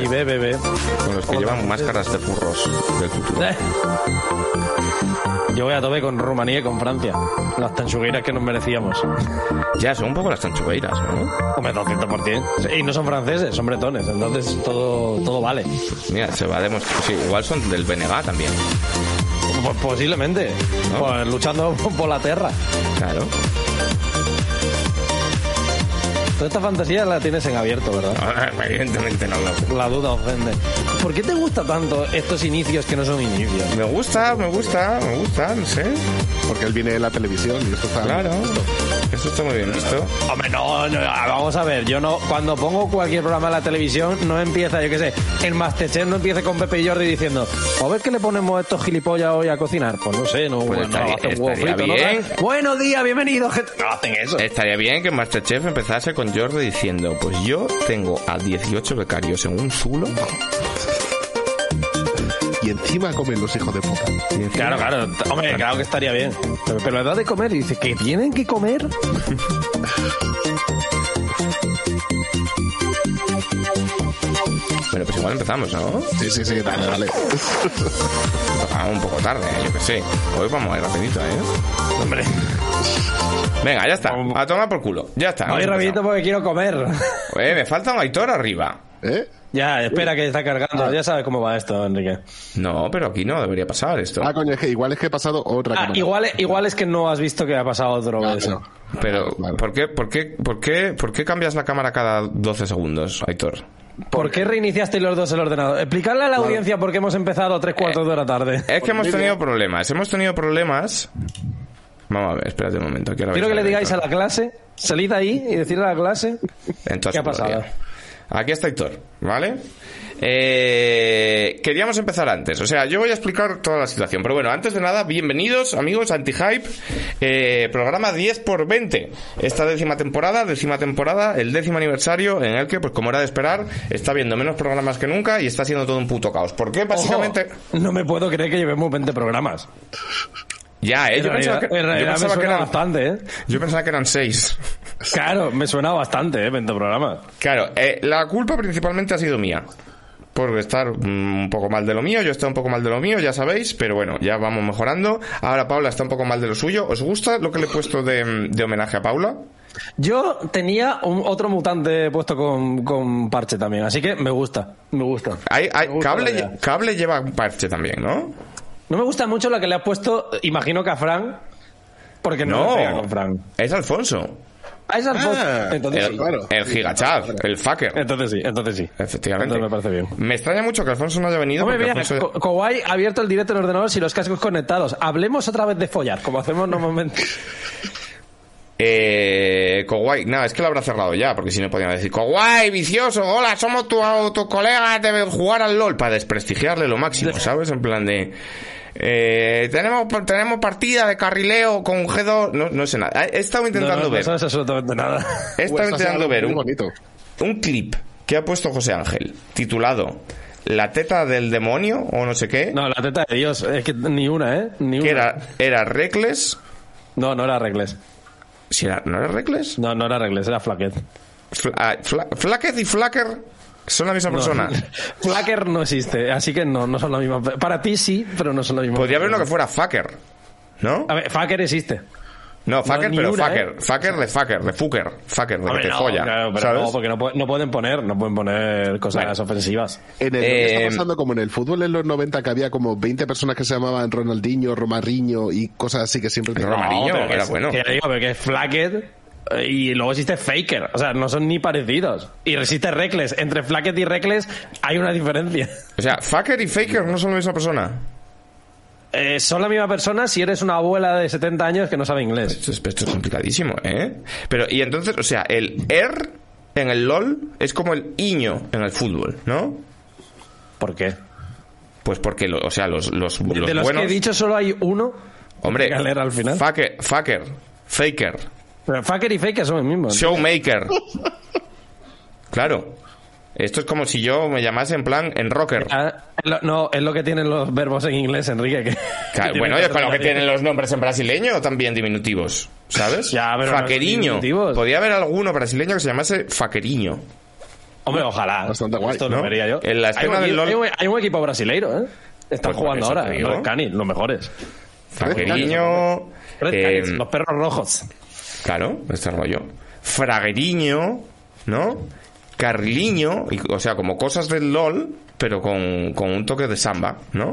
Mi bebé. con los que llevan máscaras de furros del futuro. Eh. Yo voy a tope con Rumanía y con Francia. Las tanchugueiras que nos merecíamos. Ya, son un poco las tanchugueiras, ¿no? Hombre, 200%. Y no son franceses, son bretones. Entonces todo, todo vale. Mira, se va a demostrar. Sí, igual son del BNG también. Pues posiblemente. ¿No? Pues luchando por la tierra. Claro. Toda esta fantasía la tienes en abierto, ¿verdad? Evidentemente no lo La duda ofende. ¿Por qué te gusta tanto estos inicios que no son inicios? Me gusta, me gusta, me gusta, no sé. Porque él viene de la televisión y esto está... Claro. Eso está muy bien visto. Hombre, no, no, ah, vamos a ver, yo no, cuando pongo cualquier programa en la televisión, no empieza, yo qué sé, el Masterchef no empieza con Pepe y Jordi diciendo, a ver qué le ponemos a estos gilipollas hoy a cocinar. Pues no sé, no, Pues bueno, estaría- hacen huevo frito, ¿no? bien. Buenos días, bienvenidos, gente. No hacen eso. Estaría bien que Masterchef empezase con Jordi diciendo, pues yo tengo a 18 becarios en un zulo. Encima comen los hijos de puta. Claro, claro, hombre, claro que estaría bien. Pero, pero la edad de comer, y dice, ¿que tienen que comer? Bueno, pues igual empezamos, ¿no? Sí, sí, sí, dale, dale. Tocamos un poco tarde, ¿eh? yo qué sé. Hoy vamos a ir rapidito, ¿eh? Hombre, Venga, ya está. A tomar por culo. Ya está. voy rapidito porque quiero comer. Eh, me falta un Aitor arriba. ¿Eh? Ya, espera que está cargando. Ya sabes cómo va esto, Enrique. No, pero aquí no debería pasar esto. Ah, coño, es que igual es que he pasado otra Ah, cámara. igual, igual es que no has visto que ha pasado otro Ah, eso. Pero, Vale. ¿por qué, por, qué, por, qué, ¿por qué cambias la cámara cada 12 segundos, Aitor? ¿Por qué reiniciaste los dos el ordenador? Explicarle a la audiencia por qué hemos empezado a tres cuartos de la tarde. Es que hemos vídeo. tenido problemas. Hemos tenido problemas. Vamos a ver, espérate un momento. Quiero que le digáis a la clase, salid ahí y decirle a la clase qué ha gloria. Aquí está Aitor, ¿vale? Eh, queríamos empezar antes, o sea, yo voy a explicar toda la situación, pero bueno, antes de nada, bienvenidos amigos Anti-Hype, eh, programa 10 por 20, esta décima temporada, décima temporada, el décimo aniversario en el que, pues como era de esperar, está viendo menos programas que nunca y está siendo todo un puto caos. ¿Por qué? Básicamente... Ojo, no me puedo creer que llevemos 20 programas. Ya, eh, yo pensaba que, yo me eran, bastante, ¿eh? yo pensaba que eran 6. Claro, me suena bastante, ¿eh? 20 programas. Claro, eh, la culpa principalmente ha sido mía. Por estar un poco mal de lo mío, yo estoy un poco mal de lo mío, ya sabéis, pero bueno, ya vamos mejorando. Ahora Paula está un poco mal de lo suyo. ¿Os gusta lo que le he puesto de, de homenaje a Paula? Yo tenía un, otro mutante puesto con, con parche también, así que me gusta, me gusta. Hay, hay- Me gusta cable, cable lleva un parche también, ¿no? No me gusta mucho la que le has puesto, imagino que a Fran, porque no, No, pega con Fran. es Alfonso. Ah, es Alfonso. Ah, entonces El, sí. claro. el gigachat, el fucker. Entonces sí, entonces sí. Efectivamente. Entonces me parece bien. Me extraña mucho que Alfonso no haya venido. Hombre, mira, Alfonso- Ko- Kowai ha abierto el directo en el ordenador y los cascos conectados. Hablemos otra vez de follar, como hacemos normalmente. Eh, Kowai, no, es que lo habrá cerrado ya, porque si no podían decir, Kowai, vicioso, hola, somos tu, tu colega, deben jugar al LOL, para desprestigiarle lo máximo, ¿sabes? En plan de... eh, tenemos, tenemos partida de carrileo con G2, no, no sé nada. He estado intentando no, no, ver, No sabes absolutamente nada. he estado Pues intentando ver un, bonito. un clip que ha puesto José Ángel, titulado La teta del demonio, o no sé qué, No, la teta de Dios. Es que ni una, ¿eh? Ni una. que era, era Reckless, No, no era Regles. si era, ¿no era Reckless? No, no era Regles, era Flaquet. Fla- ah, Fla- y Flacker Son la misma persona. Flacker no existe, así que no, no son la misma. Para ti sí, pero no son la misma. Podría haber uno que fuera fucker. ¿no? A ver, Fucker existe. No, fucker, pero una, fucker. ¿eh? Fucker de fucker, de fucker. Fucker, de que te no, folla. claro, pero ¿sabes? no, porque no, no pueden poner, no pueden poner cosas ofensivas. En el, Eh, está pasando como en el fútbol en los 90 que había como 20 personas que se llamaban Ronaldinho, Romarinho y cosas así que siempre te- pero que era bueno. que digo, pero que es Flacket eh, y luego existe Faker. O sea, no son ni parecidos. Y existe Reckless. Entre Flacket y Reckless hay una diferencia. O sea, fucker y faker no son la misma persona. Eh, son la misma persona si eres una abuela de 70 años que no sabe inglés. Esto es, esto es complicadísimo, ¿eh? Pero, y entonces, o sea, el er en el LOL es como el iño en el fútbol, ¿no? ¿Por qué? Pues porque, o sea, los, los, los de los buenos... que he dicho solo hay uno. Hombre, al final. fucker, faker, Pero Faker y Faker son el mismo. showmaker. Claro. Esto es como si yo me llamase en plan en rocker. Ah, no, es lo que tienen los verbos en inglés, Enrique. Que, Claro, que bueno, es con lo que tienen los nombres en brasileño también diminutivos, ¿sabes? Ya, pero no Faqueriño. diminutivos. Podía haber alguno brasileño que se llamase Faqueriño. Hombre, ojalá. Bastante guay, Esto ¿no? lo vería yo. En la hay, escena un, del equipo- LOL- hay un- hay un equipo brasileiro, ¿eh? Están Pues jugando ahora, los Canis, los mejores. Faqueriño. Eh, los perros rojos. Claro, este rollo. Fragueriño, ¿no? Carriliño, y- o sea, como cosas del LOL, pero con, con un toque de samba, ¿no?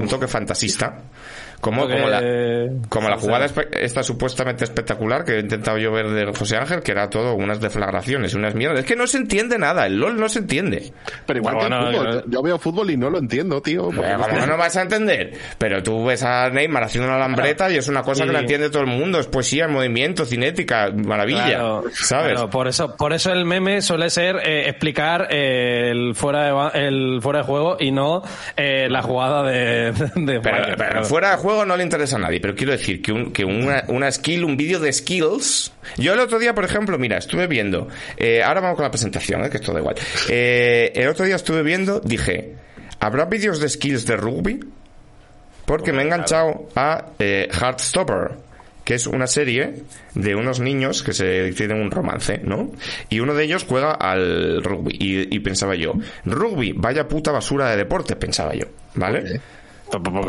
Un toque fantasista. Como, Toque- como la, como la jugada esta supuestamente espectacular que he intentado yo ver de José Ángel, que era todo unas deflagraciones, unas mierdas. Es que no se entiende nada, el LOL no se entiende. Pero igual Bueno, que el no, fútbol. no. Yo veo fútbol y no lo entiendo, tío. ¿Cómo que no vas a entender? Pero tú ves a Neymar haciendo una lambreta y es una cosa Sí. que la entiende todo el mundo. Es poesía, movimiento, cinética, maravilla. Claro, ¿Sabes? claro, por eso, por eso el meme suele ser eh, explicar eh, el fuera de el fuera de juego y no eh, la jugada de, de Pero, Flacker, pero claro. fuera de juego no le interesa a nadie, pero quiero decir que, un- que una, una skill, un vídeo de skills. Yo el otro día, por ejemplo, mira, estuve viendo. eh, ahora vamos con la presentación, eh, que esto da igual. El otro día estuve viendo, dije, ¿habrá vídeos de skills de rugby? Porque me he enganchado a eh, Heartstopper, que es una serie de unos niños que se tienen un romance, ¿no? Y uno de ellos juega al rugby. Y, y pensaba yo, rugby, vaya puta basura de deporte, pensaba yo, ¿vale?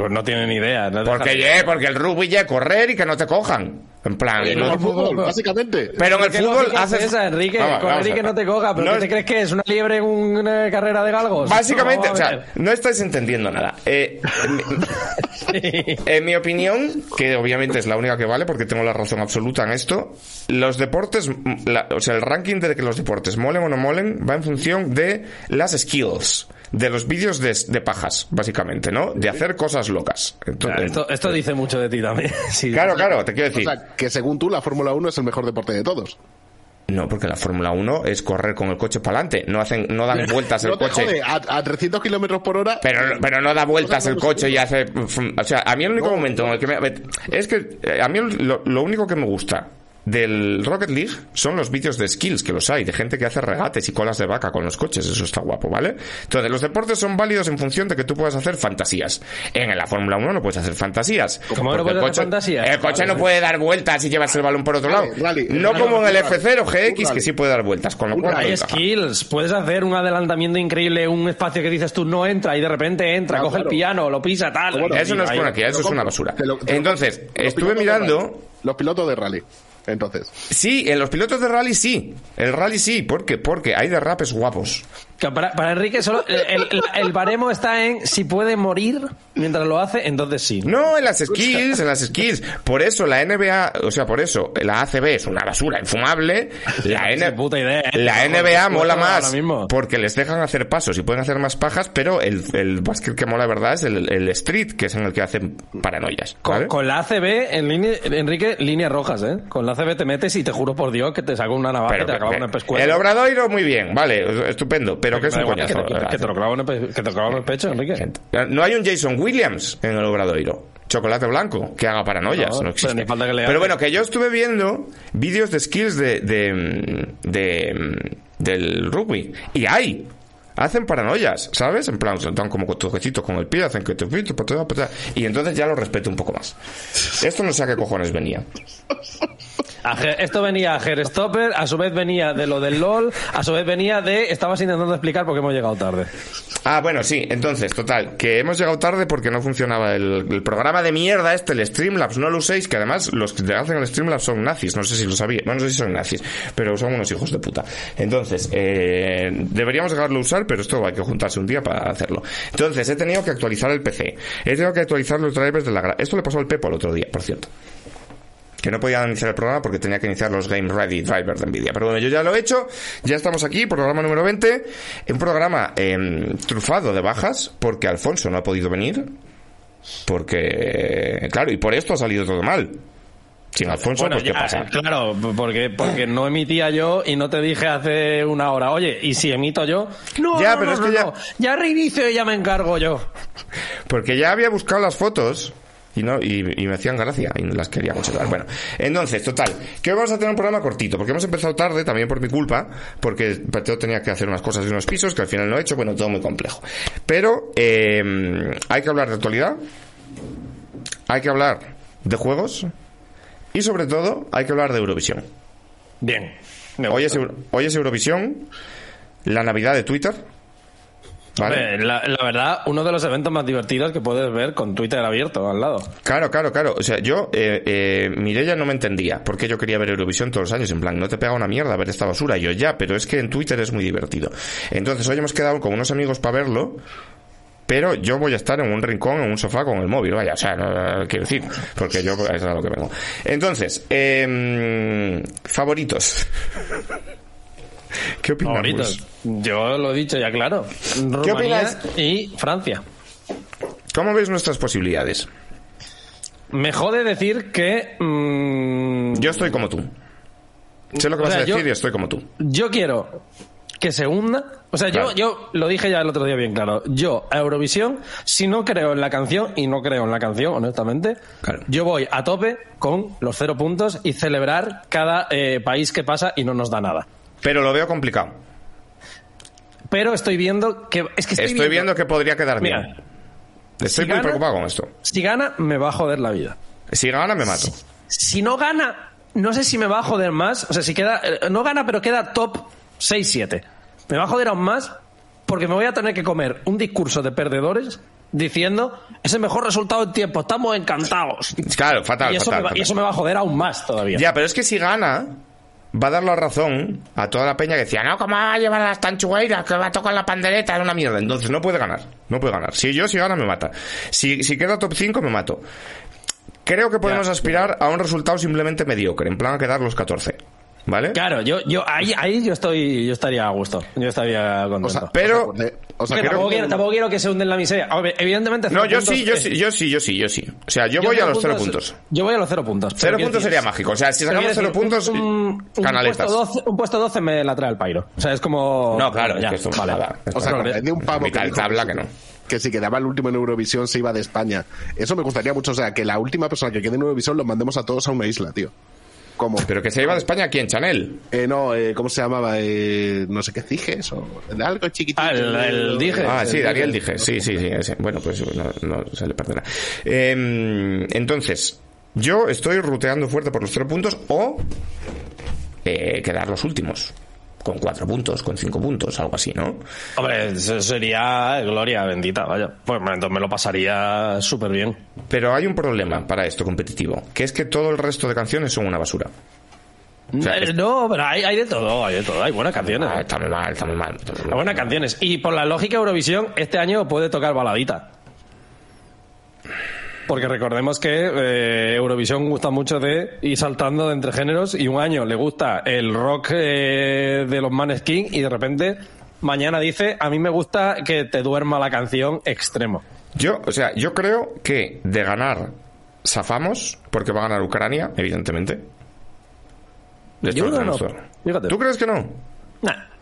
No tienen ni idea. no Porque, dejan- ye, porque el rugby ya correr y que no te cojan. En plan, Pero no- el fútbol, básicamente. pero en el ¿Qué fútbol lógica haces es esa, Enrique? Vamos, Correr vamos y que no te coja. ¿Pero No qué te es- crees que es? ¿Una liebre en una carrera de galgos? Básicamente, o sea, no estáis entendiendo nada. Eh, en, mi- en mi opinión, que obviamente es la única que vale porque tengo la razón absoluta en esto, los deportes, mm, la- o sea, el ranking de que los deportes molen o no molen va en función de las skills, de los vídeos de, de pajas, básicamente, ¿no? De hacer cosas locas. Entonces, Esto, esto dice mucho de ti también. Sí. claro, claro, te quiero O decir. sea, que según tú la Fórmula 1 es el mejor deporte de todos. No, porque la Fórmula 1 es correr con el coche para adelante. No hacen, no dan vueltas el No te coche. jode, a, a 300 kilómetros por hora. Pero, pero no da vueltas el coche y hace... O sea, a mí el único No. momento en el que me... Es que eh, a mí lo, lo único que me gusta del Rocket League son los vídeos de skills que los hay, de gente que hace regates y colas de vaca con los coches, eso está guapo, ¿vale? Entonces, los deportes son válidos en función de que tú puedas hacer fantasías. En la Fórmula 1 no puedes hacer fantasías. ¿Cómo no puedes hacer fantasías? El coche Vale, no puede dar vueltas y llevarse el balón por otro lado. Rally, rally, no rally, como en el rally, F0 GX que sí puede dar vueltas, con lo cual... Hay skills, puedes hacer un adelantamiento increíble, un espacio que dices tú no entra y de repente entra, coge el piano, lo pisa, tal. Bueno, Eso no es Ahí- monarquía, eso es una basura. Entonces, estuve mirando... Los pilotos de rally. Entonces. Sí, en los pilotos de rally sí. El rally sí, ¿por qué? Porque hay derrapes guapos. Que Para, para Enrique solo el, el- el baremo está en si puede morir mientras lo hace, entonces sí. No, en las skills, en las skills. Por eso la NBA, o sea, por eso la ACB es una basura infumable. La, N- puta idea, ¿eh? la NBA mola más porque les dejan hacer pasos y pueden hacer más pajas, pero el, el básquet que mola de verdad es el, el street, que es en el que hacen paranoias. Con, ¿vale? con la ACB, en línea, Enrique, líneas rojas, ¿eh? Con la ACB te metes y te juro por Dios que te saco una navaja Pero y te acabo en el pescuezo. el obradoiro muy bien, vale, estupendo, pero que es un coñazo. que, te, lo clavo en el, pecho, Enrique. No hay un Jason Williams en el Obradoiro. Chocolate blanco, que haga paranoias. No, existe. pero bueno, que yo estuve viendo vídeos de skills de, de, de- del rugby. Y hay. Hacen paranoias, ¿sabes? En plan, se dan como toquecitos con el pie, hacen que te pito, patada, patada, y entonces ya lo respeto un poco más. Esto no sé a qué cojones venía. Esto venía a Stopper, a su vez venía de lo del LOL, a su vez venía de. Estabas intentando explicar por qué hemos llegado tarde. Ah, bueno, sí, entonces, total, que hemos llegado tarde porque no funcionaba el, el programa de mierda este, el Streamlabs, no lo uséis, que además los que hacen el Streamlabs son nazis, no sé si lo sabía, bueno, no sé si son nazis, pero son unos hijos de puta. Entonces, eh, deberíamos dejarlo usar, pero esto hay que juntarse un día para hacerlo. Entonces, he tenido que actualizar el PC, he tenido que actualizar los drivers de la... gra- Esto le pasó al Pepo el otro día, por cierto que no podía iniciar el programa porque tenía que iniciar los Game Ready Drivers de Nvidia. Pero bueno, yo ya lo he hecho, ya estamos aquí, programa número 20, un programa em, trufado de bajas porque Alfonso no ha podido venir, porque, claro, y por esto ha salido todo mal. Sin Alfonso, Bueno, pues ¿qué ya, pasa? claro, porque, porque no emitía yo y no te dije hace una hora, oye, ¿y si emito yo? No, Ya, no, pero no, es que no, ya- ya reinicio y ya me encargo yo. Porque ya había buscado las fotos y no y, y me hacían gracia y no las quería conservar. Bueno, entonces, total, que hoy vamos a tener un programa cortito, porque hemos empezado tarde, también por mi culpa, porque yo tenía que hacer unas cosas y unos pisos que al final no he hecho, bueno, todo muy complejo. Pero eh, hay que hablar de actualidad, hay que hablar de juegos y sobre todo hay que hablar de Eurovisión. Bien. Hoy es, Euro- hoy es Eurovisión, la Navidad de Twitter. ¿Vale? La, la verdad, uno de los eventos más divertidos que puedes ver con Twitter abierto al lado. Claro, claro, claro. O sea, yo, eh, eh, Mireia no me entendía porque yo quería ver Eurovisión todos los años. En plan, no te pega una mierda ver esta basura. Y yo ya, pero es que en Twitter es muy divertido. Entonces, hoy hemos quedado con unos amigos para verlo. Pero yo voy a estar en un rincón, en un sofá con el móvil, vaya, o sea, no, quiero decir, porque yo es a lo que vengo. Entonces, eh, favoritos. ¿Qué? Favoritos. Yo lo he dicho ya claro. ¿Qué Rumanía opinas? y Francia. ¿Cómo veis nuestras posibilidades? Me jode decir que mm, Yo estoy como tú. Sé lo que O vas sea, a decir yo- y estoy como tú. yo quiero que se hunda. O sea, Claro. yo, yo lo dije ya el otro día bien claro. Yo a Eurovisión, si no creo en la canción, y no creo en la canción, honestamente, Claro. yo voy a tope con los cero puntos y celebrar cada eh, país que pasa y no nos da nada. Pero lo veo complicado. Pero estoy viendo que... Es que estoy, Estoy viendo que podría quedar Mira, bien. Estoy si muy gana- preocupado con esto. si gana, me va a joder la vida. Si gana, me mato. Si no gana, no sé si me va a joder más. O sea, si queda. eh, No gana, pero queda top 6-7. Me va a joder aún más porque me voy a tener que comer un discurso de perdedores diciendo es el mejor resultado en tiempo, estamos encantados. Claro, fatal, y, eso fatal, me va, fatal. y eso me va a joder aún más todavía. Ya, pero es que si gana, va a dar la razón a toda la peña que decía, no, ¿cómo va a llevar a las tanchugueiras? Que va a tocar la pandereta, es una mierda. Entonces no puede ganar, no puede ganar. Si yo, si gana, me mata. Si, si queda top 5, me mato. Creo que podemos Ya. aspirar a un resultado simplemente mediocre, en plan a quedar los 14. ¿Vale? Claro, yo, yo ahí, ahí yo estoy, yo estaría a gusto. Yo estaría contento. O sea, Pero- o sea, Que creo tampoco, que- quiero, tampoco quiero que se hunden la miseria. Ver, Evidentemente, No, cero yo sí, yo es- sí, yo sí, yo sí, yo sí. O sea, yo Yo voy a cero los 0 puntos. Yo voy a los cero puntos. Cero puntos sería mágico. O sea, si sacamos cero puntos, un, un canaletas. Puesto 12, un puesto 12 me la trae el Pairo. O sea, es como. No, claro, es ya, que esto vale. nada. O sea, que de un pavo que tabla si- que no. que si quedaba el último en Eurovisión se iba de España. Eso me gustaría mucho. O sea, que la última persona que quede en Eurovisión los mandemos a todos a una isla, tío. Como, Pero que se iba de España aquí en Chanel. eh, no, eh, ¿cómo se llamaba? Eh, no sé qué Dijes o algo chiquitito. Ah, el- el Dijes. Ah, sí, el Daniel Dijes. dije. Sí, sí, sí. ese. Bueno, pues no, no se le perdona. Eh, entonces, yo estoy ruteando fuerte por los cero puntos o eh, quedar los últimos. Con cuatro puntos, con cinco puntos, algo así, ¿no? Hombre, eso sería gloria bendita, vaya. Pues entonces me lo pasaría súper bien. Pero hay un problema para esto competitivo, que es que todo el resto de canciones son una basura. sea, Eh, es- No, pero hay, hay de todo, hay de todo. Hay buenas canciones. Ah, está muy mal, está muy mal. está muy mal. Hay buenas canciones. Y por la lógica Eurovisión, este año puede tocar baladita. Porque recordemos que eh, Eurovisión gusta mucho de ir saltando de entre géneros y un año le gusta el rock eh, de los Maneskin y de repente mañana dice a mí me gusta que te duerma la canción extremo. Yo, o sea, yo creo que de ganar zafamos, porque va a ganar Ucrania, evidentemente. Yo creo no. Fíjate. ¿Tú crees que no? Nah.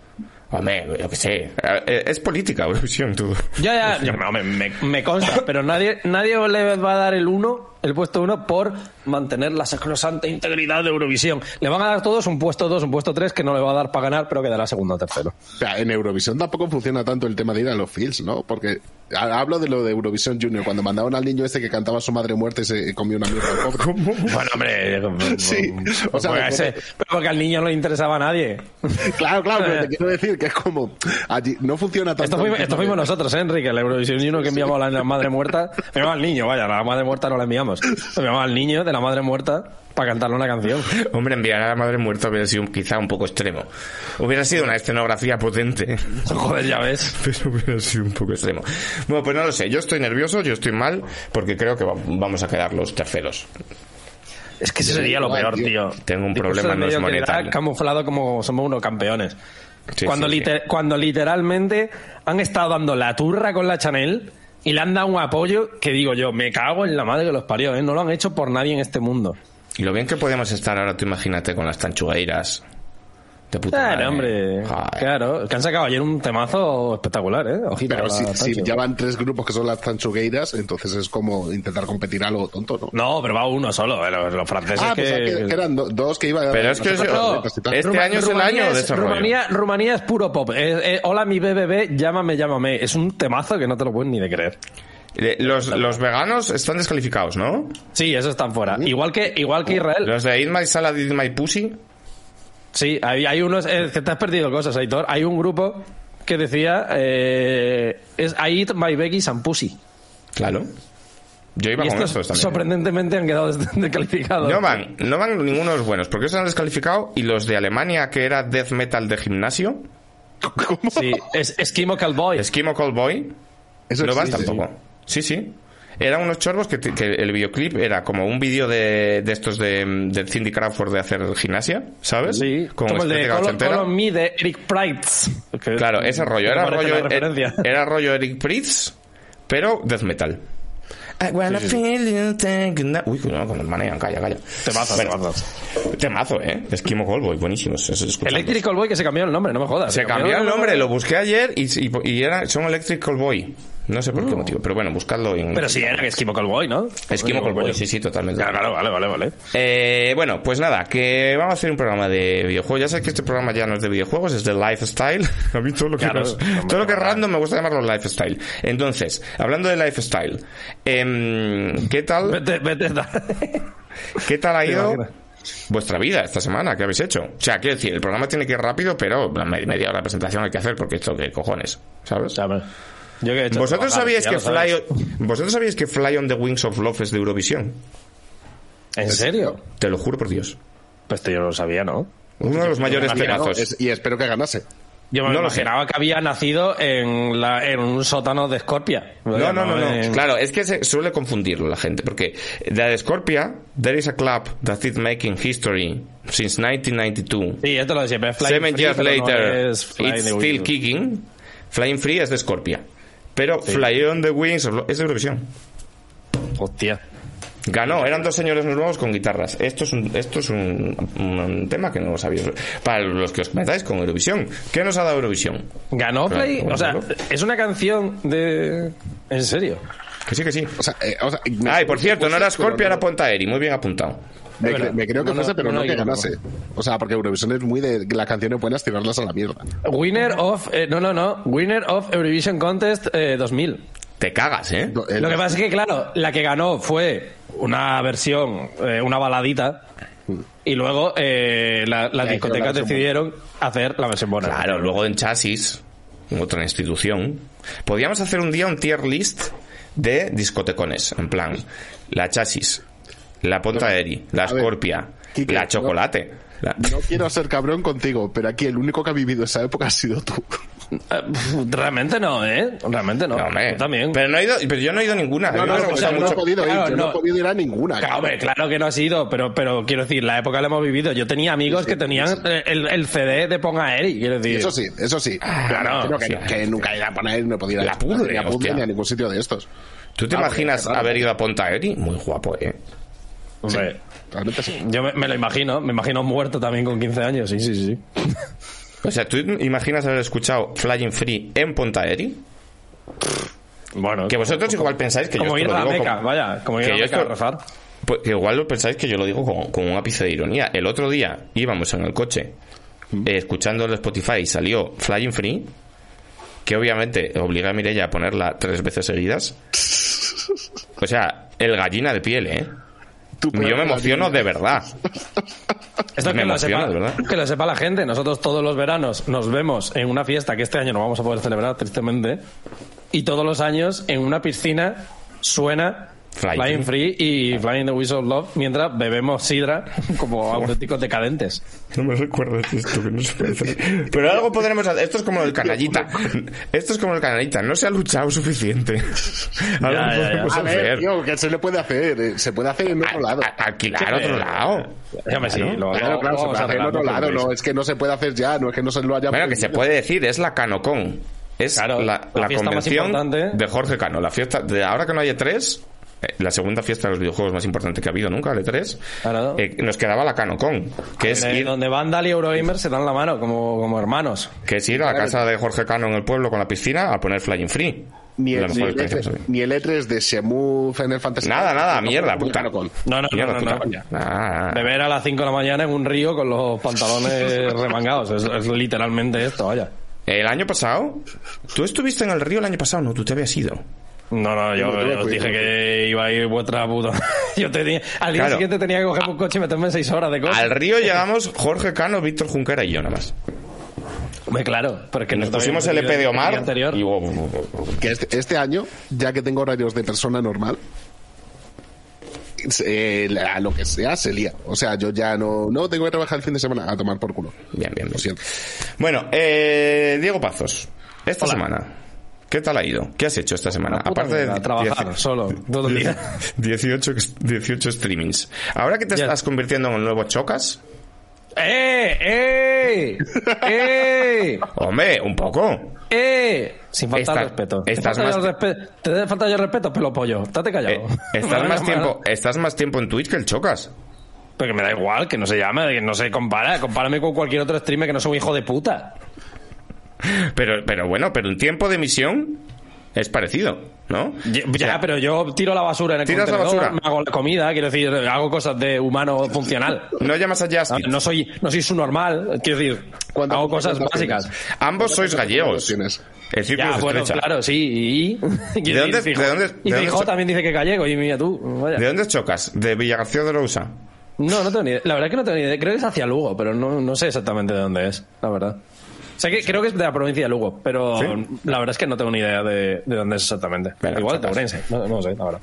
Hombre, yo qué sé. Eh, Es política, Eurovisión, todo. Ya, ya, ya, no, me, me- me consta, pero nadie, nadie le va a dar el uno, el puesto uno, por mantener la sacrosanta integridad de Eurovisión. Le van a dar todos un puesto dos, un puesto tres, que no le va a dar para ganar, pero quedará segundo o tercero. O sea, en Eurovisión tampoco funciona tanto el tema de ir a los fields, ¿no? Porque ha- hablo de lo de Eurovisión Junior, cuando mandaban al niño este que cantaba su madre muerta y se comió una mierda. Bueno, hombre, Sí, o sea, porque, ese- pero porque al niño no le interesaba a nadie. Claro, claro, pero te quiero decir que es como. Allí no funciona tanto. Esto fuimos, esto nosotros, ¿eh, Enrique, la Eurovisión Junior que enviamos a la madre muerta. Enviamos al niño, vaya, la madre muerta no la enviamos. Enviamos al niño de la madre muerta para cantarle una canción. Hombre, enviar a la madre muerta hubiera sido quizá un poco extremo. Hubiera sido una escenografía potente, Joder, ya ves. pero hubiera sido un poco extremo. Bueno, pues no lo sé. Yo estoy nervioso, yo estoy mal, porque creo que va- vamos a quedar los terceros. Es que sería lo peor, tío. Tengo un Discurso problema, no es monetario. camuflado como somos unos campeones. Sí, cuando, sí, sí. liter- cuando literalmente han estado dando la turra con la Chanel y le han dado un apoyo que digo yo, me cago en la madre que los parió, ¿eh? No lo han hecho por nadie en este mundo. Y lo bien que podemos estar ahora, tú imagínate, con las tanchugueiras. De puta Claro, madre. hombre. Joder. Claro, que han sacado ayer un temazo espectacular, ¿eh? Ojito. Pero a si, si ya van tres grupos que son las tanchugueiras, entonces es como intentar competir algo tonto, ¿no? No, pero va uno solo, eh, los, los franceses ah, que... pensaba que, eran do- dos que iban Pero es que eso- este año es el Rumanía año de. Rumanía, Rumanía es puro pop. Eh, eh, hola, mi BBB, llámame, llámame. Es un temazo que no te lo puedes ni de creer. Los, los veganos están descalificados, ¿no? Sí, esos están fuera. Igual que, igual que Israel. Los de Eat My Salad, Eat My Pussy. Sí, hay, hay unos... eh, que te has perdido cosas, Aitor. Hay un grupo que decía... Eh, es I eat my veggies and pussy. Claro. Yo iba Y con estos estos también. sorprendentemente han quedado des- descalificados. No van, no van ninguno de los buenos, porque esos han descalificado y los de Alemania, que era death metal de gimnasio, Sí, es Esquimo Cowboy. Esquimo Boy, Eso no van existe, tampoco. Sí, sí. Eran unos chorbos que, te- que el videoclip era como un vídeo de, de estos de, de Cindy Crawford de hacer gimnasia, ¿sabes? Sí, Como, como el de Call. Call on Me de Eric Price. Que- Claro, ese rollo. Era rollo, la referencia. era, era rollo Eric Pritz, pero death metal. I wanna feel you take a- Uy, cuidado, con el manejan, calla, calla. Temazo, Bueno, temazo. Temazo, ¿eh? Esquimo Callboy, escucharlos. Electric Callboy que se cambió el nombre, no me jodas. Se cambió el nombre, lo busqué ayer y, y, y era, son Electric Callboy. No sé por qué motivo, pero bueno, buscadlo en... Pero sí, era que Esquimo Callboy, ¿no? Esquimo Callboy, sí, sí, totalmente. Claro, claro, vale, vale, vale. Eh, bueno, pues nada, que vamos a hacer un programa de videojuegos. Ya sabes que este programa ya no es de videojuegos, es de lifestyle. A mí todo lo que, Claro, nos- hombre, todo lo que es random me gusta llamarlo lifestyle. Entonces, hablando de lifestyle, em, ¿qué tal, Vete, vete. da- qué tal ha ido vuestra vida esta semana? ¿Qué habéis hecho? O sea, quiero decir, el programa tiene que ir rápido, pero media hora de presentación hay que hacer porque esto qué cojones, ¿sabes? Yo que he hecho ¿Vosotros trabajar, sabíais que. Fly, vosotros sabíais que Fly on the Wings of Love es de Eurovisión? ¿En serio? Te lo juro por Dios. Pues esto yo no lo sabía, ¿no? Uno de los mayores no, es- y espero que ganase. Yo me No lo imaginaba que había nacido en, la, en un sótano de Scorpia. No, no, no, no. en- Claro, es que se suele confundirlo la gente, porque la de Scorpia, there is a club that is making history since 1992. Sí, esto lo de siempre. es Flying Seven Free, years no later, es Flying it's still Wings. kicking. Flying Free es de Scorpia. Pero Fly on the Wings es de Eurovisión. Hostia. Ganó, eran dos señores nuevos con guitarras. Esto es un, esto es un, un tema que no sabíais. Para los que os metáis con Eurovisión. ¿Qué nos ha dado Eurovisión? Ganó Claro, Play. O sea, es una canción de. ¿En serio? Que sí, que sí. O sea, eh, o sea, Ah, y por cierto, no era Scorpia, pero era Ponta Eri. Muy bien apuntado. Me, cre- creo que No, no, fuese, pero no, no, que yo ganase. O sea, porque Eurovisión es muy de las canciones buenas tirarlas a la mierda. Winner of. eh, no, no, no. Winner of Eurovision Contest eh, 2000. Te cagas, ¿eh? El- Lo que pasa es que, claro, la que ganó fue una versión, eh, una baladita. Y luego eh, la- las Ya, hicieron la discotecas decidieron hacer la versión buena. Claro, luego en Chasis, en otra institución, podíamos hacer un día un tier list de discotecones. En plan, la Chasis, la Ponta Eri, la ver, Scorpia, Quique, la no- Chocolate. la- No quiero ser cabrón contigo, pero aquí el único que ha vivido esa época ha sido tú. Realmente no, ¿eh? Realmente no. No. Yo también. Pero, no he ido, pero yo no he ido a ninguna. No, no, no, gustado yo no he podido ir, Claro, yo no no. he podido ir a ninguna. Claro, hombre, claro que no ha sido, pero, pero quiero decir, la época la hemos vivido. Yo tenía amigos que tenían eh, el, el CD de Ponga Eri, quiero decir. Eso sí, eso sí. claro, Pero que, sí. que nunca he ido a poner, no he podido ir La a pudre, ni a Pudre ni a ningún sitio de estos. ¿Tú te Ah, imaginas raro. haber ido a Ponta Eri? Muy guapo, ¿eh? Hombre, Realmente sí. yo me, me lo imagino, me imagino muerto también con 15 años, sí, sí, sí. O sea, ¿tú imaginas haber escuchado Flying Free en Ponta Eri? Bueno, Que vosotros igual pensáis que yo como esto ir a lo la digo Meca, como- vaya, como ir que a la yo esto- rezar. Pues que igual lo pensáis que yo lo digo con, con un ápice de ironía. El otro día íbamos en el coche eh, escuchando el Spotify y salió Flying Free, que obviamente obliga a Mireia a ponerla tres veces seguidas. O sea, el gallina de piel, ¿eh? Yo me emociono de verdad. Esto Me que lo, emociona, sepa, de verdad. que lo sepa la gente. Nosotros todos los veranos nos vemos en una fiesta que este año no vamos a poder celebrar, tristemente. Y todos los años en una piscina suena Flying Flying, Free y Flying the Whistle of Love mientras bebemos sidra como auténticos decadentes. No me recuerdes esto, que no se puede hacer. Pero algo podremos hacer. Esto es como el canallita. Esto es como el canallita. No se ha luchado suficiente. Algo Ya, ya, ya. podemos A ver, hacer. tío, que se le puede hacer. eh, Se puede hacer en otro lado. A- Alquilar otro lado. Déjame sí, lo- Claro, claro, se puede hacer en otro no lado. No, es que no se puede hacer ya, no es que no se lo haya Bueno, que se puede decir, es la CanoCon. Es Claro, la, la la convención de Jorge Cano. La fiesta, de ahora que no hay E3, eh, la segunda fiesta de los videojuegos más importante que ha habido nunca, el E3, Claro. eh, nos quedaba la CanoCon, que es, Donde, ir, donde Vandal y Eurogamer se dan la mano como, como hermanos. que es ir a la casa de Jorge Cano en el pueblo con la piscina a poner Flying Free. Ni el, ni, el experiencia E3, posible. ni el E3 de Shemu Final Fantasy. Nada, nada, mierda, puta. Canocon. No, no, Mierda, no, no, puta no. coña. Ah, Beber a las 5 de la mañana en un río con los pantalones remangados. Es, es literalmente esto, vaya. El año pasado, tú estuviste en el río el año pasado, no, tú te habías ido. No, no, yo, os dije que iba a ir vuestra puta. Yo tenía, al día Claro. siguiente tenía que coger un coche y meterme en 6 horas de coche. Al río llegamos Jorge Cano, Víctor Junquera y yo nada más. Hombre, claro, porque Nos no pusimos el EP de el Omar anterior. y oh, Que este, este año, ya que tengo horarios de persona normal, eh, a lo que sea se lía. O sea, yo ya no, no tengo que trabajar el fin de semana a tomar por culo. Bien, bien, Lo siento. Bueno, eh, Diego Pazos, esta Hola. semana, ¿qué tal ha ido? ¿Qué has hecho esta semana? Aparte de trabajar dieci- solo, todo el día. 18, ex- 18 streamings. Ahora que te Ya. estás convirtiendo en el nuevo Chocas, ¡Eh! ¡Eh! ¡Eh! hombre, un poco. ¡Eh! Sin faltar Estás- respeto. Te estás falta más- respe- Te falta el respeto, pelo pollo. Estate callado. Eh, estás, más tiempo, estás más tiempo en Twitch que el Chocas. Pero que me da igual, que no se llame, que no se compara. Compárame con cualquier otro streamer que no sea un hijo de puta. Pero, pero bueno, pero un tiempo de emisión es parecido, ¿no? Ya, O sea, pero yo tiro la basura en el ¿Tiras la contenedor, basura? me hago la comida, quiero decir, hago cosas de humano funcional. No llamas a Ah, Justin. No soy, no soy su normal, quiero decir, ¿Cuántas hago cosas básicas. Ambos sois gallegos. tienes? El Ya, se bueno, estrecha. claro, sí. Y, ¿De dónde- Fijo- de dónde- y de Fijo dónde- también dice que gallego, y mira tú, vaya. ¿De dónde Chocas? ¿De Villagarcía de Lousa? No, no tengo ni idea. La verdad es que no tengo ni idea. Creo que es hacia Lugo, pero no, no sé exactamente de dónde es, la verdad. Sé que creo que es de la provincia de Lugo, pero ¿Sí? la verdad es que no tengo ni idea de, de dónde es exactamente. Igual de. Ourense, no, no sé, la verdad.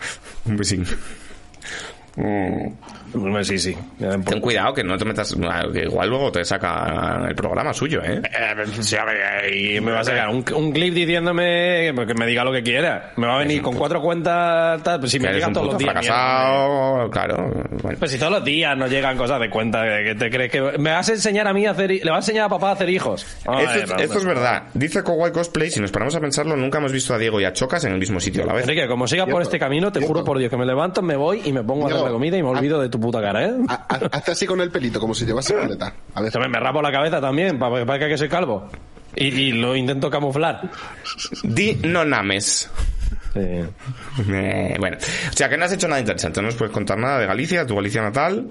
Hombre, Sí, sí. Ten cuidado que no te metas. Que igual luego te saca el programa suyo, ¿eh? Eh, sí, a ver, y me va a sacar un, un clip diciéndome que me diga lo que quiera. Me va a venir con cuatro cuentas, tal, pues si me eres llega un todos los días. fracasado. Claro. Bueno. Pues si todos los días nos llegan cosas de cuenta, que te crees que me vas a enseñar a mí a hacer, le vas a enseñar a papá a hacer hijos. Esto, es- no, esto no. es verdad. Dice Kowai Cosplay, si nos paramos a pensarlo, nunca hemos visto a Diego y a Chocas en el mismo sitio a la vez. Enrique, como siga por este camino, te juro por Dios que me levanto, me voy y me pongo a la comida y me olvido de tu puta cara, ¿eh? Ha- ha- Hazte así con el pelito, como si llevase coleta. A ver. También me rapo la cabeza también, para que parezca que soy calvo. Y, y lo intento camuflar. Di no names. Sí. Eh, bueno, o sea que no has hecho nada interesante. No nos puedes contar nada de Galicia, tu Galicia natal.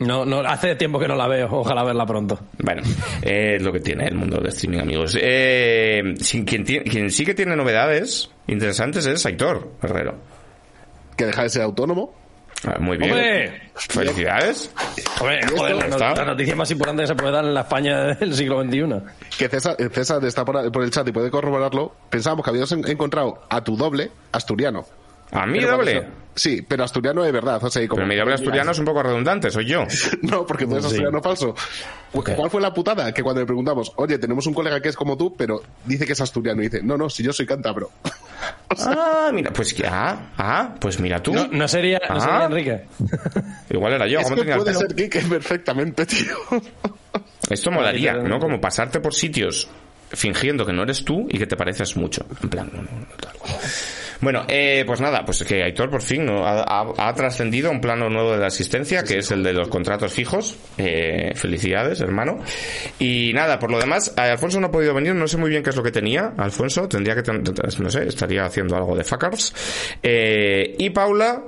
No, no, hace tiempo que no la veo, ojalá verla pronto. Bueno, eh, es lo que tiene el mundo de streaming, amigos. Eh, sin- quien, tiene- quien sí que tiene novedades interesantes es Aitor Herrero. Que deja de ser autónomo. Ah, Muy bien. ¡Hombre! Felicidades. Hombre, joder, la, está? la noticia más importante que se puede dar en la España del siglo XXI. Que César, eh, César está por, por el chat y puede corroborarlo. Pensábamos que habíamos en- encontrado a tu doble asturiano. A mí Pero doble. cuando- Sí, pero asturiano de verdad. O sea, y como- Pero mi doble asturiano es un poco redundante, soy yo. No, porque tú eres Sí. asturiano falso. Cu- ¿Cuál fue la putada? Que cuando le preguntamos, oye, tenemos un colega que es como tú, pero dice que es asturiano. Y dice, no, no, si yo soy cántabro. Ah, mira, pues que, ah, ah, pues mira tú. No, no sería, no Ah. sería Enrique. Igual era yo, es ¿cómo que puede ser Kike perfectamente, tío. Esto molaría, ¿no? Como pasarte por sitios fingiendo que no eres tú y que te pareces mucho. En plan, no, no, no. Bueno, eh, pues nada, pues que Aitor por fin ¿no? ha, ha- ha trascendido un plano nuevo de la asistencia, que es el de los contratos fijos. Eh, felicidades, hermano. Y nada, por lo demás, eh, Alfonso no ha podido venir, no sé muy bien qué es lo que tenía. Alfonso tendría que, no sé, estaría haciendo algo de fuckers. Eh, y Paula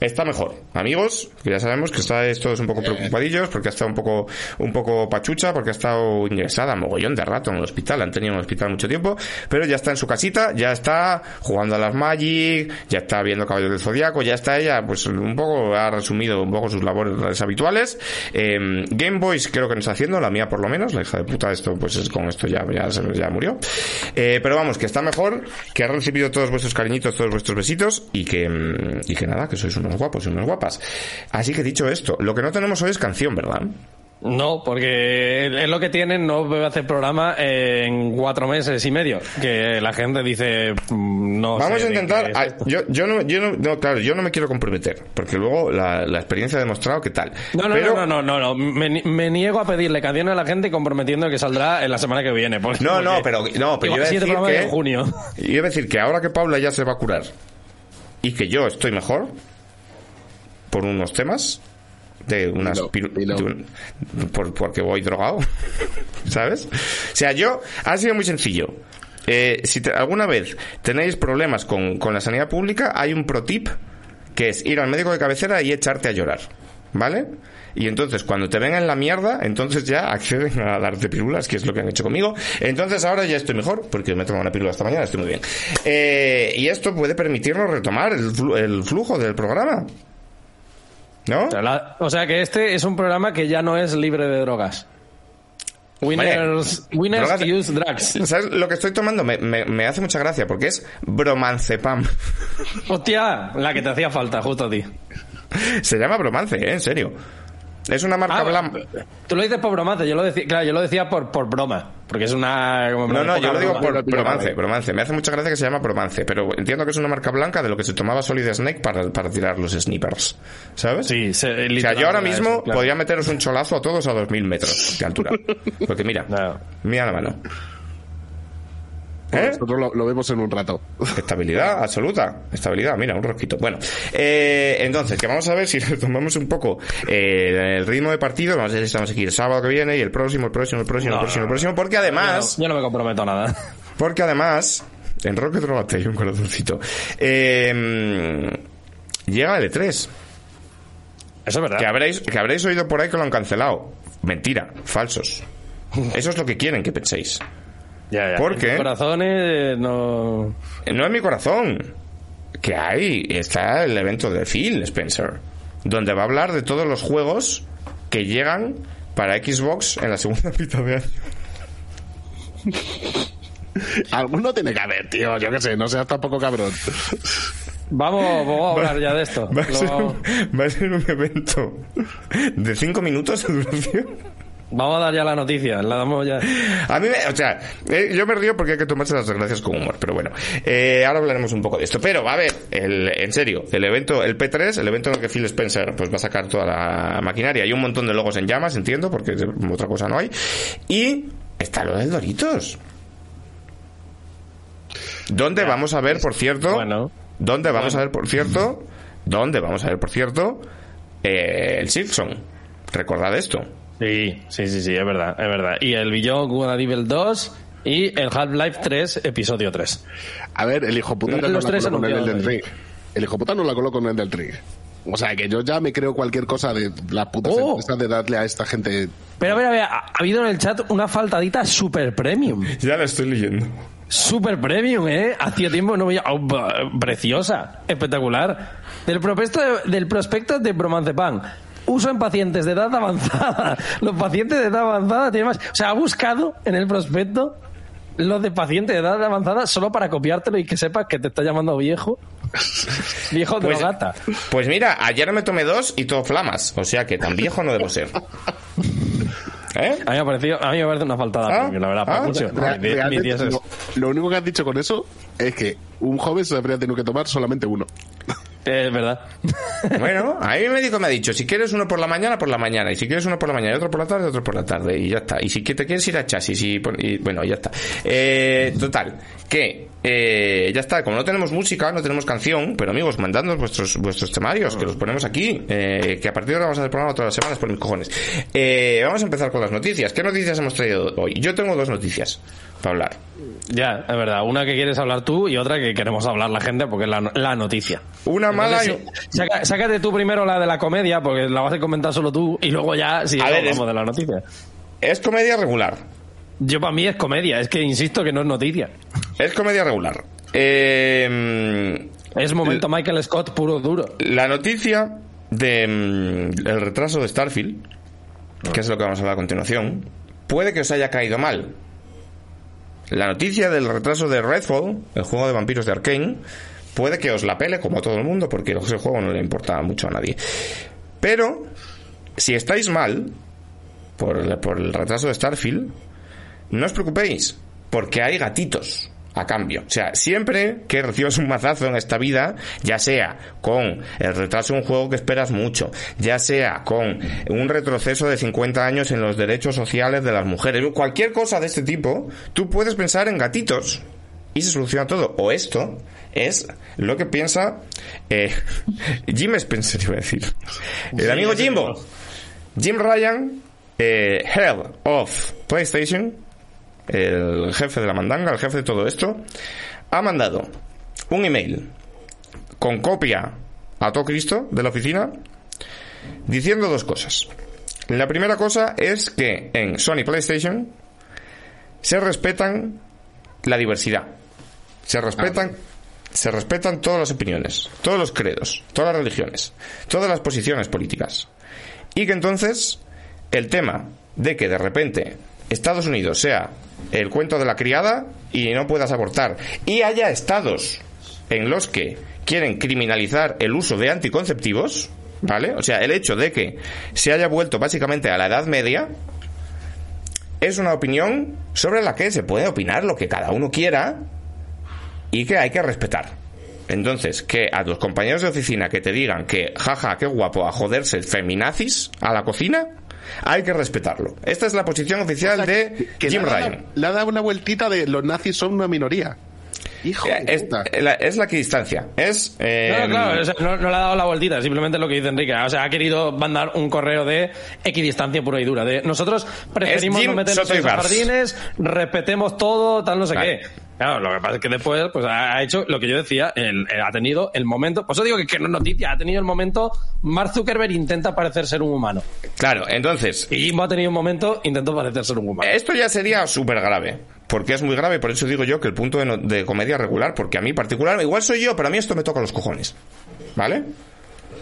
está mejor. Amigos, que ya sabemos que estáis todos un poco preocupadillos porque ha estado un poco, un poco pachucha, porque ha estado ingresada mogollón de rato en el hospital, han tenido en el hospital mucho tiempo, pero ya está en su casita, ya está jugando a las Magic, ya está viendo Caballos del Zodiaco, ya está ella, pues un poco, ha resumido un poco sus labores habituales. Eh, Game Boys creo que no está haciendo, la mía por lo menos, la hija de puta, esto, pues es, con esto ya, ya, se- ya murió. Eh, pero vamos, que está mejor, que ha recibido todos vuestros cariñitos, todos vuestros besitos, y que, y que nada, que sois unos guapos y unas guapas. Así que dicho esto, lo que no tenemos hoy es canción, ¿verdad? No, porque es lo que tienen, no voy a hacer programa en cuatro meses y medio. Que la gente dice, mm, no Vamos sé a intentar. qué es ah, esto. yo, yo, no, yo no, no, claro, yo no me quiero comprometer, porque luego la, la experiencia ha demostrado que tal. No, no, Pero- no, no, no, no, Me, ni- me niego a pedirle canciones a la gente comprometiendo que saldrá en la semana que viene. porque- No, no, pero, no, pero yo iba a decir que. de junio. Yo iba a decir que ahora que Paula ya se va a curar y que yo estoy mejor por unos temas de unas dilo. de un- por, porque voy drogado, ¿sabes? O sea, yo ha sido muy sencillo. Eh, si te- alguna vez tenéis problemas con, con la sanidad pública, hay un pro tip que es ir al médico de cabecera y echarte a llorar, ¿vale? Y entonces, cuando te ven en la mierda, entonces ya acceden a darte pirulas, que es lo que han hecho conmigo. Entonces ahora ya estoy mejor, porque me he tomado una pílula esta mañana, estoy muy bien. Eh, y esto puede permitirnos retomar el flujo del programa. ¿No? O sea, la- o sea que este es un programa que ya no es libre de drogas. Winners, winners drogas- use drugs. ¿Sabes lo que estoy tomando? Me, me- me hace mucha gracia, porque es bromancepam. Hostia, la que te hacía falta, justo a ti. Se llama bromance, ¿eh? En serio. Es una marca Ah, blanca. Tú lo dices por bromance, yo lo decía, claro, yo lo decía por, por broma, porque es una... como No, no, yo lo digo broma. por bromance, bromance. Me hace mucha gracia que se llama bromance, pero entiendo que es una marca blanca de lo que se tomaba Solid Snake para, para tirar los snipers. ¿Sabes? Sí, se- O sea, yo ahora mismo eso, claro. podría meteros un cholazo a todos a 2000 metros de altura. Porque mira, No. mira la mano. ¿Eh? Nosotros lo, lo vemos en un rato. Estabilidad absoluta. Estabilidad, mira, un rosquito. Bueno, eh, entonces, que vamos a ver si retomamos un poco eh, el ritmo de partido. Vamos a ver si estamos aquí el sábado que viene y el próximo, el próximo, el próximo, el próximo, el próximo. Porque además, Yo no, yo no me comprometo a nada. porque además, en Rocket Robate hay un corazoncito. Eh, llega el E3. Eso es verdad. Que habréis, que habréis oído por ahí que lo han cancelado. Mentira, falsos. Eso es lo que quieren que penséis. Ya, ya. ¿Por En qué? mis corazones no... No es mi corazón. Que hay, está el evento de Phil Spencer, donde va a hablar de todos los juegos que llegan para Xbox en la segunda mitad de año. Alguno tiene que haber, tío. Yo qué sé, no seas tampoco cabrón. Vamos, vamos a hablar ya de esto. Va a, ser un, va a ser un evento de 5 minutos de duración. Vamos a dar ya la noticia, la damos ya. A mí, me, o sea, eh, yo me río porque hay que tomarse las desgracias con humor, pero bueno, eh, ahora hablaremos un poco de esto. Pero, a ver, el, en serio, el evento, el P3, el evento en el que Phil Spencer pues va a sacar toda la maquinaria. Hay un montón de logos en llamas, entiendo, porque otra cosa no hay. Y está lo del Doritos. ¿Dónde vamos a ver, por cierto? Bueno. ¿Dónde vamos a ver, por cierto? ¿Dónde vamos a ver, por cierto? Eh, el Simpson. Recordad esto. Sí, sí, sí, sí, es verdad, es verdad. Y el Beyond Good and Evil 2 y el Half-Life 3, episodio 3. A ver, el hijo puta no Los la tres coló con el del Ring. El hijo puta no la coló con el del Ring. O sea, que yo ya me creo cualquier cosa de las putas Oh. empresas de darle a esta gente. Pero a ver, a ver, ha ha habido en el chat una faltadita super premium. Ya la estoy leyendo. Super premium, ¿eh? Hacía tiempo no veía... oh, preciosa, espectacular. Del prospecto de, del prospecto de Bromancepan. Uso en pacientes de edad avanzada. Los pacientes de edad avanzada tienen más... O sea, ha buscado en el prospecto los de pacientes de edad avanzada solo para copiártelo y que sepas que te está llamando viejo. viejo Pues, drogata. pues mira, ayer me tomé dos y todo flamas. O sea que tan viejo no debo ser. ¿Eh? A mí me ha parecido, a mí me parece una faltada Ah, la verdad. ah. Real- dices. lo, lo único que has dicho con eso es que un joven se habría tenido que tomar solamente uno. Es verdad. Bueno, a mi médico me ha dicho, si quieres uno por la mañana, por la mañana. Y si quieres uno por la mañana y otro por la tarde, otro por la tarde. Y ya está. Y si te quieres ir a chasis y, y bueno, ya está. Eh, total, que eh, ya está. Como no tenemos música, no tenemos canción, pero amigos, mandadnos vuestros, vuestros temarios, que los ponemos aquí. eh, que a partir de ahora vamos a hacer programa todas las semanas por mis cojones. Eh, vamos a empezar con las noticias. ¿Qué noticias hemos traído hoy? Yo tengo dos noticias para hablar. Ya, es verdad. Una que quieres hablar tú y otra que queremos hablar la gente porque es la, la noticia. Una mala y... Entonces, sí, saca- sácate tú primero la de la comedia porque la vas a comentar solo tú y luego ya si hablamos es- de la noticia. Es comedia regular. Yo para mí es comedia, es que insisto que no es noticia. Es comedia regular. Eh, Es momento Michael Scott puro duro. La noticia de mm, el retraso de Starfield, que es lo que vamos a hablar a continuación, puede que os haya caído mal. La noticia del retraso de Redfall, el juego de vampiros de Arkane, puede que os la pele como a todo el mundo, porque ese juego no le importa mucho a nadie. Pero, si estáis mal por el, por el retraso de Starfield, no os preocupéis, porque hay gatitos a cambio. O sea, siempre que recibas un mazazo en esta vida, ya sea con el retraso de un juego que esperas mucho, ya sea con un retroceso de 50 años en los derechos sociales de las mujeres, cualquier cosa de este tipo, tú puedes pensar en gatitos y se soluciona todo. O esto es lo que piensa eh, Jim Spencer, iba a decir. El amigo Jimbo. Jim Ryan, eh, Head of PlayStation, el jefe de la mandanga, el jefe de todo esto, ha mandado un email con copia a todo Cristo de la oficina diciendo dos cosas. La primera cosa es que en Sony PlayStation se respetan la diversidad. Se respetan se respetan todas las opiniones, todos los credos, todas las religiones, todas las posiciones políticas. Y que entonces el tema de que de repente Estados Unidos sea el cuento de la criada y no puedas abortar y haya estados en los que quieren criminalizar el uso de anticonceptivos, ¿vale? O sea, el hecho de que se haya vuelto básicamente a la Edad Media es una opinión sobre la que se puede opinar lo que cada uno quiera y que hay que respetar. Entonces, que a tus compañeros de oficina que te digan que, jaja, qué guapo, a joderse feminazis a la cocina, hay que respetarlo. Esta es la posición oficial de Que Jim Ryan. Le ha dado una vueltita de los nazis son una minoría. Hijo Eh, de Es puta. la, es la equidistancia. Es. eh, No, no, claro, o sea, no, no le ha dado la vueltita, simplemente lo que dice Enrique. O sea, ha querido mandar un correo de equidistancia pura y dura. De nosotros preferimos no meternos en Bars. jardines, respetemos todo, tal, no sé Vale. qué. Claro, lo que pasa es que después pues, ha hecho lo que yo decía, el- el- ha tenido el momento, por eso digo que, que no es noticia, ha tenido el momento, Mark Zuckerberg intenta parecer ser un humano. Claro, entonces. Y Jimbo ha tenido un momento, intentó parecer ser un humano. Esto ya sería súper grave. Porque es muy grave, por eso digo yo que el punto de, no- de comedia regular, porque a mí particular, igual soy yo, pero a mí esto me toca los cojones. ¿Vale?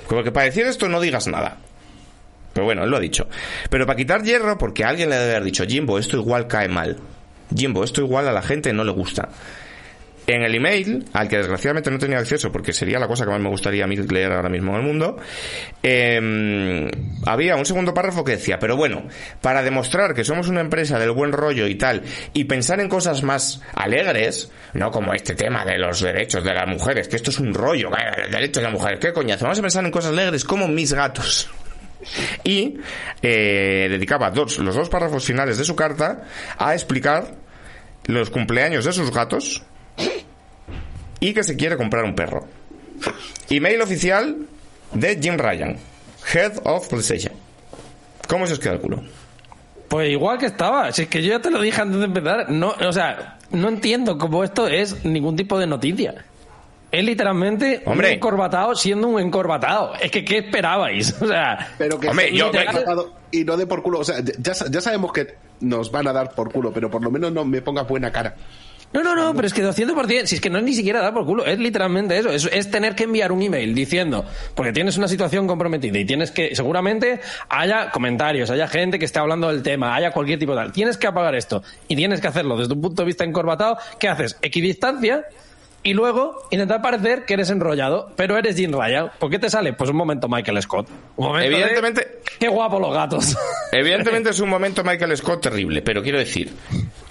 Porque para decir esto no digas nada. Pero bueno, él lo ha dicho. Pero para quitar hierro, porque alguien le debe haber dicho, Jimbo, esto igual cae mal. Jimbo, esto igual a la gente no le gusta. En el email, al que desgraciadamente no tenía acceso porque sería la cosa que más me gustaría a mí leer ahora mismo en el mundo, eh, había un segundo párrafo que decía, pero bueno, para demostrar que somos una empresa del buen rollo y tal, y pensar en cosas más alegres, no como este tema de los derechos de las mujeres, que esto es un rollo, el derecho de las mujeres, qué coñazo, vamos a pensar en cosas alegres como mis gatos. Y eh, dedicaba dos, los dos párrafos finales de su carta a explicar los cumpleaños de sus gatos y que se quiere comprar un perro. Email oficial de Jim Ryan, Head of PlayStation. ¿Cómo se os queda el culo? Pues igual que estaba, si es que yo ya te lo dije antes de empezar, no, o sea, no entiendo cómo esto es ningún tipo de noticia. Es literalmente Hombre. un encorbatado siendo un encorbatado. Es que, ¿qué esperabais? O sea, Pero que Hombre, yo- literal y no de por culo. O sea, ya, ya sabemos que nos van a dar por culo, pero por lo menos no me pongas buena cara. no, no, no, pero es que 200%, si es que no es ni siquiera dar por culo, es literalmente eso, es, es tener que enviar un email diciendo, porque tienes una situación comprometida y tienes que, seguramente haya comentarios, haya gente que esté hablando del tema, haya cualquier tipo de tal, tienes que apagar esto y tienes que hacerlo desde un punto de vista encorbatado, ¿qué haces? Equidistancia y luego intentar parecer que eres enrollado, pero eres Jim Ryan. ¿Por qué te sale? Pues un momento Michael Scott. Un momento de, Evidentemente- qué guapo los gatos. Evidentemente es un momento Michael Scott terrible, pero quiero decir,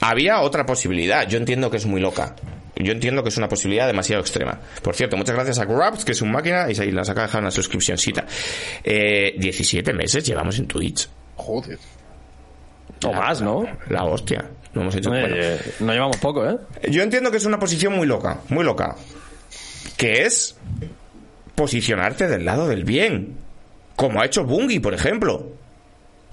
había otra posibilidad. Yo entiendo que es muy loca. yo entiendo que es una posibilidad demasiado extrema. Por cierto, muchas gracias a Grabs, que es un máquina, y se las acaba de dejar una suscripcióncita. Eh, 17 meses llevamos en Twitch. Joder. O más, ¿no? La hostia. No hemos hecho... Eh, bueno. no llevamos poco, ¿eh? Yo entiendo que es una posición muy loca, muy loca. Que es posicionarte del lado del bien. Como ha hecho Bungie, por ejemplo.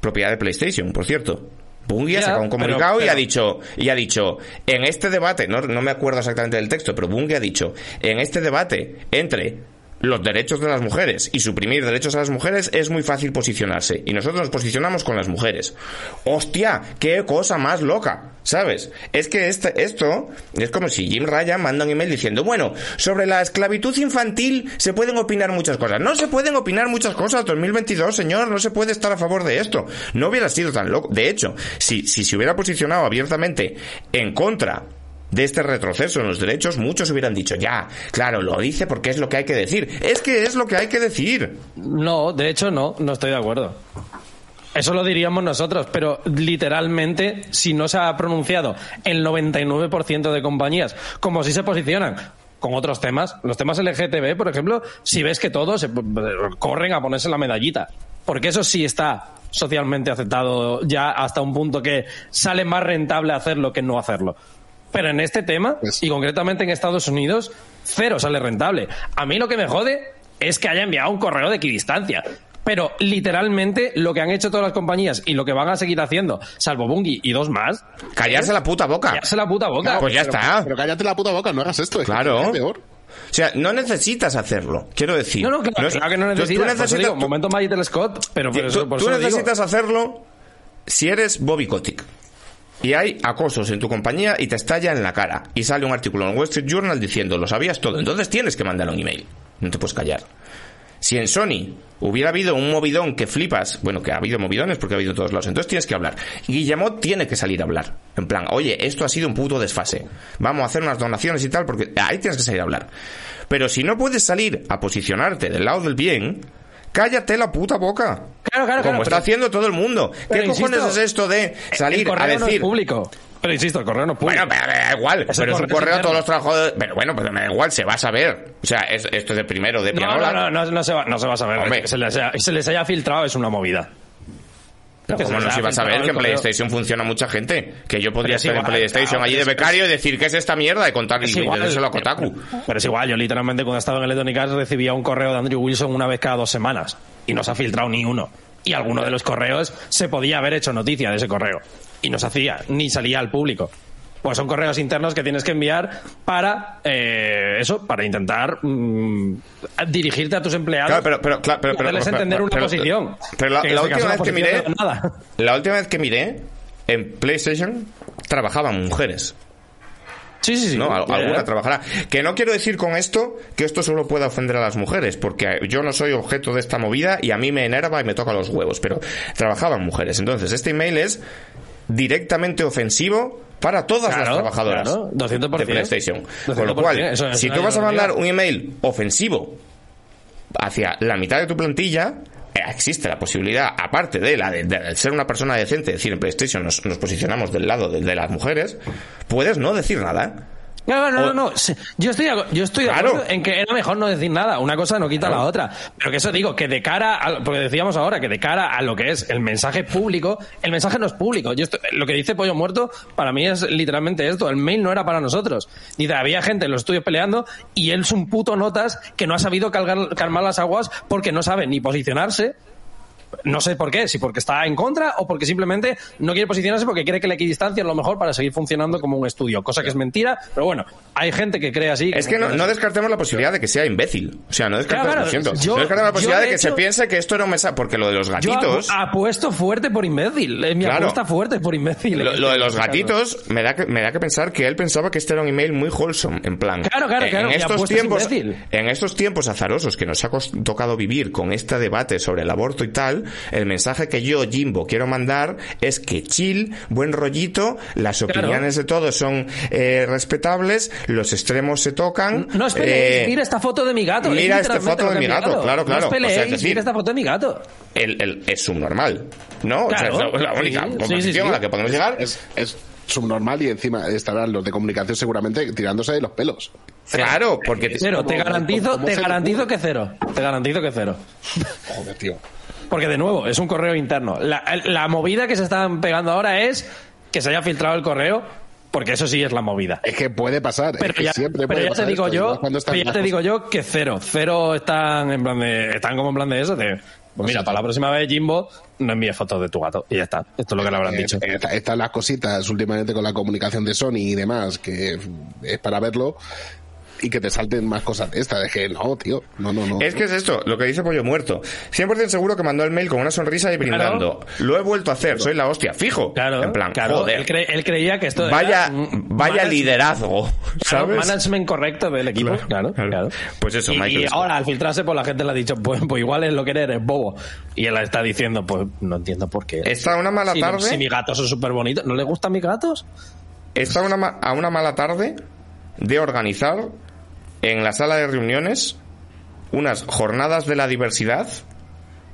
Propiedad de PlayStation, por cierto. Bungie ha sacado un pero- comunicado y ha dicho, y ha dicho, en este debate, no, no me acuerdo exactamente del texto, pero Bungie ha dicho, en este debate entre los derechos de las mujeres y suprimir derechos a las mujeres es muy fácil posicionarse. Y nosotros nos posicionamos con las mujeres. ¡Hostia! ¡Qué cosa más loca! ¿Sabes? Es que este, esto es como si Jim Ryan manda un email diciendo, bueno, sobre la esclavitud infantil se pueden opinar muchas cosas. No se pueden opinar muchas cosas, 2022, señor, no se puede estar a favor de esto. No hubiera sido tan loco. De hecho, si, si se hubiera posicionado abiertamente en contra de este retroceso en los derechos, muchos hubieran dicho, ya, claro, lo dice porque es lo que hay que decir. Es que es lo que hay que decir. No, de hecho no, no estoy de acuerdo. Eso lo diríamos nosotros, pero literalmente, si no se ha pronunciado el 99% de compañías, como si se posicionan con otros temas, los temas LGTB, por ejemplo, si ves que todos se- corren a ponerse la medallita, porque eso sí está socialmente aceptado ya hasta un punto que sale más rentable hacerlo que no hacerlo. Pero en este tema, Pues- y concretamente en Estados Unidos, cero sale rentable. A mí lo que me jode es que haya enviado un correo de equidistancia. Pero literalmente lo que han hecho todas las compañías y lo que van a seguir haciendo, salvo Bungie y dos más, Callarse la puta boca. callarse la puta boca. Pues ya Pero- está. Pero cállate la puta boca, no hagas esto. Claro. es peor. O sea, no necesitas hacerlo, quiero decir. no, no, claro, es- claro que no tú- tú necesitas. Necesitas- digo, tú- momento Magic Scott, pero por tú- eso, por tú eso lo digo. necesitas hacerlo si eres Bobby Kotick. Y hay acosos en tu compañía y te estalla en la cara. Y sale un artículo en Wall Street Journal diciendo, lo sabías todo. Entonces tienes que mandar un email. No te puedes callar. Si en Sony hubiera habido un movidón que flipas, bueno, que ha habido movidones porque ha habido en todos lados, entonces tienes que hablar. Guillemot tiene que salir a hablar. En plan, oye, esto ha sido un puto desfase. Vamos a hacer unas donaciones y tal, porque ahí tienes que salir a hablar. Pero si no puedes salir a posicionarte del lado del bien, cállate la puta boca. Claro, claro, Como claro, está pero- haciendo todo el mundo. ¿Qué cojones insisto, es esto de el salir a correo no es decir... público. Pero insisto, el correo no es público. Bueno, pero me da igual, Es el pero es un correo a todos los trabajadores. Pero bueno, pero me da igual, se va a saber. O sea, es- esto es de primero de no, pianola. no, no, no, no se va, no se va a saber. Hombre. Que se, les haya, se les haya filtrado es una movida. Pero Que ¿Cómo no les se haya iba a saber filtrado que en. PlayStation funciona mucha gente? Que yo podría estar en igual, PlayStation claro, allí de becario y decir, ¿qué es esta mierda? Y contar Es y igual, vendérselo a Kotaku. Pero es igual, yo literalmente cuando estaba en Electronic Arts recibía un correo de Andrew Wilson una vez cada dos semanas y no se ha filtrado ni uno. Y alguno de los correos se podía haber hecho noticia de ese correo y no se hacía, ni salía al público. Pues son correos internos que tienes que enviar para eh, eso, para intentar mm, dirigirte a tus empleados Claro, pero, pero, claro, entender una posición. Pero la, última vez que miré, nada. la última vez que miré, en PlayStation trabajaban mujeres. Sí, sí, sí. ¿no? Alguna trabajará. Que no quiero decir con esto que esto solo pueda ofender a las mujeres, porque yo no soy objeto de esta movida y a mí me enerva y me toca los huevos, pero trabajaban mujeres. Entonces, este email es directamente ofensivo para todas las trabajadoras claro, 200%. de PlayStation. Con lo 200%, cual, eso si tú vas a mandar un email ofensivo hacia la mitad de tu plantilla, eh, existe la posibilidad, aparte de la de, de ser una persona decente, decir en PlayStation nos, nos posicionamos del lado de, de las mujeres, puedes no decir nada. No, no, no, no. Yo estoy, yo estoy de Claro. acuerdo en que era mejor no decir nada. Una cosa no quita Claro. la otra. Pero que eso digo, que de cara a, porque decíamos ahora, que de cara a lo que es el mensaje público, el mensaje no es público. Yo estoy- lo que dice Pollo Muerto, para mí es literalmente esto. El mail no era para nosotros. Dice, había gente en los estudios peleando y él es un puto notas que no ha sabido calgar- calmar las aguas porque no sabe ni posicionarse no sé por qué, si porque está en contra o porque simplemente no quiere posicionarse porque quiere que la equidistancia es lo mejor para seguir funcionando como un estudio, cosa que es mentira, pero bueno, hay gente que cree así. Es que no, no descartemos la posibilidad de que sea imbécil. O sea, no descartemos, Claro, lo siento. yo- no descartemos la posibilidad yo, de que se piense que esto era un mensaje, porque lo de los Yo gatitos... apu- apuesto fuerte por imbécil, es mi Claro. apuesta fuerte por imbécil. Lo, lo de los Claro. gatitos me da, que, me da que pensar que él pensaba que este era un email muy wholesome, en plan. Claro, claro, en- claro, En estos es tiempos, imbécil. en estos tiempos azarosos que nos ha tocado vivir con este debate sobre el aborto y tal, el mensaje que yo, Jimbo, quiero mandar es que chill, buen rollito, las Claro. opiniones de todos son eh, respetables, los extremos se tocan. No os peleéis, eh, mira esta foto de mi gato. mira esta foto de mi gato, claro, claro. No os O sea, es decir, mira esta foto de mi gato. el, el- es subnormal, ¿no? O sea, Claro. es la, única Sí, sí, conclusión sí, sí. a la que podemos llegar. Es, es, subnormal y encima estarán los de comunicación seguramente tirándose de los pelos. Claro, porque... Cero, te ¿Cómo- garantizo, cómo te garantizo que cero. Te garantizo que cero. Joder, tío. Porque de nuevo, es un correo interno. La, la movida que se están pegando ahora es que se haya filtrado el correo, porque eso sí es la movida. Es que puede pasar. Pero es que ya, siempre pero puede ya te digo esto, yo, pero ya te digo yo que cero. Cero están en plan de, están como en plan de eso, de, pues mira, para la próxima vez, Jimbo, no envíes fotos de tu gato. Y ya está. Esto es lo que le habrán Eh, dicho. eh, está- Están las cositas últimamente con la comunicación de Sony y demás, que es para verlo y que te salten más cosas de estas. Es que no, tío. No, no, no. Es que es esto, lo que dice Pollo Muerto. 100% seguro que mandó el mail con una sonrisa y brindando. Lo he vuelto a hacer, soy la hostia, fijo. Claro, En plan, claro. joder. Él, cre- él creía que esto Vaya, era vaya liderazgo, claro, ¿sabes? management correcto del equipo. Claro, Claro, claro. Pues eso, y, Michael y Scott. ahora al filtrarse, pues la gente le ha dicho, pues, pues igual es lo que eres, bobo. Y él está diciendo, pues no entiendo por qué. Está una mala si, tarde. si mis gatos son súper bonitos, ¿no le gustan mis gatos? Está una a una mala tarde de organizar en la sala de reuniones unas jornadas de la diversidad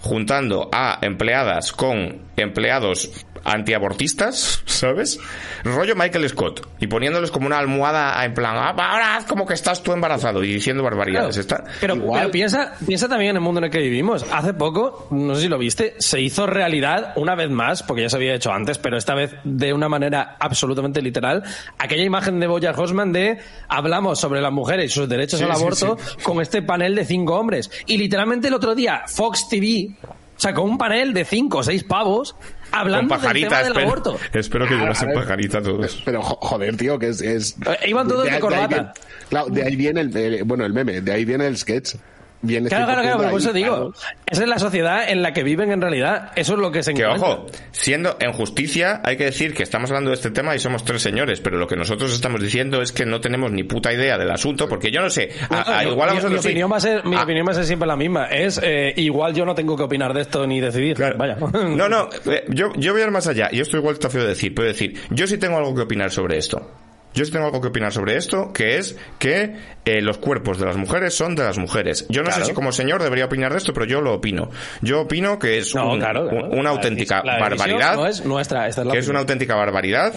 juntando a empleadas con empleados antiabortistas, ¿sabes? Rollo Michael Scott y poniéndoles como una almohada en plan, "Ah, ahora haz como que estás tú embarazado y diciendo barbaridades. Está... Pero, piensa, piensa también en el mundo en el que vivimos. Hace poco, no sé si lo viste, se hizo realidad una vez más, porque ya se había hecho antes, pero esta vez de una manera absolutamente literal, aquella imagen de Boya Horseman de hablamos sobre las mujeres y sus derechos Sí, al sí, aborto con este panel de cinco hombres. Y literalmente el otro día Fox TV sacó un panel de cinco o seis pavos Con hablando del pajarita, tema del espero, aborto. espero que Claro, llevasen a ver. pajarita todos. Pero jo- joder, tío, que es. es Eh, iban todos de ahí corbata. viene- claro, de ahí viene el, eh, bueno, el meme, de ahí viene el sketch. Viene Claro, claro, claro, pero por eso digo, esa es la sociedad en la que viven en realidad. Eso es lo que se Que encuentra. ojo, siendo en justicia, hay que decir que estamos hablando de este tema y somos tres señores, pero lo que nosotros estamos diciendo es que no tenemos ni puta idea del asunto, porque yo no sé, a- No, a- no, igual a mi, vosotros mi sí. opinión va a ser, mi Ah, opinión va a ser siempre la misma. Es eh, igual yo no tengo que opinar de esto ni decidir. Claro. Vaya. No, no, eh, yo, yo voy a ir más allá. Y esto igual feo de decir. Puedo decir, yo sí tengo algo que opinar sobre esto. Yo sí tengo algo que opinar sobre esto, que es que eh, los cuerpos de las mujeres son de las mujeres. Yo no Claro. sé si como señor debería opinar de esto, pero yo lo opino. Yo opino que es No, un- claro, claro. un- una auténtica la barbaridad. No es nuestra, esta es la que es una auténtica barbaridad.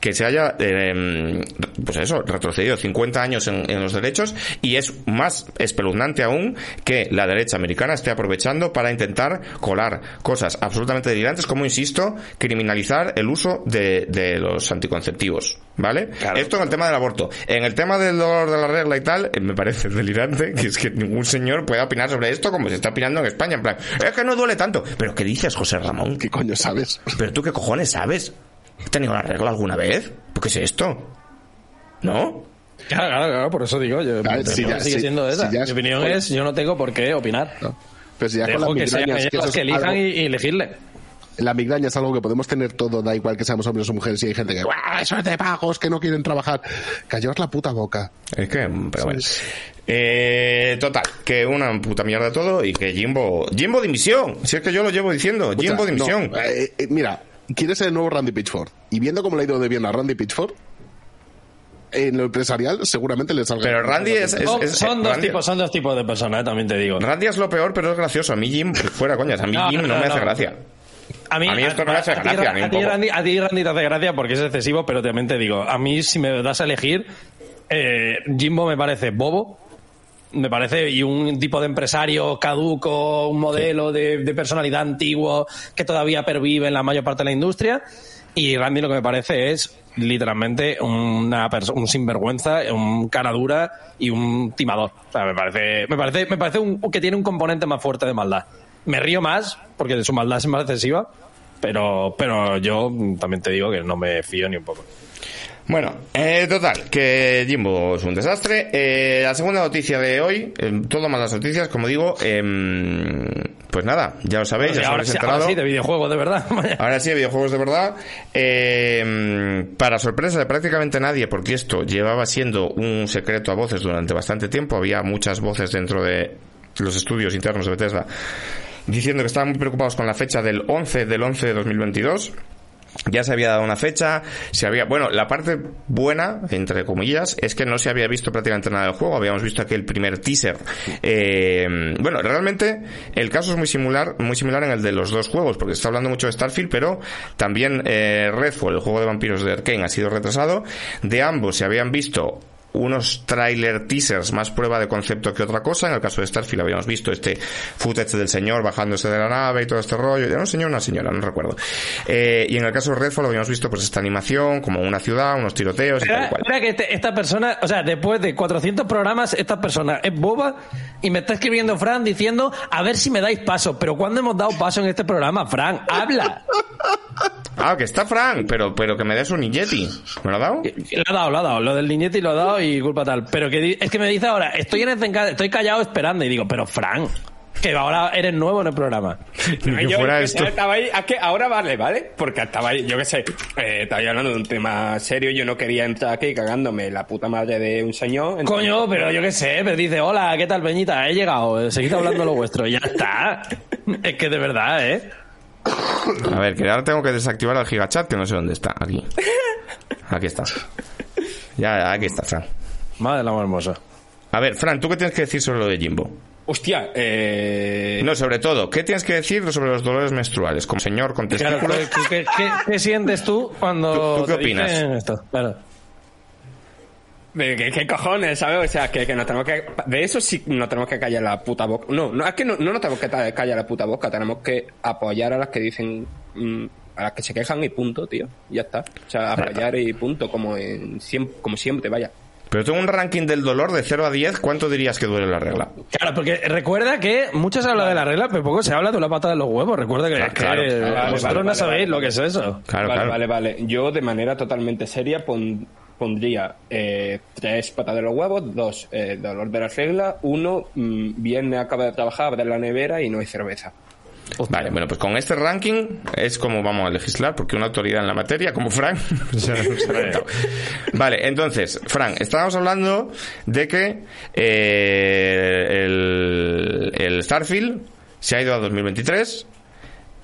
Que se haya eh, pues eso retrocedido 50 años en, en los derechos y es más espeluznante aún que la derecha americana esté aprovechando para intentar colar cosas absolutamente delirantes como insisto criminalizar el uso de, de los anticonceptivos ¿vale? esto en el tema del aborto en el tema del dolor de la regla y tal eh, me parece delirante que es que ningún señor pueda opinar sobre esto como se está opinando en España en plan es que no duele tanto pero ¿qué dices José Ramón? ¿Qué coño sabes? ¿Pero tú qué cojones sabes? ¿Has tenido una regla alguna vez? ¿Por qué es esto? ¿No? Claro, claro, claro, por eso digo. Yo, Claro, mi si opinión ya- sigue si- siendo si esa. Mi es- opinión joder. es, yo no tengo por qué opinar. Pero si ya con Dejo las que migrañas, que que elijan algo- y, y elegirle. La migraña es algo que podemos tener todo, da igual que seamos hombres o mujeres, y hay gente que, "Buah, eso es de vagos, que no quieren trabajar. Callaos la puta boca. Es que, pero bueno. Eh, total, que una puta mierda todo y que Jimbo... Jimbo dimisión, si es que yo lo llevo diciendo, Jimbo dimisión. no, eh, eh, mira, quieres ser el nuevo Randy Pitchford. Y viendo cómo le ha ido de bien a Randy Pitchford, en lo empresarial seguramente le salga. Pero Randy es... es- Son, es- son dos Randy, tipos, son dos tipos de personas, eh, también te digo. Randy es lo peor, pero es gracioso. A mí Jim, fuera coñas, a mí No, Jim no, no, me hace no. gracia. A mí, A mí esto no me hace ti, gracia, a ti. Randy, a ti, Randy, te hace gracia porque es excesivo, pero también te digo, a mí si me das a elegir, eh, Jimbo me parece bobo, me parece, y un tipo de empresario caduco, un modelo de, de personalidad antiguo que todavía pervive en la mayor parte de la industria. Y Randy lo que me parece es literalmente una un sinvergüenza, un cara dura y un timador. O sea, me parece, me parece, me parece un, que tiene un componente más fuerte de maldad. Me río más porque de su maldad es más excesiva, pero, pero yo también te digo que no me fío ni un poco. Bueno, eh, total, que Jimbo es un desastre. Eh, la segunda noticia de hoy, eh, todo más las noticias, como digo, em, pues nada, ya lo sabéis, ya os ahora, habéis sí, ahora sí, de videojuego, de verdad. Ahora sí, videojuegos de verdad. Eh, para sorpresa de prácticamente nadie, porque esto llevaba siendo un secreto a voces durante bastante tiempo, había muchas voces dentro de los estudios internos de Bethesda diciendo que estaban muy preocupados con la fecha del 11 del 11 de 2022. Ya se había dado una fecha, se había, bueno, la parte buena, entre comillas, es que no se había visto prácticamente nada del juego, habíamos visto aquel primer teaser. Eh, bueno, realmente el caso es muy similar, muy similar en el de los dos juegos, porque se está hablando mucho de Starfield, pero también eh, Redfall, el juego de vampiros de Arkane, ha sido retrasado. De ambos se habían visto unos trailer teasers más prueba de concepto que otra cosa. En el caso de Starfield habíamos visto este footage del señor bajándose de la nave y todo este rollo. Era un señor una señora, no recuerdo. Eh, y en el caso de Redfall habíamos visto pues esta animación, como una ciudad, unos tiroteos y tal cual. Que este- esta persona, o sea, después de 400 programas, esta persona es boba y me está escribiendo Fran diciendo a ver si me dais paso. Pero ¿cuándo hemos dado paso en este programa, Fran? Habla. Ah, que está Frank, pero, pero que me des un Yeti. ¿Me lo ha dado? Lo ha dado, lo ha dado. Lo del niñete lo ha dado y culpa tal. Pero que es que me dice ahora, estoy en el estoy callado esperando. Y digo, pero Fran, que ahora eres nuevo en el programa. Ni que Yo- fuera yo esto. Estaba ahí, es que ahora vale, ¿vale? Porque estaba ahí, yo qué sé, eh, estaba hablando de un tema serio, yo no quería entrar aquí cagándome la puta madre de un señor. entonces- Coño, pero yo qué sé, pero dice, hola, ¿qué tal, Peñita? He llegado, seguid hablando lo vuestro. Y ya está. Es que de verdad, ¿eh? A ver, que ahora tengo que desactivar el gigachat, que no sé dónde está. Aquí. Aquí está. Ya, aquí está, Fran. Madre del amor hermoso. A ver, Fran, ¿tú qué tienes que decir sobre lo de Jimbo? Hostia, eh... No, sobre todo, ¿qué tienes que decir sobre los dolores menstruales? Como señor con Claro, testículos. ¿qué, qué- qué- qué sientes tú cuando ¿Tú- tú qué opinas? esto? Claro. ¿De qué, qué cojones, sabes? O sea, que, que nos tenemos que... De eso sí nos tenemos que callar la puta boca. No, no es que no, no nos tenemos que callar la puta boca, tenemos que apoyar a las que dicen... mm, a las que se quejan y punto, tío. Ya está. O sea, apoyar y punto, como en siempre, como siempre, vaya. Pero tengo un ranking del dolor de 0 a 10. ¿Cuánto dirías que duele la regla? Claro, porque recuerda que mucho se habla de la regla, pero poco se habla de la pata de los huevos. Recuerda que, Claro, que claro. Vale, vosotros vale, no vale, sabéis vale, lo que es eso. Claro, vale, claro. vale, vale. Yo de manera totalmente seria pon- pondría eh, tres patas de los huevos, dos eh, dolor de la regla, uno mm, viernes acaba de trabajar, abre la nevera y no hay cerveza. Vale, bueno, pues con este ranking es como vamos a legislar, porque una autoridad en la materia, como Frank, se ha reventado. Vale, entonces, Frank, estábamos hablando de que eh, el, el Starfield se ha ido a 2023,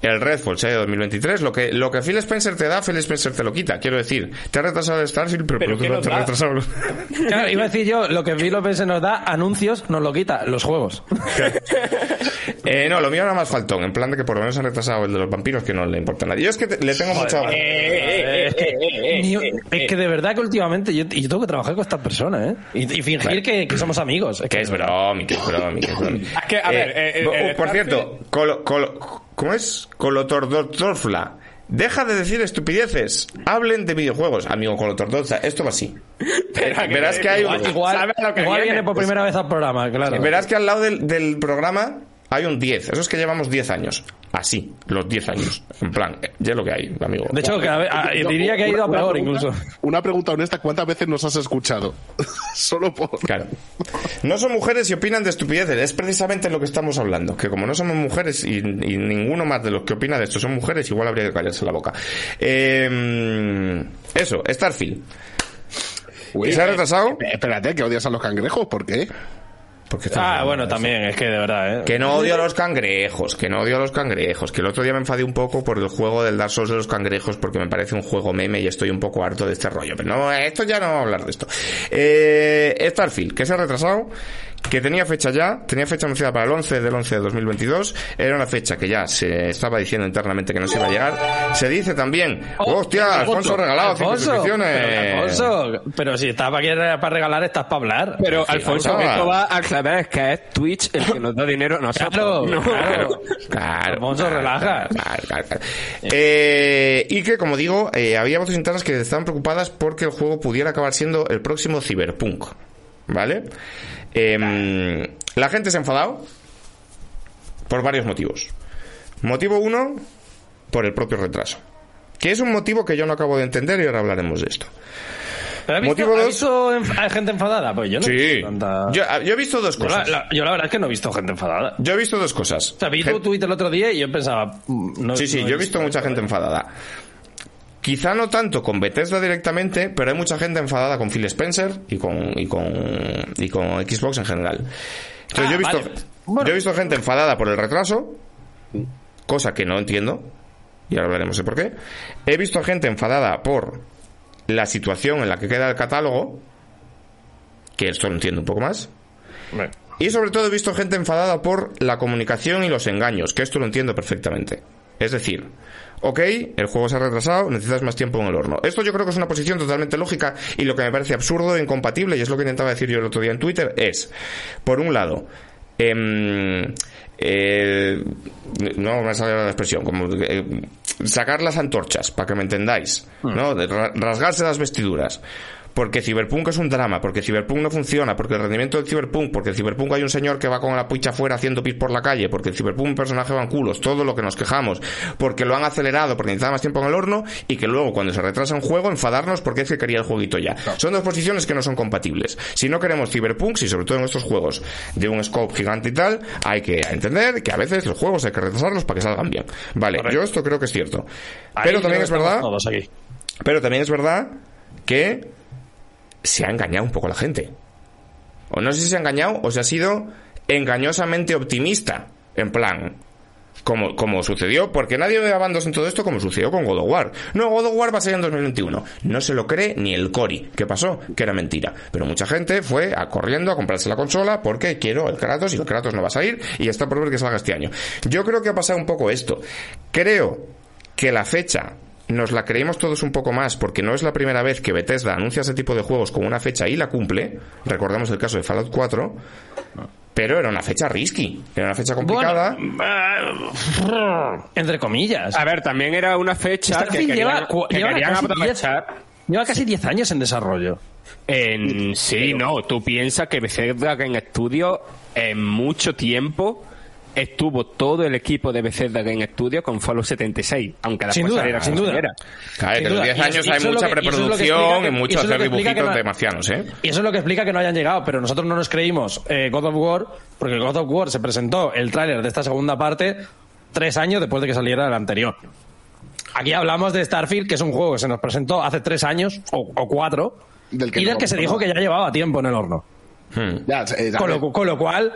el Redfall se ha ido a 2023, lo que, lo que Phil Spencer te da, Phil Spencer te lo quita. Quiero decir, te ha retrasado el Starfield, pero, ¿Pero por lado te ha retrasado... Claro, iba a decir yo, lo que Phil se nos da, anuncios, nos lo quita, los juegos. Eh, no, lo mío era más faltón, en plan de que por lo menos han retrasado el de los vampiros, que no le importa a nadie. Yo es que te- le tengo mucha... Eh, es, que, ni- es que de verdad que últimamente yo, yo tengo que trabajar con estas personas, ¿eh? Y, y fingir que, que somos amigos. Es Que es bromi, que es bromi, que es bromi. Es que, a ver, eh, eh, eh, por cierto, colo, colo- ¿cómo es? Colotordorfla. Deja de decir estupideces. Hablen de videojuegos, amigo Colotordorfla. Esto va así. Pero que- Verás que hay igual- un- Igual, ¿Sabes lo que igual viene? viene por primera vez al programa, claro. Verás que al lado del, del programa hay un 10. Eso es que llevamos 10 años. Así, los 10 años. En plan, eh, ya es lo que hay, amigo. De hecho, que a ver, a- diría que ha ido a peor pregunta- incluso. Una pregunta honesta, ¿cuántas veces nos has escuchado? Solo por... Claro. No son mujeres y opinan de estupideces. Es precisamente lo que estamos hablando. Que como no somos mujeres y, y ninguno más de los que opina de esto son mujeres, igual habría que callarse la boca. Eh, eso, Starfield. Uy, ¿Y se ha retrasado? eh, Espérate, que odias a los cangrejos, ¿por qué? Porque Ah, bueno, también, es que de verdad, ¿eh? Que no odio a los cangrejos, que no odio a los cangrejos, que el otro día me enfadé un poco por el juego del Dark Souls de los cangrejos porque me parece un juego meme y estoy un poco harto de este rollo. Pero no, esto ya no vamos a hablar de esto. Eh, Starfield, que se ha retrasado, que tenía fecha ya, tenía fecha anunciada para el 11 del 11 de 2022, era una fecha que ya se estaba diciendo internamente que no se iba a llegar. Se dice también, hostia, Alfonso regalado cinco Alfonso, suscripciones. pero, Alfonso, pero si estás para, que- para regalar, estás para hablar. Pero, Sí, Alfonso, esto va a aclarar que es Twitch el que nos da dinero a nosotros. Claro, No. claro. Claro. Alfonso, claro, relaja. claro, claro, claro. Eh, y que, como digo, eh, había voces internas que estaban preocupadas porque el juego pudiera acabar siendo el próximo Cyberpunk. ¿Vale? Em, la gente se ha enfadado por varios motivos. Motivo uno, por el propio retraso. Que es un motivo que yo no acabo de entender y ahora hablaremos de esto. ¿Pero visto, motivo dos- visto enf- gente enfadada? Pues yo no he Sí. visto tanta- Yo, yo he visto dos Yo la, cosas. la- yo la verdad es que no he visto gente enfadada. Yo he visto dos cosas. O sea, vi Gen- tu tweet el otro día y yo pensaba... mm, No, Sí, sí, no yo he visto mucha gente enfadada. Quizá no tanto con Bethesda directamente, pero hay mucha gente enfadada con Phil Spencer y con, y con, y con Xbox en general. Entonces Ah, yo, he visto, vale. Bueno. yo he visto gente enfadada por el retraso, cosa que no entiendo. y ahora hablaremos de por qué. He visto a gente enfadada por la situación en la que queda el catálogo, que esto lo entiendo un poco más. Y sobre todo he visto gente enfadada por la comunicación y los engaños, que esto lo entiendo perfectamente. Es decir, ok, el juego se ha retrasado, necesitas más tiempo en el horno. Esto yo creo que es una posición totalmente lógica y lo que me parece absurdo e incompatible, y es lo que intentaba decir yo el otro día en Twitter, es, por un lado, em, eh, no me sale la expresión, como eh, sacar las antorchas, para que me entendáis, ¿no? De ra- rasgarse las vestiduras. Porque Cyberpunk es un drama, porque Cyberpunk no funciona, porque el rendimiento del Cyberpunk, porque el Cyberpunk hay un señor que va con la pucha afuera haciendo pis por la calle, porque el Cyberpunk un personaje va en culos, todo lo que nos quejamos, porque lo han acelerado, porque necesitaba más tiempo en el horno, y que luego cuando se retrasa un juego enfadarnos porque es que quería el jueguito ya. Son dos posiciones que no son compatibles. Si no queremos Cyberpunk, y sobre todo en estos juegos de un scope gigante y tal, hay que entender que a veces los juegos hay que retrasarlos para que salgan bien. Vale, yo esto creo que es cierto. Ahí Pero también es verdad aquí. pero también es verdad que se ha engañado un poco la gente. O no sé si se ha engañado o se ha sido engañosamente optimista. En plan, como, como sucedió, porque nadie ve a bandos en todo esto como sucedió con God of War. No, God of War va a ser en 2021. No se lo cree ni el Cory. ¿Qué pasó? Que era mentira. Pero mucha gente fue corriendo a comprarse la consola porque quiero el Kratos y el Kratos no va a salir y está por ver que salga este año. Yo creo que ha pasado un poco esto. Creo que la fecha nos la creímos todos un poco más porque no es la primera vez que Bethesda anuncia ese tipo de juegos con una fecha y la cumple. Recordamos el caso de Fallout 4. Pero era una fecha risky, era una fecha complicada. Bueno, eh, entre comillas. A ver, también era una fecha que Starfield querían, lleva, cu- que lleva querían casi 10 aprovechar. lleva casi 10 años en desarrollo. En, sí, no, tú piensas que Bethesda Game Studio en mucho tiempo estuvo todo el equipo de Bethesda Game Studio con Fallout 76, aunque Sin después duda, saliera sin duda. Claro, Sin que en duda. 10 Y eso- años y hay eso es lo mucha que- que preproducción explica y que- mucho hacer dibujitos no- de marcianos, ¿eh? Y eso es lo que explica que no hayan llegado, pero nosotros no nos creímos eh, God of War, porque God of War se presentó el tráiler de esta segunda parte tres años después de que saliera el anterior. Aquí hablamos de Starfield, que es un juego que se nos presentó hace tres años o, o cuatro, Del que y del no que se dijo que ya llevaba tiempo en el horno. Hmm. Ya, eh, lo, con lo cual,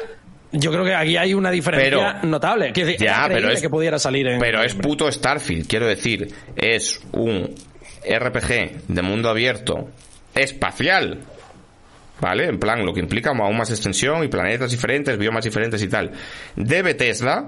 yo creo que aquí hay una diferencia Pero- notable. Quiero decir, Ya, pero es- que pudiera salir en Pero es puto Starfield, quiero decir, es un RPG de mundo abierto espacial. ¿Vale? En plan, lo que implica aún más extensión y planetas diferentes, biomas diferentes y tal. De Bethesda,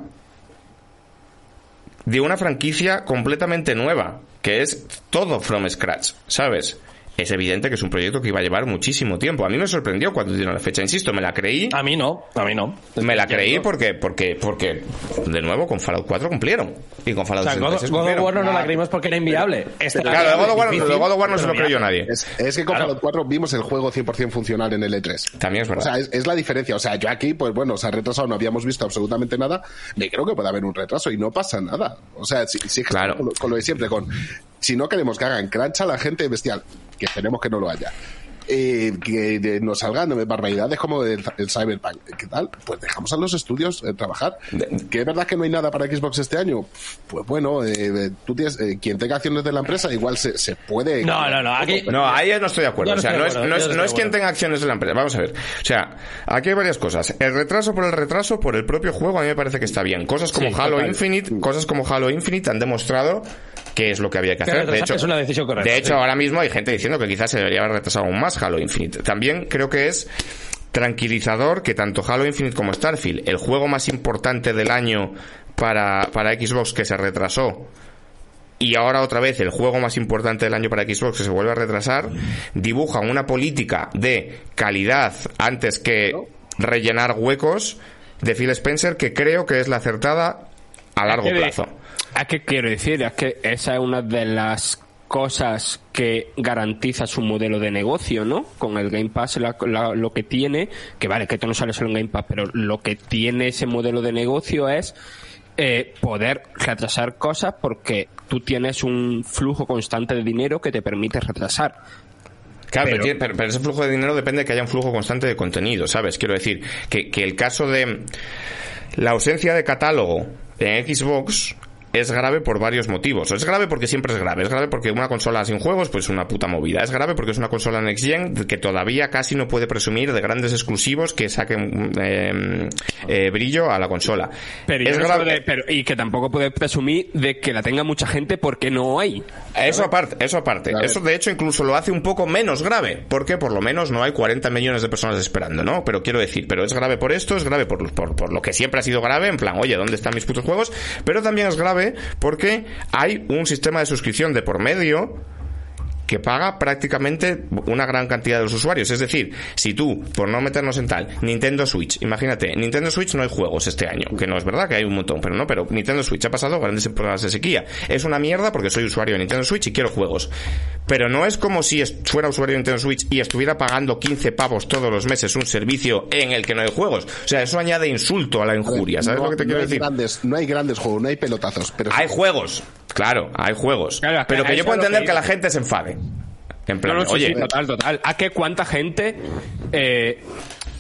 de una franquicia completamente nueva, que es todo from scratch, ¿sabes? Es evidente que es un proyecto que iba a llevar muchísimo tiempo. A mí me sorprendió cuando dieron la fecha, insisto, me la creí. A mí no, a mí no. Me la creí porque, porque, porque, de nuevo, con Fallout 4 cumplieron. Y con O Fallout sea, God, 76 God of cumplieron. War no nos la creímos porque era inviable. Este Claro, de God of War, de God of War no se lo creyó nadie. Es, es que con Claro. Fallout 4 vimos el juego 100% funcional en el E3. También es O verdad. sea, es, es la diferencia. O sea, yo aquí, pues bueno, se ha retrasado, no habíamos visto absolutamente nada. Me creo que puede haber un retraso y no pasa nada. O sea, si, si Claro. con, lo, con lo de siempre, con si no queremos que hagan crunch a la gente bestial, que esperemos que no lo haya. eh, que de- nos salgan barbaridades como el, el Cyberpunk. ¿Qué tal? Pues dejamos a los estudios eh, trabajar. ¿Que es verdad que no hay nada para Xbox este año? Pues bueno, eh, eh, tú tienes, eh, quien tenga acciones de la empresa igual se, se puede... No, no, no. Aquí, No, ahí no estoy de acuerdo. No O sea, no de es, no es, no de quien tenga acciones de la empresa. Vamos a ver. O sea, aquí hay varias cosas. El retraso por el retraso, por el propio juego, a mí me parece que está bien. Cosas como Sí, Halo total. Infinite, cosas como Halo Infinite han demostrado que es lo que había que Que hacer. De hecho, es una decisión correcta, de hecho sí. ahora mismo hay gente diciendo que quizás se debería haber retrasado aún más Halo Infinite. También creo que es tranquilizador que tanto Halo Infinite como Starfield, el juego más importante del año para, para Xbox que se retrasó, y ahora otra vez el juego más importante del año para Xbox que se vuelve a retrasar, dibujan una política de calidad antes que rellenar huecos de Phil Spencer que creo que es la acertada a largo plazo. Es que quiero decir, es que esa es una de las cosas que garantiza su modelo de negocio, ¿no? Con el Game Pass la- la- lo que tiene, que vale, que esto no sale solo en Game Pass, pero lo que tiene ese modelo de negocio es eh, poder retrasar cosas porque tú tienes un flujo constante de dinero que te permite retrasar. Claro, pero, Pero- tiene- pero- pero ese flujo de dinero depende de que haya un flujo constante de contenido, ¿sabes? Quiero decir que, que el caso de la ausencia de catálogo en Xbox es grave por varios motivos. Es grave porque siempre es grave. Es grave porque una consola sin juegos, pues una puta movida. Es grave porque es una consola Next Gen que todavía casi no puede presumir de grandes exclusivos que saquen eh, eh, brillo a la consola. Pero, es grave. pero- y que tampoco puede presumir de que la tenga mucha gente porque no hay. Eso aparte, eso aparte. Eso de hecho incluso lo hace un poco menos grave, porque por lo menos no hay 40 millones de personas esperando, ¿no? Pero quiero decir, pero es grave por esto, es grave por, por, por lo que siempre ha sido grave, en plan, oye, ¿dónde están mis putos juegos? Pero también es grave porque hay un sistema de suscripción de por medio que paga prácticamente una gran cantidad de los usuarios. Es decir, si tú, por no meternos en tal, Nintendo Switch, imagínate, Nintendo Switch no hay juegos este año, que no es verdad que hay un montón, pero no, pero Nintendo Switch ha pasado grandes problemas de sequía. Es una mierda porque soy usuario de Nintendo Switch y quiero juegos. Pero no es como si fuera usuario de Nintendo Switch y estuviera pagando 15 pavos todos los meses un servicio en el que no hay juegos. O sea, eso añade insulto a la A ver, injuria, ¿sabes no- lo que te no quiero hay decir? Grandes, no hay grandes juegos, no hay pelotazos. Pero Hay juegos, claro, hay juegos. Claro, pero que yo puedo entender que que la gente se enfade. En plan, No, no, oye, sí, total, total. ¿A qué cuánta gente eh,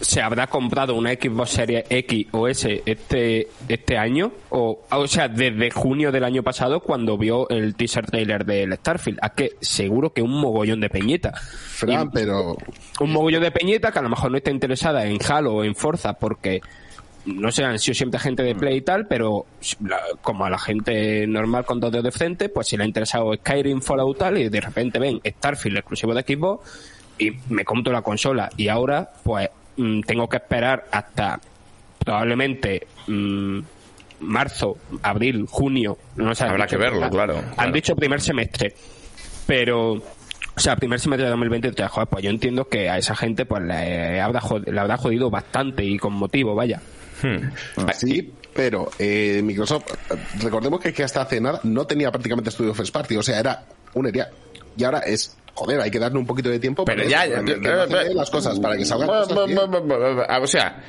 se habrá comprado una Xbox Series X o S este, este año? O, o sea, desde junio del año pasado cuando vio el teaser trailer del Starfield. ¿A que seguro que un mogollón de peñeta. Fran, pero Un mogollón de peñeta que a lo mejor no está interesada en Halo o en Forza porque no sé, han sido siempre gente de Play y tal, pero la- como a la gente normal con dos dedos de frente, pues si le ha interesado Skyrim, Fallout tal, y de repente ven Starfield exclusivo de Xbox y me compro la consola y ahora pues mm, tengo que esperar hasta probablemente mm, marzo, abril, junio, no sé. Habrá que verlo, claro, Han dicho primer semestre, pero o sea, primer semestre de 2023, joder, pues yo entiendo que a esa gente pues le habrá, le habrá jodido bastante y con motivo, vaya. Hmm. sí, pero eh, Microsoft, recordemos que, que hasta hace nada no tenía prácticamente estudio first party, o sea, era un ERIA. Y ahora es, joder, hay que darle un poquito de tiempo Pero para ya, eso, ya, no las cosas, para que salgan cosas bien. O sea,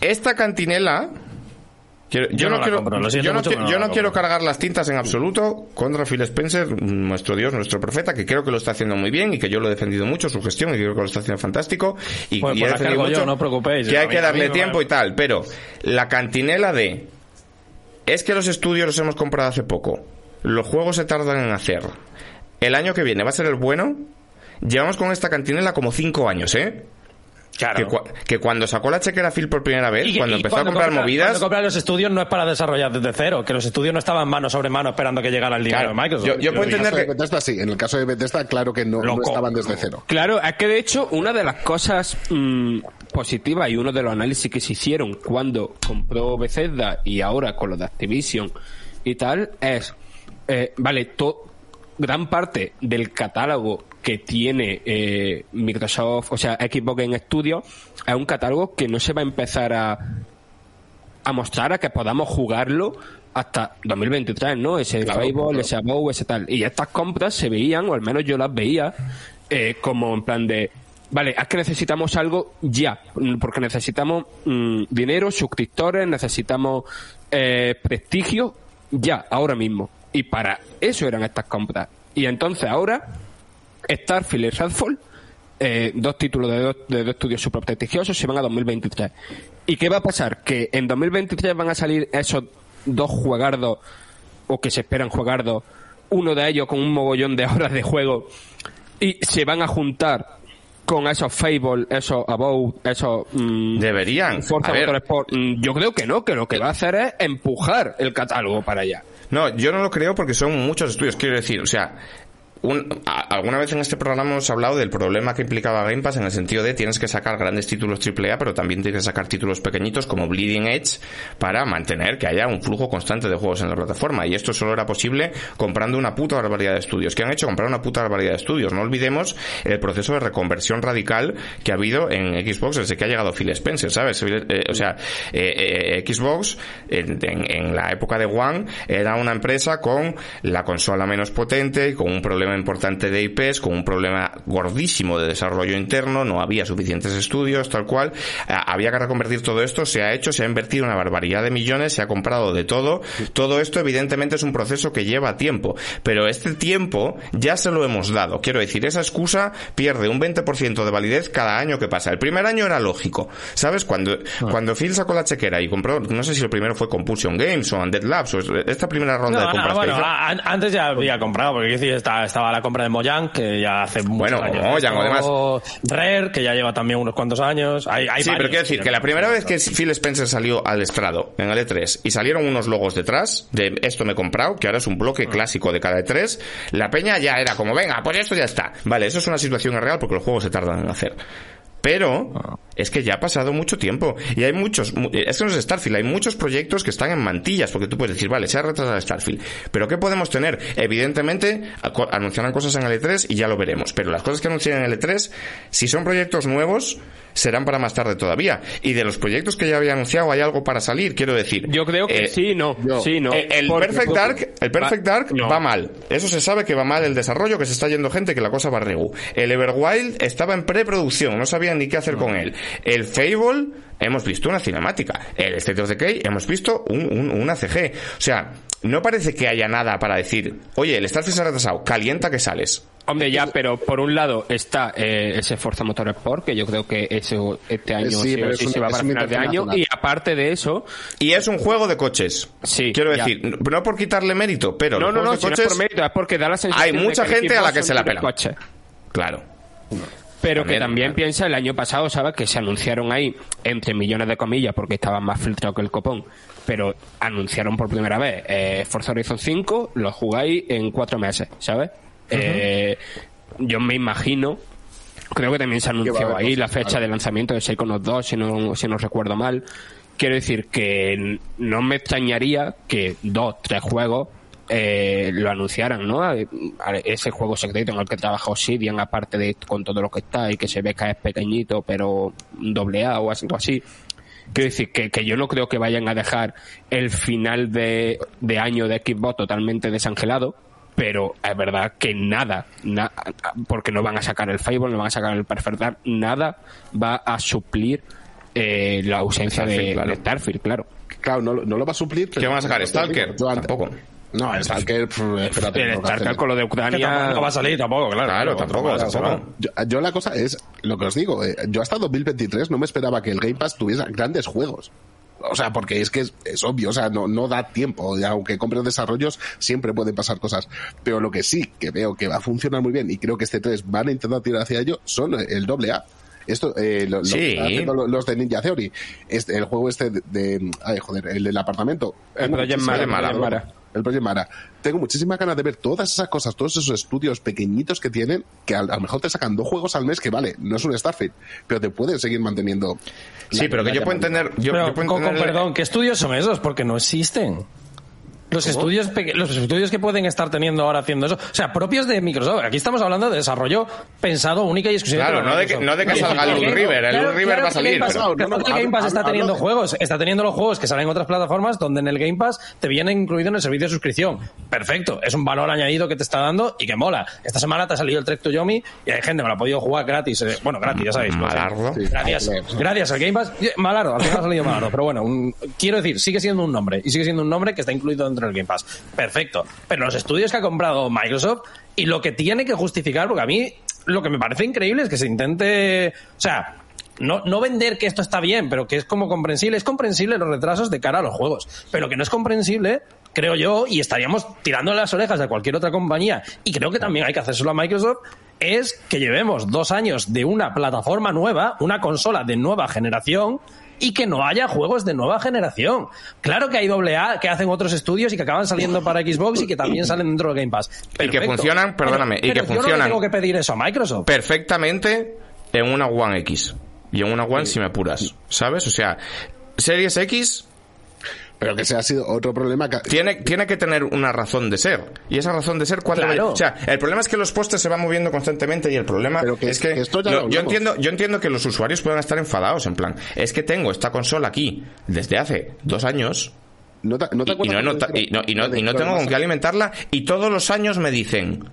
esta cantinela. Quiero- yo, Yo no, quiero, compro, yo no, mucho, qui- pero no yo la no quiero cargar las tintas en absoluto contra Phil Spencer, nuestro Dios, nuestro profeta, que creo que lo está haciendo muy bien y que yo lo he defendido mucho, su gestión, y creo que lo está haciendo fantástico. Y, Pues- y pues he defendido yo, no os preocupéis. que A hay que darle tiempo y tal, pero la cantinela de es que los estudios los hemos comprado hace poco. Los juegos se tardan en hacer. El año que viene va a ser el bueno. Llevamos con esta cantinela como cinco años, ¿eh? Claro. Que, cua- que cuando sacó la chequera Phil por primera vez, Y- cuando y empezó a comprar compra- movidas, Cuando compra los estudios no es para desarrollar desde cero, que los estudios no estaban mano sobre mano esperando que llegara el dinero Claro, de Microsoft. yo- yo puedo entender que- Bethesda sí, en el caso de Bethesda claro que no, no estaban desde cero. Claro, es que de hecho una de las cosas mm, positivas y uno de los análisis que se hicieron cuando compró Bethesda y ahora con lo de Activision y tal es, eh, vale, to- gran parte del catálogo que tiene eh, Microsoft, o sea, Xbox Game Studio, es un catálogo que no se va a empezar a, a mostrar a que podamos jugarlo hasta 2023, ¿no? Ese Claro, Fable, claro. ese Above, ese tal. Y estas compras se veían, o al menos yo las veía, eh, como en plan de, vale, es que necesitamos algo ya, porque necesitamos mm, dinero, suscriptores, necesitamos eh, prestigio, ya, ahora mismo. Y para eso eran estas compras. Y entonces ahora, Starfield y Redfall, eh, dos títulos de dos, de dos estudios super prestigiosos, se van a 2023. ¿Y qué va a pasar? Que en 2023 van a salir esos dos juegardos, o que se esperan juegardos, uno de ellos con un mogollón de horas de juego, y se van a juntar con esos Fable, esos Above, esos... mm, deberían. Forza Motorsport. Mm, Yo creo que no, que lo que va a hacer es empujar el catálogo para allá. No, yo no lo creo porque son muchos estudios. Quiero decir, o sea, un- alguna vez en este programa hemos hablado del problema que implicaba Game Pass en el sentido de tienes que sacar grandes títulos AAA, pero también tienes que sacar títulos pequeñitos como Bleeding Edge para mantener que haya un flujo constante de juegos en la plataforma. Y esto solo era posible comprando una puta barbaridad de estudios. ¿Qué han hecho? Comprar una puta barbaridad de estudios. No olvidemos el proceso de reconversión radical que ha habido en Xbox desde que ha llegado Phil Spencer, ¿sabes? Eh, o sea, eh, eh, Xbox en- en la época de One era una empresa con la consola menos potente y con un problema problema importante de IPs, con un problema gordísimo de desarrollo interno, no había suficientes estudios, tal cual. Eh, había que reconvertir todo esto, se ha hecho, se ha invertido una barbaridad de millones, se ha comprado de todo. Todo esto evidentemente es un proceso que lleva tiempo, pero este tiempo ya se lo hemos dado. Quiero decir, esa excusa pierde un 20% de validez cada año que pasa. El primer año era lógico, ¿sabes? Cuando, Ah. cuando Phil sacó la chequera y compró, no sé si el primero fue Compulsion Games o Undead Labs, o esta primera ronda No, de compras no, que bueno, hizo. antes ya había comprado, porque decir, está- estaba la compra de Mojang, que ya hace muchos Bueno, años. Mojang, Esto, Rare, que ya lleva también unos cuantos años. Hay, hay Sí, pero quiero decir que la primera vez que Phil Spencer salió al estrado en el E3 y salieron unos logos detrás de esto me he comprado, que ahora es un bloque clásico de cada E3, la peña ya era como, venga, pues esto ya está. Vale, eso es una situación real porque los juegos se tardan en hacer. Pero es que ya ha pasado mucho tiempo y hay muchos, mu- es que no es Starfield, hay muchos proyectos que están en mantillas porque tú puedes decir, vale, se ha retrasado Starfield, pero ¿qué podemos tener? Evidentemente anunciarán cosas en el E3 y ya lo veremos, pero las cosas que anuncian en el E3, si son proyectos nuevos, serán para más tarde todavía. Y de los proyectos que ya había anunciado hay algo para salir, quiero decir. Yo creo que eh, sí, no. yo- sí, no. eh, El, Porque- Perfect Dark, el Perfect Va- Dark no. va mal. Eso se sabe que va mal el desarrollo, que se está yendo gente, que la cosa va regu. El Everwild estaba en preproducción, no sabían ni qué hacer con él. El Fable, hemos visto una cinemática. El State of Decay, hemos visto un, un- una CG. O sea, no parece que haya nada para decir, oye, el Starfield se ha retrasado, calienta que sales. Hombre, ya, pero por un lado está eh, ese Forza Motorsport, que yo creo que eso este año Sí, sí, pero o es sí un- se va es para un final de año. Y aparte de eso, Y es un juego de coches. Sí, Quiero ya. decir, no por quitarle mérito, pero no, no, no, si no es por mérito, es porque da la sensación hay de mucha que gente a la que se la pela. coches. claro. Pero También, que también claro. piensa el año pasado, ¿sabes? Que se anunciaron ahí, entre millones de comillas, porque estaban más filtrados que el copón, pero anunciaron por primera vez eh, Forza Horizon 5, lo jugáis en cuatro meses, ¿sabes? Eh, yo me imagino, creo que también se anunció ahí la fecha de lanzamiento de Psychonauts 2, si no, si no recuerdo mal. Quiero decir que no me extrañaría que dos, tres juegos eh, lo anunciaran, ¿no? A- a- Ese juego secreto en el que trabaja Obsidian, aparte de con todo lo que está y que se ve que es pequeñito, pero doble A o algo así. Quiero decir que, que yo no creo que vayan a dejar el final de, de año de Xbox totalmente desangelado, pero es verdad que nada, na- porque no van a sacar el Fable, no van a sacar el Perfect Dark, nada va a suplir eh, la ausencia Starfield, de, claro. de Starfield, claro. Claro, no, lo- no lo va a suplir. ¿Qué van a sacar? ¿Stalker? Yo antes- Tampoco. No, Stalker, pff, espérate. El hacen. con lo de Ucrania tampoco no va a salir tampoco, claro. Claro, tampoco. Yo, yo la cosa es, lo que os digo, eh, yo hasta 2023 no me esperaba que el Game Pass tuviera grandes juegos. O sea, porque es que es, es obvio, o sea, no, no da tiempo. Y aunque compres desarrollos, siempre pueden pasar cosas. Pero lo que sí que veo que va a funcionar muy bien y creo que este 3 van a intentar tirar hacia ello son el doble A. Esto, eh, lo, Sí. lo- los de Ninja Theory. Este, el juego este de, de- ay, joder, el del apartamento. El Project Mara, El Project Mara. Tengo muchísimas ganas de ver todas esas cosas, todos esos estudios pequeñitos que tienen, que a, a lo mejor te sacan dos juegos al mes, que vale, no es un Starfield, pero te pueden seguir manteniendo. Sí, la- pero que yo puedo entender... Yo, Pero, yo puedo con, con perdón, ¿qué estudios son esos? Porque no existen. Los estudios, peque- los estudios que pueden estar teniendo ahora haciendo eso, o sea, propios de Microsoft. Aquí estamos hablando de desarrollo pensado única y exclusivamente Claro, no de que- no de que salga el Loot River, el claro, Loot River claro va a salir, Game Pass- pero- claro no, no, que el Game Pass está teniendo juegos, está teniendo los juegos que salen en otras plataformas donde en el Game Pass te viene incluido en el servicio de suscripción. Perfecto, es un valor añadido que te está dando y que mola. Esta semana te ha salido el Trek to Yomi y hay gente que lo ha podido jugar gratis. eh, bueno, gratis, ya sabéis. pues, Malardo. Sí. Gracias, gracias al Game Pass. Malardo, al final ha salido Malardo, pero bueno, un- quiero decir, sigue siendo un nombre y sigue siendo un nombre que está incluido dentro del Game Pass. Perfecto. Pero los estudios que ha comprado Microsoft y lo que tiene que justificar, porque a mí lo que me parece increíble es que se intente, o sea, no, no vender que esto está bien, pero que es como comprensible. Es comprensible los retrasos de cara a los juegos, pero que no es comprensible, creo yo, y estaríamos tirando las orejas a cualquier otra compañía, y creo que también hay que hacérselo a Microsoft, es que llevemos dos años de una plataforma nueva, una consola de nueva generación, y que no haya juegos de nueva generación. Claro que hay AA que hacen otros estudios y que acaban saliendo para Xbox y que también salen dentro del Game Pass. que Perfecto. funcionan, perdóname, y pero que yo no le funcionan. tengo que pedir eso a Microsoft. perfectamente en una One X. Y en una One si me apuras. ¿Sabes? O sea, Series X Pero que ese ha sido otro problema que. tiene, tiene que tener una razón de ser. Y esa razón de ser, ¿cuándo Claro. O sea, el problema es que los postes se van moviendo constantemente y el problema Pero que es que. que esto ya lo- lo yo, entiendo, yo entiendo que los usuarios puedan estar enfadados, en plan, es que tengo esta consola aquí desde hace dos años. ¿No te, no te y, y no, y no- y no- y no de- tengo con qué alimentarla y todos los años me dicen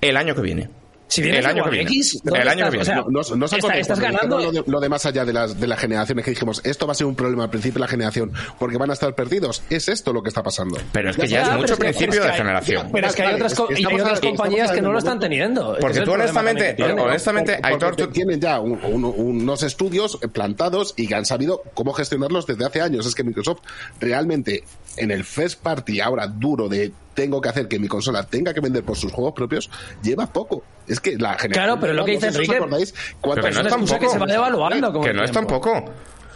el año que viene. Si el año One que viene. X, ¿dónde el año que viene. O sea, No, no, está- estás ganando. Lo de, lo de más allá de las, de las generaciones que dijimos, esto va a ser un problema al principio de la generación, porque van a estar perdidos. Es esto lo que está pasando. Pero es que ya Ya, es pero mucho principio de hay- generación. Pero es que hay otras, co- es- hay compañías que no lo están teniendo. Porque tú honestamente, también que tienen. honestamente, Aitor, tú- tienen ya un- un- unos estudios plantados y que han sabido cómo gestionarlos desde hace años. Es que Microsoft realmente en el first party ahora duro de tengo que hacer que mi consola tenga que vender por sus juegos propios lleva poco. Es que la generación Claro, pero lo que dice Enrique- acordáis Pero Es no es excusa que se va devaluando que el no es tampoco.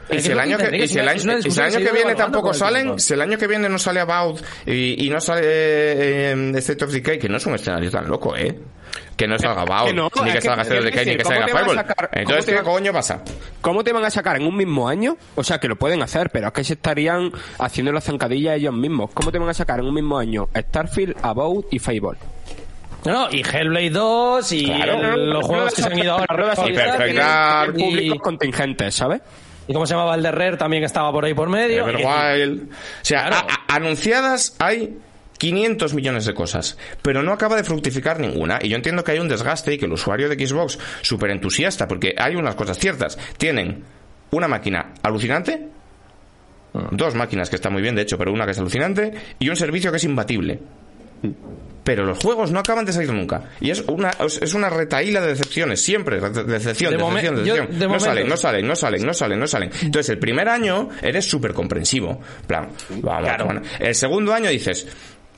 Y si el año que que, y si el año, si el año que que viene tampoco salen, si el año que viene no sale About y, y no sale eh, State of Decay, que no es un escenario tan loco, ¿eh? Que no salga que no, ni que salga quiero Decay, ni decir, que ¿cómo salga Fireball. sacar- cómo Entonces, ¿qué coño pasa? ¿Cómo te van a sacar en un mismo año? O sea, que lo pueden hacer, pero es que se estarían haciendo la zancadilla ellos mismos. ¿Cómo te van a sacar en un mismo año Starfield, About y Fable? No, no, y Hellblade 2 y Claro. el- los juegos que se han ido ahora. Y Perfect Dark. y, públicos contingentes, ¿sabes? y cómo se llamaba el de Rare también que estaba por ahí por medio. Everwild. O sea, Claro. a- a- anunciadas hay 500 millones de cosas, pero no acaba de fructificar ninguna. Y yo entiendo que hay un desgaste y que el usuario de Xbox, súper entusiasta, porque hay unas cosas ciertas. Tienen una máquina alucinante, dos máquinas que está muy bien, de hecho, pero una que es alucinante, y un servicio que es imbatible. Pero los juegos no acaban de salir nunca. Y es una, es una retaíla de decepciones, siempre. de- Decepción, De decepción, yo- decepción. de no momento- salen, no salen, no salen, no salen, no salen. Entonces, el primer año eres súper comprensivo. En plan, vamos, Claro. bueno. El segundo año dices,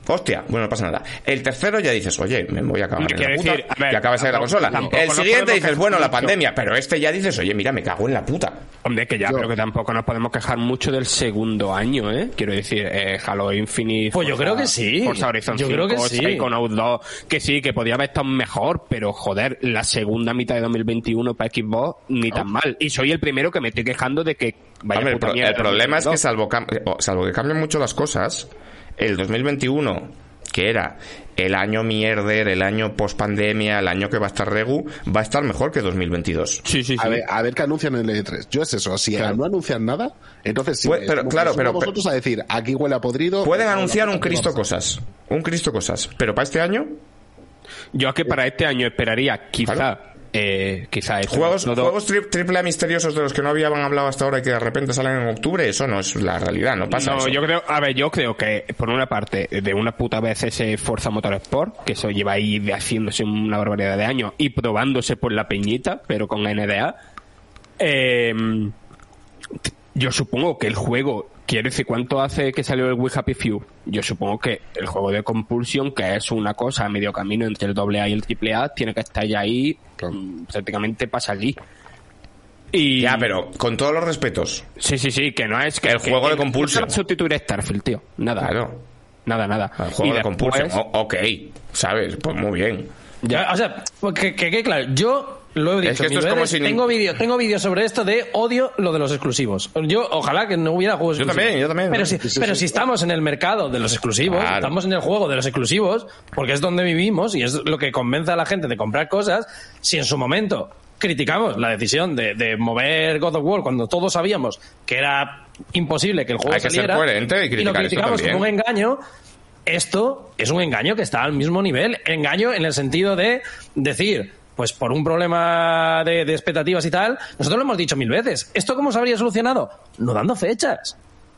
hostia, bueno, no pasa nada. El tercero ya dices, oye, me voy a acabar en la Quiero puta, decir, a ver, y acaba de salir la consola. El siguiente dices, bueno, la pandemia, pero este ya dices, oye, mira, me cago en la puta. Hombre, que ya, Yo- pero que tampoco nos podemos quejar mucho del segundo año, ¿eh? Quiero decir, eh, Halo Infinite. Pues yo creo que sí. Forza Horizon Yo 5, creo que sí. Psychonauts 2, que sí, que podía haber estado mejor, pero joder, la segunda mitad de 2021 para Xbox ni tan mal. Y soy el primero que me estoy quejando de que vaya Hombre, el, puta pro- mierda el problema es que 2022. salvo, cam- o- salvo que cambien mucho las cosas, el 2021, que era el año mierder, el año post pandemia, el año que va a estar Regu, va a estar mejor que 2022. Sí, sí, sí. A ver, a ver qué anuncian en el E3. Yo es eso, si no anuncian nada, entonces sí. Pues, pero, claro, pero- vosotros a decir, aquí huele a podrido. Pueden anunciar un Cristo cosas, un Cristo cosas, pero para este año, Yo es que para este año esperaría, quizá, Claro. Eh, quizá juegos, todo- juegos tri- triple A misteriosos de los que no habían hablado hasta ahora y que de repente salen en octubre, eso no es la realidad, no pasa No, eso. yo creo, a ver, yo creo que por una parte, de una puta vez ese Forza Motorsport, que eso lleva ahí haciéndose una barbaridad de años y probándose por la peñita, pero con NDA. eh, yo supongo que el juego, quiere decir, ¿cuánto hace que salió el We Happy Few? Yo supongo que el juego de Compulsion, que es una cosa a medio camino entre el AA y el AAA, tiene que estar ya ahí Claro. prácticamente para salir. Y... Ya, pero con todos los respetos, Sí, sí, sí, que no es que El que- juego de que- Compulsion. no se va a sustituir a Starfield, tío. Nada. claro, Nada, nada. el juego Y de después- compulsión, o- ok, ¿sabes? Pues muy bien. Ya, o sea, que, que, que claro, yo lo he dicho Es que esto es como veces, si- tengo vídeo tengo vídeo sobre esto de odio lo de los exclusivos. Yo ojalá que no hubiera juegos Yo exclusivos. también, yo también. Pero si, Sí, sí, pero sí. si estamos en el mercado de los exclusivos, Claro. estamos en el juego de los exclusivos, porque es donde vivimos y es lo que convence a la gente de comprar cosas, si en su momento criticamos la decisión de, de mover God of War cuando todos sabíamos que era imposible que el juego Hay que ser saliera coherente y lo criticar eso criticamos como un engaño esto es un engaño que está al mismo nivel. Engaño en el sentido de decir, pues por un problema de, expectativas y tal, nosotros lo hemos dicho mil veces. ¿Esto cómo se habría solucionado? No dando fechas.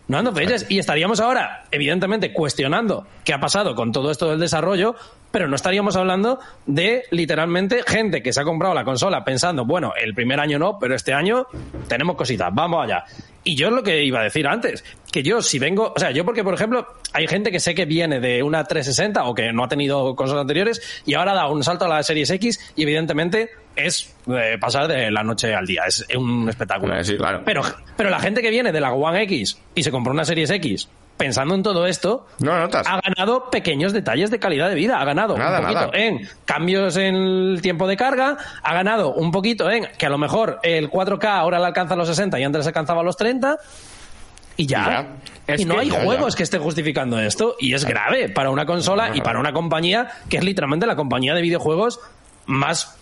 No dando fechas. Y estaríamos ahora, evidentemente, cuestionando qué ha pasado con todo esto del desarrollo, pero no estaríamos hablando de literalmente gente que se ha comprado la consola pensando, bueno, el primer año no, pero este año tenemos cositas, vamos allá. Y yo es lo que iba a decir antes, que yo si vengo, o sea, yo porque por ejemplo hay gente que sé que viene de una 360 o que no ha tenido consolas anteriores y ahora da un salto a la Series X y evidentemente es eh, pasar de la noche al día, es un espectáculo. Sí, claro. Pero, pero la gente que viene de la One X y se compró una Series X pensando en todo esto, No lo notas. ha ganado pequeños detalles de calidad de vida. Ha ganado Nada, un poquito nada. en cambios en el tiempo de carga. Ha ganado un poquito en que a lo mejor el 4K ahora le alcanza los 60 y antes alcanzaba los 30. Y ya. Ya. Y no hay ya, juegos ya. que estén justificando esto. Y es grave para una consola y para una compañía que es literalmente la compañía de videojuegos más.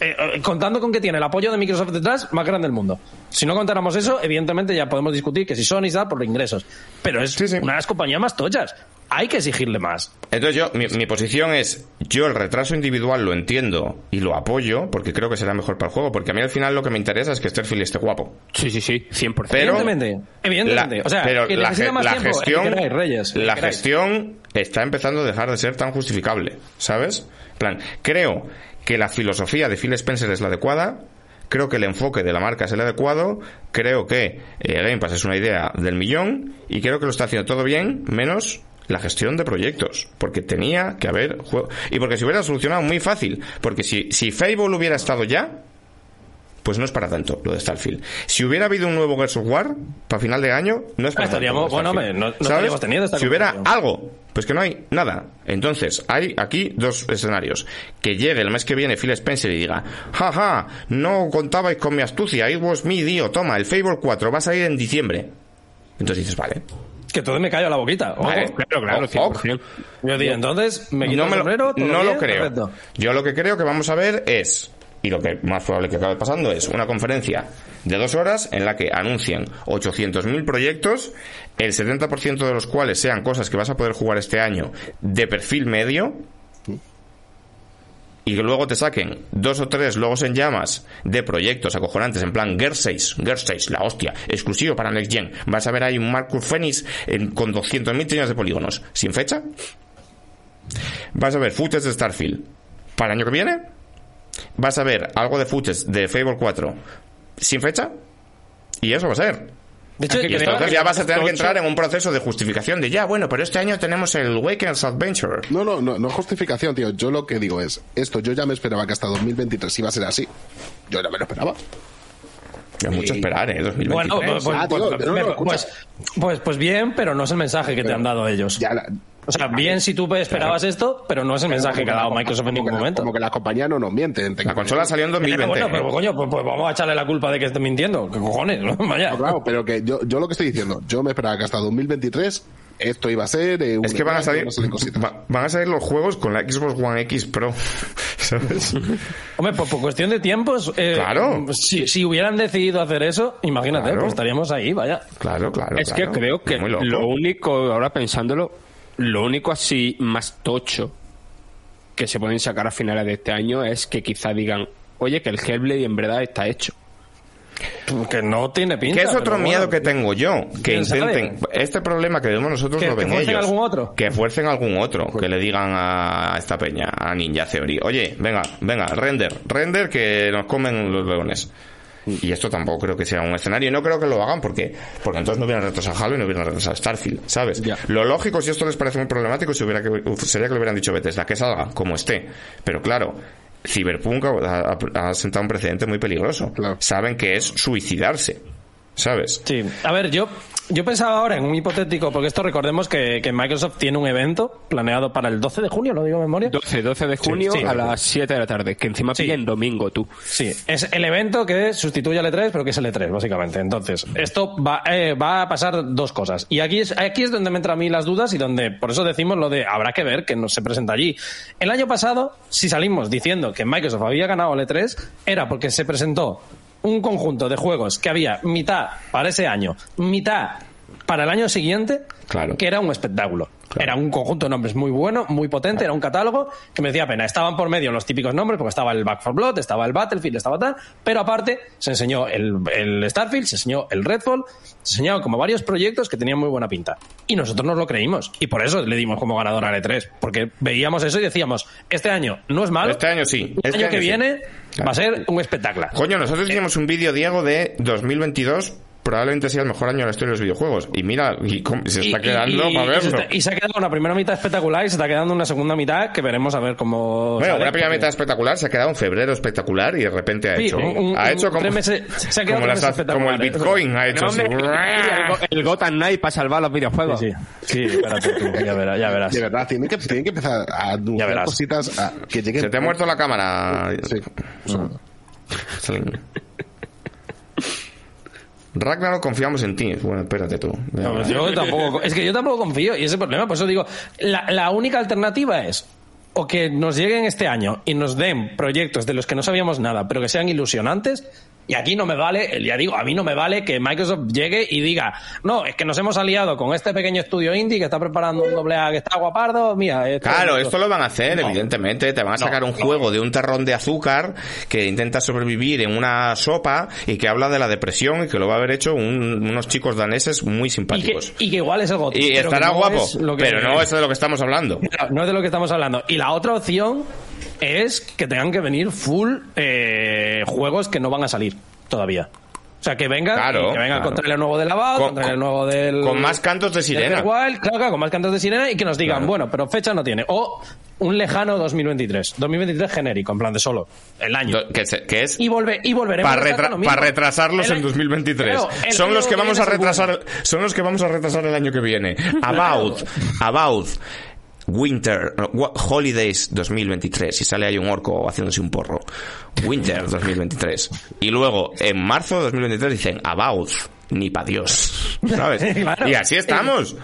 Eh, eh, contando con que tiene el apoyo de Microsoft detrás, más grande del mundo. Si no contáramos eso, evidentemente ya podemos discutir que si Sony da por ingresos. Pero es Sí, sí. una de las compañías más tochas. hay que exigirle más. Entonces yo, mi, mi posición es, yo el retraso individual lo entiendo y lo apoyo, porque creo que será mejor para el juego, porque a mí al final lo que me interesa es que Starfield esté guapo. Sí, sí, sí, 100%. Pero, Evidentemente, evidentemente. la- o sea, pero que la, ge- más la tiempo, que gestión, queráis, Reyes, que la queráis. gestión está empezando a dejar de ser tan justificable, ¿sabes? En plan, creo que la filosofía de Phil Spencer es la adecuada, creo que el enfoque de la marca es el adecuado, creo que eh, Game Pass es una idea del millón y creo que lo está haciendo todo bien, menos la gestión de proyectos, porque tenía que haber juego y porque se hubiera solucionado muy fácil, porque si si Fable hubiera estado ya, pues no es para tanto lo de Starfield. Si hubiera habido un nuevo Gears of War para final de año, no es para Estaríamos- tanto. bueno, hombre, no- no teniendo esta Si hubiera algo, pues que no hay nada. Entonces, hay aquí dos escenarios. Que llegue el mes que viene Phil Spencer y diga, jaja, no contabais con mi astucia, it was me, tío, toma, el Fable 4 va a salir en diciembre. Entonces dices, vale. Que todo me callo la boquita. Claro, claro, Ok, ok. 100%. Yo digo, entonces, me quito no el sombrero, no bien, lo creo. perfecto. Yo lo que creo que vamos a ver es, y lo que más probable que acabe pasando es una conferencia de dos horas en la que anuncien 800.000 proyectos, el 70% de los cuales sean cosas que vas a poder jugar este año de perfil medio, y que luego te saquen dos o tres logos en llamas de proyectos acojonantes en plan Gear 6, Gear 6, la hostia, exclusivo para Next Gen. Vas a ver ahí un Marcus Phoenix en- con 200.000 trillones de polígonos, sin fecha. Vas a ver footage de Starfield para el año que viene. Vas a ver algo de footage de Fable 4 sin fecha. Y eso va a ser. De hecho, Y creo entonces que ya vas a tener que entrar en un proceso de justificación de ya, bueno, pero este año tenemos el Weekend's Adventure. No, no, no, no es justificación, tío. Yo lo que digo es, esto yo ya me esperaba que hasta 2023 iba a ser así. Yo ya me lo esperaba. Es mucho esperar, ¿eh? 2023. Bueno, pues, pues, Ah, tío, pues, no, no, escucha. pues, pues, pues bien, pero no es el mensaje que te han dado ellos. Ya O sea, bien si tú esperabas esto, pero no es el mensaje que ha dado Microsoft en ningún momento. Como que la compañía no nos miente. entre La consola salió en Pero 2020. bueno, pero coño, pues, pues vamos a echarle la culpa de que esté mintiendo. ¿Qué cojones? Vaya. No, claro, pero que yo, yo lo que estoy diciendo, yo me esperaba que hasta 2023 esto iba a ser. eh, un Es que van a salir, va- van a salir los juegos con la Xbox One X Pro. ¿Sabes? Hombre, pues por cuestión de tiempos, eh, Claro. Si, si hubieran decidido hacer eso, imagínate, Claro. pues estaríamos ahí, vaya. Claro, claro. Es claro. que creo que lo único, ahora pensándolo, lo único así más tocho que se pueden sacar a finales de este año es que quizá digan, oye, que el Hellblade en verdad está hecho. Que no tiene pinta. Que es otro bueno. miedo que tengo yo, que intenten este problema que vemos nosotros ¿Que- lo que ven fuercen ellos, algún otro? que fuercen algún otro, que le digan a esta peña, a Ninja Theory, oye, venga, venga, render, render que nos comen los leones. Y esto tampoco creo que sea un escenario. Y no creo que lo hagan porque, porque entonces no hubieran retrasado Halo y no hubieran retrasado Starfield, ¿sabes? Lo lógico, si esto les parece muy problemático, si hubiera que, sería que le hubieran dicho Bethesda, que salga, como esté. Pero claro, Cyberpunk ha, ha- ha sentado un precedente muy peligroso. Claro. Saben que es suicidarse, ¿sabes? Sí, a ver, yo, yo pensaba ahora en un hipotético, porque esto recordemos que, que Microsoft tiene un evento planeado para el 12 de junio, lo digo de memoria. 12, 12 de junio sí. a las 7 de la tarde, que encima Sí. pilla en domingo tú. Sí, es el evento que sustituye al E3, pero que es el E3, básicamente. Entonces, esto va, eh, va a pasar dos cosas. Y aquí es, aquí es donde me entran a mí las dudas y donde, por eso decimos lo de habrá que ver que no se presenta allí. El año pasado, si salimos diciendo que Microsoft había ganado el E3, era porque se presentó un conjunto de juegos que había mitad para ese año, mitad para el año siguiente, Claro. que era un espectáculo. Era un conjunto de nombres muy bueno, muy potente, era un catálogo que me decía pena. Estaban por medio los típicos nombres, porque estaba el Back 4 Blood, estaba el Battlefield, estaba tal, pero aparte se enseñó el, el Starfield, se enseñó el Redfall, se enseñaron como varios proyectos que tenían muy buena pinta. Y nosotros nos lo creímos, y por eso le dimos como ganador al E3, porque veíamos eso y decíamos, este año no es malo, Este año sí. el Este año año que sí. viene Claro. va a ser un espectáculo. Coño, nosotros hicimos un vídeo, Diego, de 2022. Probablemente sea el mejor año de la historia de los videojuegos. Y mira, y cómo- se está Y- quedando y- para y verlo. se está- Y se ha quedado una primera mitad espectacular y se está quedando una segunda mitad que veremos a ver cómo. Bueno, sale, una primera porque- mitad espectacular, se ha quedado en febrero espectacular y de repente ha Sí, hecho. un- un- ha hecho como, tres meses- se ha quedado como, tres las- meses como el. Bitcoin ha hecho. No, así. hombre, el, el Gotham Knight para salvar los videojuegos. Sí, sí, sí, espérate tú, ya verás. Ya verás. De verdad, tienen que, tienen que empezar a verás. cositas a- que lleguen. Se te ha muerto la cámara. Sí. Ragnarok, confiamos en ti. Bueno, espérate tú. No, yo tampoco, es que yo tampoco confío y ese problema, por eso digo, la, la única alternativa es o que nos lleguen este año y nos den proyectos de los que no sabíamos nada, pero que sean ilusionantes, Y aquí no me vale, ya digo, a mí no me vale que Microsoft llegue y diga, no, es que nos hemos aliado con este pequeño estudio indie que está preparando un doble A que está guapardo, mira. esto- Claro, esto lo van a hacer, No. evidentemente. Te van a sacar un juego de un terrón de azúcar que intenta sobrevivir en una sopa y que habla de la depresión y que lo va a haber hecho un- unos chicos daneses muy y, que, simpáticos. y que igual es el GOTY, Y, estará guapo, es lo que- pero no es de lo que estamos hablando. No es de lo que estamos hablando. Y la otra opción es que tengan que venir full eh, juegos que no van a salir todavía. O sea, que vengan, Claro, que vengan claro. con trailer nuevo de Lavado, Con- con, nuevo del... Con más cantos de sirena. Wild, claro, con más cantos de sirena y que nos digan, Claro. bueno, pero fecha no tiene. O un lejano 2023. 2023 genérico, en plan de solo. El año. Que, se- que es Y, volve, y volveremos para a estar con lo mismo. retrasarlos El en año- 2023. Claro, son los que vamos a retrasar, son los que vamos a retrasar el año que viene. About, about Winter, Wa- Holidays 2023. Y sale ahí un orco haciéndose un porro. Winter 2023. Y luego, en marzo de 2023 dicen About, ni pa' Dios. ¿Sabes? Claro. Y así estamos.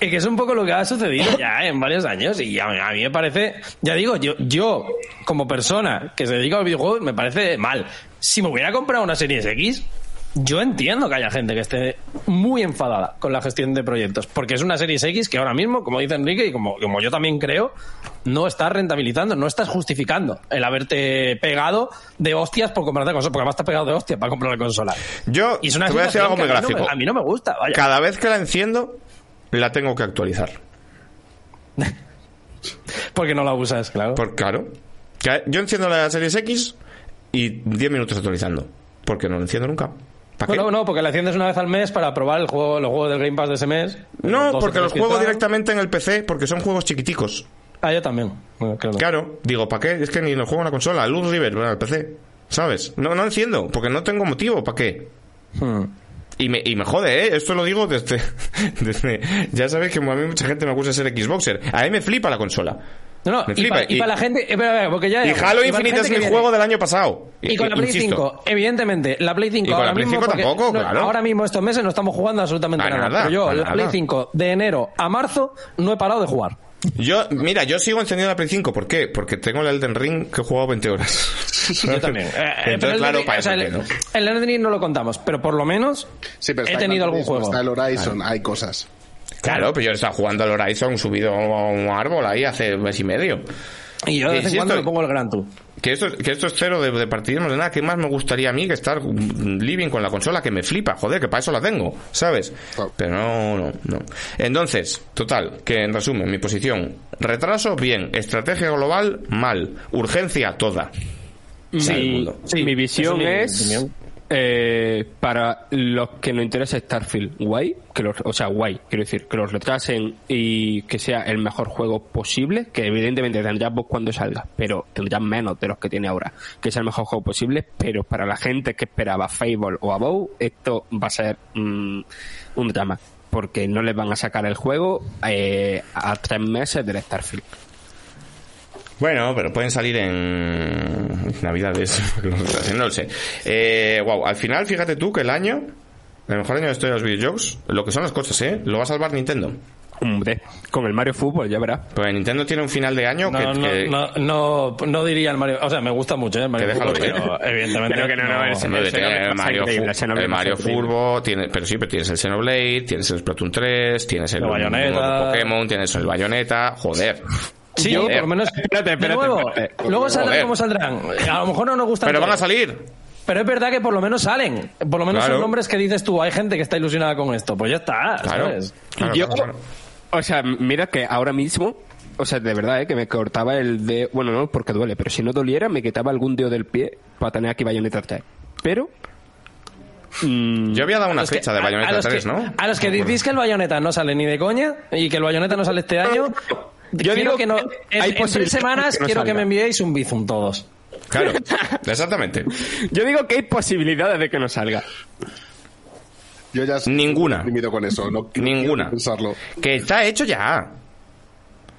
Y que es un poco lo que ha sucedido ya en varios años y a, a mí me parece, ya digo, yo, yo como persona que se dedica a los videojuegos me parece mal. Si me hubiera comprado una Series X, yo entiendo que haya gente que esté muy enfadada con la gestión de proyectos, porque es una Series X que ahora mismo, como dice Enrique y como, como yo también creo, no estás rentabilizando, no estás justificando el haberte pegado de hostias por comprarte la consola, porque además te has pegado de hostias para comprar la consola. Yo Y es una te voy a decir algo muy que a mí no me- gráfico. a mí no me gusta, vaya. Cada vez que la enciendo, la tengo que actualizar. Porque no la usas, claro. Por, claro. Yo enciendo la Series X y 10 minutos actualizando. Porque no la enciendo nunca. ¿Para qué? Bueno, no, porque la enciendes una vez al mes para probar el juego, los juegos del Game Pass de ese mes. No, porque los juego están. directamente en el PC, porque son juegos chiquiticos. Ah, yo también. Bueno, claro. Claro, digo, ¿para qué? Es que ni los juego en la consola, Luz River, bueno, el PC. ¿Sabes? No, no enciendo, porque no tengo motivo, ¿para qué? Hmm. Y me, y me jode, ¿eh? Esto lo digo desde, desde... Ya sabéis que a mí mucha gente me acusa de ser Xboxer. A mí me flipa la consola. No, no, Me y, flipa, pa- y y- para la gente. espera, espera, porque ya. Y Halo Infinite es mi viene- juego del año pasado. Y con la Play Insisto. 5, evidentemente, la Play 5 Y con ahora la Play mismo. 5 porque tampoco, no- claro. Ahora mismo estos meses no estamos jugando absolutamente nada. nada, Pero yo, la nada. Play 5 de enero a marzo no he parado de jugar. Yo, mira, yo sigo encendiendo la Play 5. ¿Por qué? Porque tengo el Elden Ring que he jugado 20 horas. Yo también. Eh, eh, Entonces, el claro, Elden Ring- para o sea, eso el, que no. el Elden Ring no lo contamos, pero por lo menos Sí, pero he tenido algún juego. Está el Horizon, hay cosas. Claro, pero yo estaba jugando al Horizon subido a un árbol ahí hace un mes y medio. Y yo de vez en cuando me pongo el Gran Tour. Que esto, que esto es cero de, de partidismo de nada. ¿Qué más me gustaría a mí que estar living con la consola que me flipa? Joder, que para eso la tengo, ¿sabes? Pero no, no, no. Entonces, total, que en resumen, mi posición. Retraso, bien. Estrategia global, mal. Urgencia, toda. Sí, sí, mi visión mi es opinión. Eh, para los que nos interesa Starfield, guay, que los, o sea, guay, quiero decir, que los retrasen y que sea el mejor juego posible, que evidentemente tendrá vos cuando salga, pero tendrá menos de los que tiene ahora, que sea el mejor juego posible, pero para la gente que esperaba Fable o Above, esto va a ser mm, un drama, porque no les van a sacar el juego eh, a tres meses del Starfield. Bueno, pero pueden salir en Navidades. no lo sé. Eh, wow, al final, fíjate tú que el año, el mejor año de la historia de los videojuegos, lo que son las cosas, ¿eh? Lo va a salvar Nintendo. Hombre, con el Mario Fútbol, ya verás. Pues Nintendo tiene un final de año No, que, no, que- no, no, no diría el Mario. O sea, me gusta mucho ¿eh? el Mario Que déjalo Fútbol, pero evidentemente. Pero que no, no, el Hombre, el el Mario, el Mario. Furbo, tiene, pero sí, pero tienes el Xenoblade, tienes el Splatoon 3, tienes el El Bayonetta. nuevo Pokémon, tienes el Bayonetta, joder. Sí, por lo menos. Espérate, espérate, espérate. luego saldrán como saldrán. A lo mejor no nos gustan. Pero van a salir. Pero es verdad que por lo menos salen. Por lo menos Claro. son nombres que dices tú. Hay gente que está ilusionada con esto. Pues ya está. Claro. ¿sabes? Claro, Yo, claro, claro. o sea, mira que ahora mismo, o sea, de verdad, ¿eh? que me cortaba el de, bueno, no porque duele, pero si no doliera, me quitaba algún dedo del pie para tener aquí Bayonetta 3. Pero, mm, Yo había dado una que- fecha de a- a Bayonetta los 3, que- ¿no? A los que decís que el Bayonetta no sale ni de coña y que el Bayonetta no sale este año. Yo quiero digo que no. En, hay en tres semanas que no quiero que me enviéis un Bizum todos. Claro, exactamente. yo digo que hay posibilidades de que no salga. Yo ya estoy Ninguna. con eso. No, no Ninguna. pensarlo. Que está hecho ya.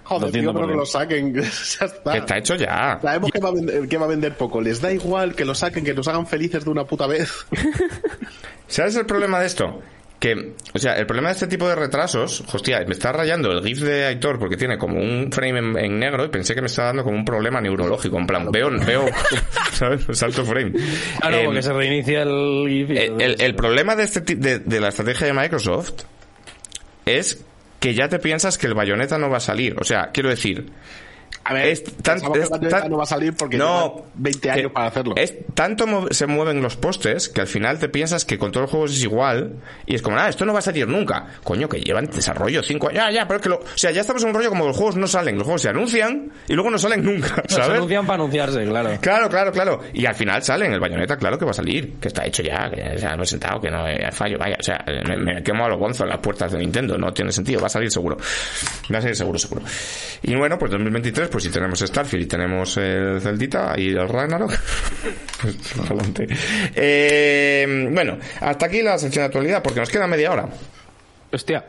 Joder, tío, por que lo saquen. ya está. Que está hecho ya. Sabemos que va, a vender, que va a vender poco. Les da igual que lo saquen, que nos hagan felices de una puta vez. ¿Sabes el problema de esto? Que, o sea, el problema de este tipo de retrasos, hostia, me está rayando el GIF de Aitor porque tiene como un frame en, en negro y pensé que me estaba dando como un problema neurológico, en plan, veo, veo, ¿sabes? Salto frame. Ah, no, Em, porque se reinicia el GIF. y el, problema de, este, de la estrategia de Microsoft es que ya te piensas que el bayoneta no va a salir. O sea, quiero decir, A ver, es tan- que no va a salir porque no, llevan 20 que años para hacerlo. Es tanto se mueven los postes que al final te piensas que con todos los juegos es igual y es como, ah, esto no va a salir nunca. Coño, que llevan desarrollo 5 años. Ya, ya, pero es que lo, o sea, ya estamos en un rollo como los juegos no salen, los juegos se anuncian y luego no salen nunca, Se anuncian para anunciarse, claro. Claro, claro, claro. Y al final salen, el bayoneta, claro que va a salir, que está hecho ya, que se ha presentado, que no hay fallo, vaya. O sea, me, me quemo a los bonzos en las puertas de Nintendo, no tiene sentido, va a salir seguro. Va a salir seguro, seguro. Y bueno, pues 2023, pues si tenemos Starfield y tenemos el Celdita y el Ragnarok, pues adelante. Eh, bueno, hasta aquí la sección de actualidad, porque nos queda media hora. Hostia.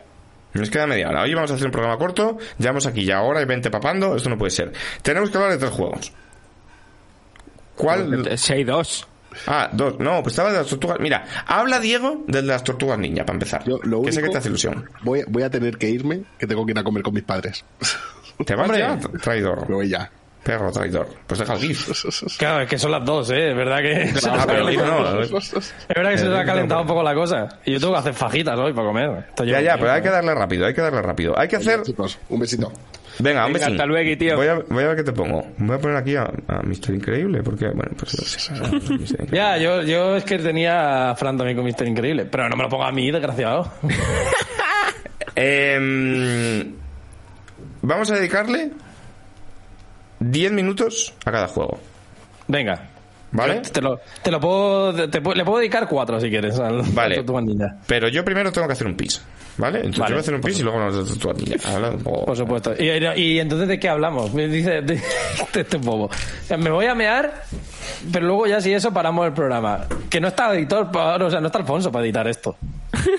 Nos queda media hora. Hoy vamos a hacer un programa corto. Llevamos aquí ya hora y 20 papando. Esto no puede ser. Tenemos que hablar de tres juegos. ¿Cuál? 6-2. Ah, dos. No, pues estaba de las tortugas. Mira, habla Diego de las tortugas ninja, para empezar. Yo, lo que sé que te hace ilusión. Voy, voy a tener que irme, que tengo que ir a comer con mis padres. ¿Te vas ya? Traidor. Me voy ya. Perro traidor. Pues deja el GIF. Claro, es que son las dos, ¿eh? Es verdad que, se nos Ah, ha pero el GIF calentado- no. es verdad que se nos ha calentado un poco la cosa. Y yo tengo que hacer fajitas hoy para comer. Ya, ya, pero hay que ¿eh? darle rápido, hay que darle rápido. Hay que hacer... Chicos, un besito. Venga, un besín. hasta luego, tío. Voy a, voy a ver qué te pongo. Voy a poner aquí a, a Mr. Increíble, porque, bueno, pues... no sé. Mr. Increíble. Ya, yo, yo es que tenía a Fran también con Mister Increíble. Pero no me lo ponga a mí, desgraciado. Em, vamos a dedicarle 10 minutos a cada juego. Venga. ¿Vale? Te lo, te lo puedo, te, le puedo dedicar cuatro si quieres. Al, Vale. al. Pero yo primero tengo que hacer un pis. ¿Vale? Entonces Vale, yo voy a hacer un pis y luego nos tu anilla. Habla un poco. Por supuesto. Y, y entonces, ¿de qué hablamos? Me dice de, de este bobo. O sea, me voy a mear, pero luego ya si eso paramos el programa. Que no está editor, o sea, no está Alfonso para editar esto.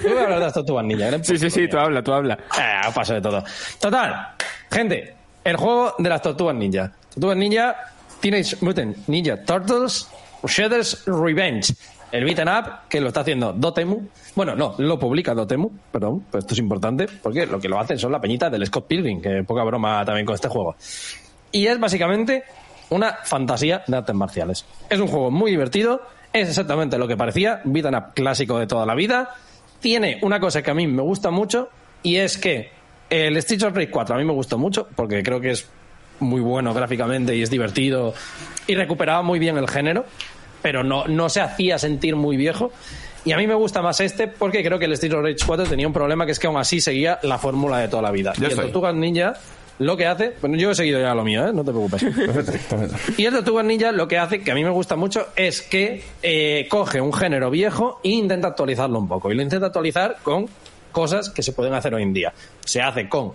Yo voy a hablar de las tortugas ninja. ¿eh? Sí, sí, sí, tú habla, tú habla. Ah, paso de todo. Total, gente, el juego de las tortugas ninja. Tortugas ninja, Teenage Mutant Ninja Turtles, Shredder's Revenge. El beat'em up que lo está haciendo Dotemu. Bueno, no, lo publica Dotemu, perdón, pues esto es importante, porque lo que lo hacen son la peñita del Scott Pilgrim, que poca broma también con este juego. Y es básicamente una fantasía de artes marciales. Es un juego muy divertido, es exactamente lo que parecía, beat'em up clásico de toda la vida. Tiene una cosa que a mí me gusta mucho, y es que el Street of Rage 4 a mí me gustó mucho, porque creo que es muy bueno gráficamente y es divertido, y recuperaba muy bien el género, pero no, no se hacía sentir muy viejo. Y a mí me gusta más este porque creo que el Street of Rage 4 tenía un problema que es que aún así seguía la fórmula de toda la vida. Ya y el estoy. Tortugas Ninja lo que hace, bueno, yo he seguido ya lo mío, ¿eh? no te preocupes. Y el Tortugas Ninja lo que hace, que a mí me gusta mucho, es que eh, coge un género viejo e intenta actualizarlo un poco. Y lo intenta actualizar con cosas que se pueden hacer hoy en día. Se hace con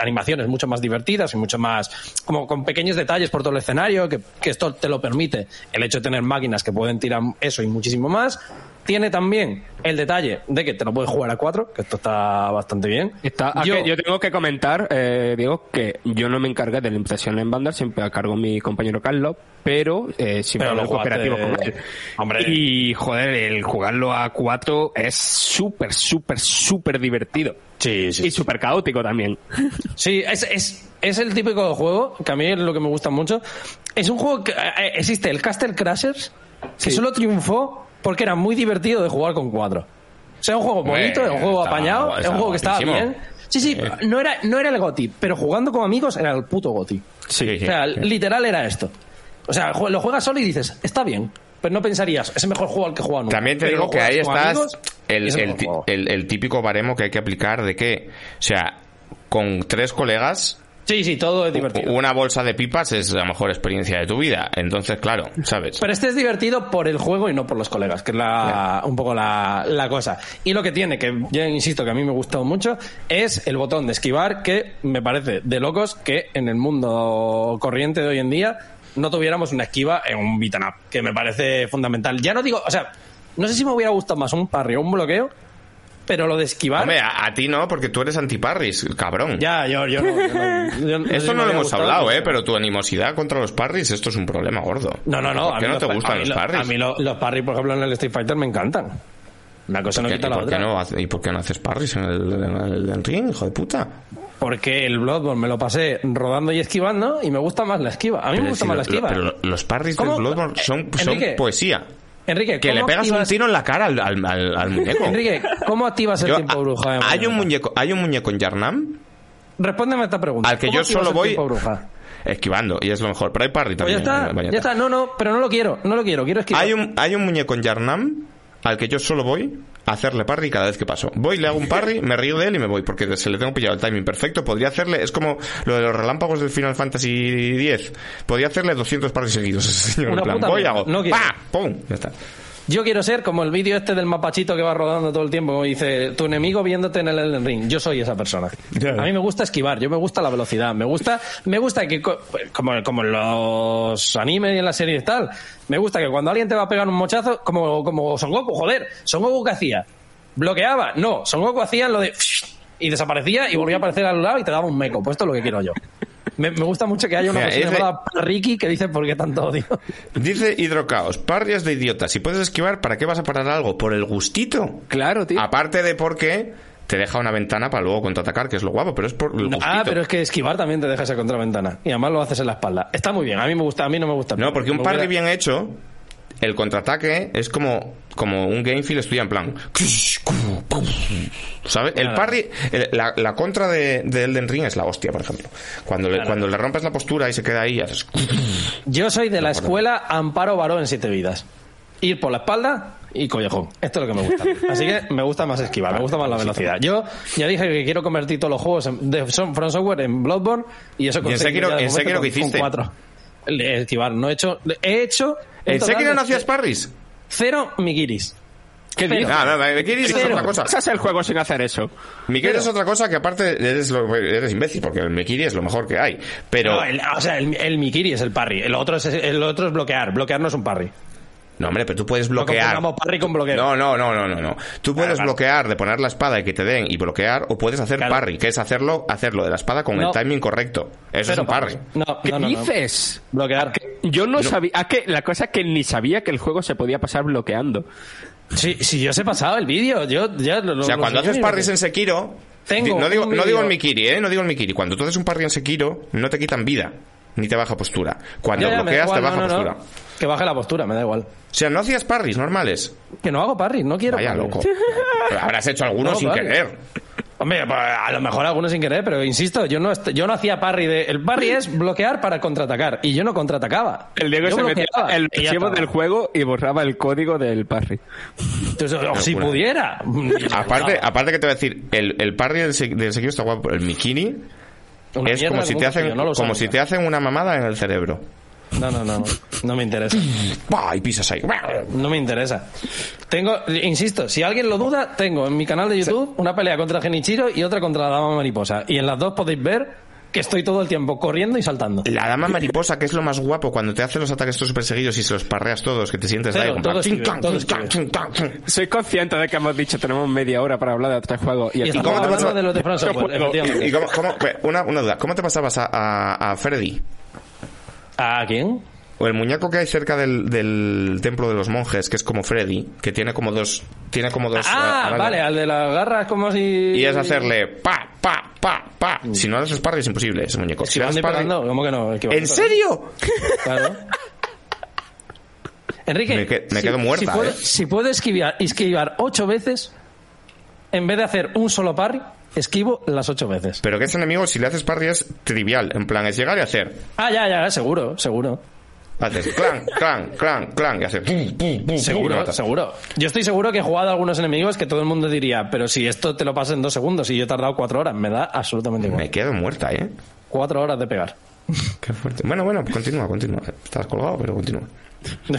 animaciones mucho más divertidas y mucho más, como con pequeños detalles por todo el escenario, que, que esto te lo permite el hecho de tener máquinas que pueden tirar eso y muchísimo más. Tiene también el detalle de que te lo puedes jugar a cuatro, que esto está bastante bien. Está, ah, yo, tengo que comentar, eh, Diego, que yo no me encargué de la impresión en banda, siempre a cargo mi compañero Carlos, pero eh, siempre Pero lo cooperativo con él. Hombre. Y, joder, el jugarlo a cuatro es súper, súper, súper divertido. Sí, sí, Y súper caótico también. Sí, es, es, es el típico juego que a mí es lo que me gusta mucho. Es un juego que eh, existe el Castle Crashers que solo triunfó porque era muy divertido de jugar con cuatro. O sea, un juego bonito, es un juego apañado, es un juego que estaba bien. Sí, sí, no era, no era el GOTI, pero jugando con amigos era el puto GOTI. Sí, O sea, literal era esto. O sea, lo juegas solo y dices, está bien, pero no pensarías, es el mejor juego al que nunca. También te digo que ahí estás el, es típico baremo que hay que aplicar de que, o sea, con tres colegas, Sí, sí, todo es divertido. una bolsa de pipas es la mejor experiencia de tu vida. Entonces, claro, ¿sabes? Pero este es divertido por el juego y no por los colegas, que es la, un poco la, la cosa. Y lo que tiene, que yo insisto que a mí me ha gustado mucho, es el botón de esquivar, que me parece de locos que en el mundo corriente de hoy en día no tuviéramos una esquiva en un beat'em up, que me parece fundamental. Ya no digo, o sea, no sé si me hubiera gustado más un parry o un bloqueo, pero lo de esquivar... Hombre, a, a ti no, porque tú eres antiparris, cabrón. ya, yo, yo no. yo no- yo no sé Esto no lo hemos hablado, ¿eh? Pero tu animosidad contra los parries, esto es un problema gordo. No, no, no. ¿Por qué no te los gustan los? A mí lo- los parry, por ejemplo, en el Street Fighter me encantan. Una cosa no ¿Qué- quita ¿Y la por, qué otra. no, ¿Y por qué no haces parries en el, en el Elden ring, hijo de puta? Porque el Bloodborne me lo pasé rodando y esquivando y me gusta más la esquiva. A mí me Pero gusta si más lo- la esquiva. pero los parries ¿Cómo? del Bloodborne son, son Enrique, poesía. Enrique, Que le ¿cómo pegas un activas- tiro en la cara al, al, al- al muñeco. Enrique, ¿cómo activas el Yo- tiempo bruja? de hay un muñeco, hay un muñeco en Yarnam Respóndeme a esta pregunta. al que ¿Cómo yo solo el voy esquivando y es lo mejor. Pero hay parry Pues ya también. está, ya está. No, no, pero no lo quiero, no lo quiero. Quiero esquivar. Hay un, hay un muñeco en Yarnam al que yo solo voy a hacerle parry cada vez que paso. Voy, le hago un parry, me río de él y me voy, porque se le tengo pillado el timing perfecto. Podría hacerle, es como lo de los relámpagos del Final Fantasy X. Podría hacerle 200 parries seguidos. señor, en plan, voy y mierda, hago, no. ¡pum! Ya está. Yo quiero ser como el vídeo este del mapachito que va rodando todo el tiempo, como dice tu enemigo viéndote en el Ring. Yo soy esa persona. A mí me gusta esquivar, yo me gusta la velocidad, me gusta, me gusta que co- como, como en los animes y en las series y tal, me gusta que cuando alguien te va a pegar un mochazo, como, como Son Goku, joder, Son Goku que hacía, bloqueaba, no, Son Goku hacía lo de y desaparecía y volvía a aparecer al lado y te daba un meco. Pues esto es lo que quiero yo. Me, me gusta mucho que haya una persona de- llamada Ricky que dice por qué tanto odio. Dice Hidrocaos, parries de idiota. Si puedes esquivar, ¿para qué vas a parar algo? ¿Por el gustito? Claro, tío. Aparte de porque te deja una ventana para luego contraatacar, que es lo guapo, pero es por el gustito. Ah, pero es que esquivar también te deja esa contraventana. Y además lo haces en la espalda. Está muy bien. A mí me gusta, a mí no me gusta. No, porque un parry bien hecho, el contraataque es como, como un game feel estudia en plan. ¿Sabes? El parry, el- la, la contra de, de Elden Ring es la hostia, por ejemplo. Cuando le, Claro. cuando le rompes la postura y se queda ahí, haces. Yo soy de la escuela Amparo Varó en siete vidas. Ir por la espalda y collejón. Esto es lo que me gusta. Así que me gusta más esquivar, me gusta más la velocidad. Yo ya dije que quiero convertir todos los juegos en- de Son- From Software en Bloodborne y eso en conseguí de en Sekiro con- qué hiciste? con cuatro. Esquivar, no he hecho. He hecho. ¿En Sekiro no hacías parries? Cero migiris. ¿Qué dices? No, no, Mikiris es otra cosa. Pasas el juego sin hacer eso. Mikiris es otra cosa que aparte eres, lo- eres imbécil, porque el Mikiri es lo mejor que hay. Pero. No, el- o sea, el, el Mikiri es el parry. El otro es, el otro es bloquear. Bloquear no es un parry. No, hombre, pero tú puedes bloquear. confundamos parry con bloqueo. No, no, no, no, no, no. Tú puedes bloquear de poner la espada y que te den y bloquear, o puedes hacer Claro. parry, que es hacerlo, hacerlo de la espada con No. el timing correcto. Eso es un parry. No, ¿Qué no, no, no. dices? Bloquear. Yo no, sabía. Ah, que la cosa es que ni sabía que el juego se podía pasar bloqueando. Sí, sí, yo os he pasado el vídeo. Yo, ya lo, O sea, lo cuando haces parries en Sekiro, Tengo no digo, no digo el vídeo. Mikiri, eh, no digo el Mikiri. Cuando tú haces un parry en Sekiro, no te quitan vida, ni te baja postura. Cuando Ya, ya, bloqueas igual, te baja no, no, no. postura. Que baje la postura, me da igual. O sea, no hacías parries normales. Que no hago parry, no quiero Vaya loco. Pero habrás hecho algunos No, sin querer. Hombre, pues, a lo mejor algunos sin querer, pero insisto, yo no, yo no hacía parry de... El parry es bloquear para contraatacar, y yo no contraatacaba. El Diego Yo se metía el archivo del juego y borraba el código del parry. Entonces, o si pudiera. Aparte, aparte que te voy a decir, el, el parry del, del Sekiro está guapo, el Mikini Una es como si te hacen, no como si te hacen una mamada en el cerebro. No, no, no, no, me interesa. Y pisas ahí. No me interesa. Tengo, insisto, si alguien lo duda, tengo en mi canal de YouTube una pelea contra Genichiro y otra contra la Dama Mariposa. Y en las dos podéis ver que estoy todo el tiempo corriendo y saltando. La dama mariposa, que es lo más guapo, cuando te hace los ataques estos súper seguidos y se los parreas todos, que te sientes Cero, ahí, como ching, ching, ching. Soy consciente de que hemos dicho tenemos media hora para hablar de otro juego. Y, Y estamos cómo te de los de cómo, cómo- una, una duda, ¿cómo te pasabas a, a, a Freddy? ¿A quién? O el muñeco que hay cerca del, del templo de los monjes, que es como Freddy, que tiene como dos... Tiene como dos Ah, vale, al de las garras como si... Y es hacerle pa, pa, pa, pa. Si no haces parry es imposible ese muñeco. Si parry- pegando, ¿cómo que no? ¿En serio? Claro. Enrique, Me que- me quedo muerta, si puedo, ¿eh? si puedo esquivar, esquivar ocho veces, en vez de hacer un solo parry, esquivo las ocho veces. Pero que ese enemigo, si le haces parry, es trivial. En plan, es llegar y hacer. Ah, ya, ya, seguro, seguro. Haces clan, clan, clan, clan. Y haces. pum, pum, pum, pum, y Seguro, seguro. Yo estoy seguro que he jugado a algunos enemigos que todo el mundo diría, pero si esto te lo pasa en dos segundos y yo he tardado cuatro horas, me da absolutamente igual. Me quedo muerta, ¿eh? Cuatro horas de pegar. Qué fuerte. Bueno, bueno, continúa, continúa. Estás colgado, pero continúa.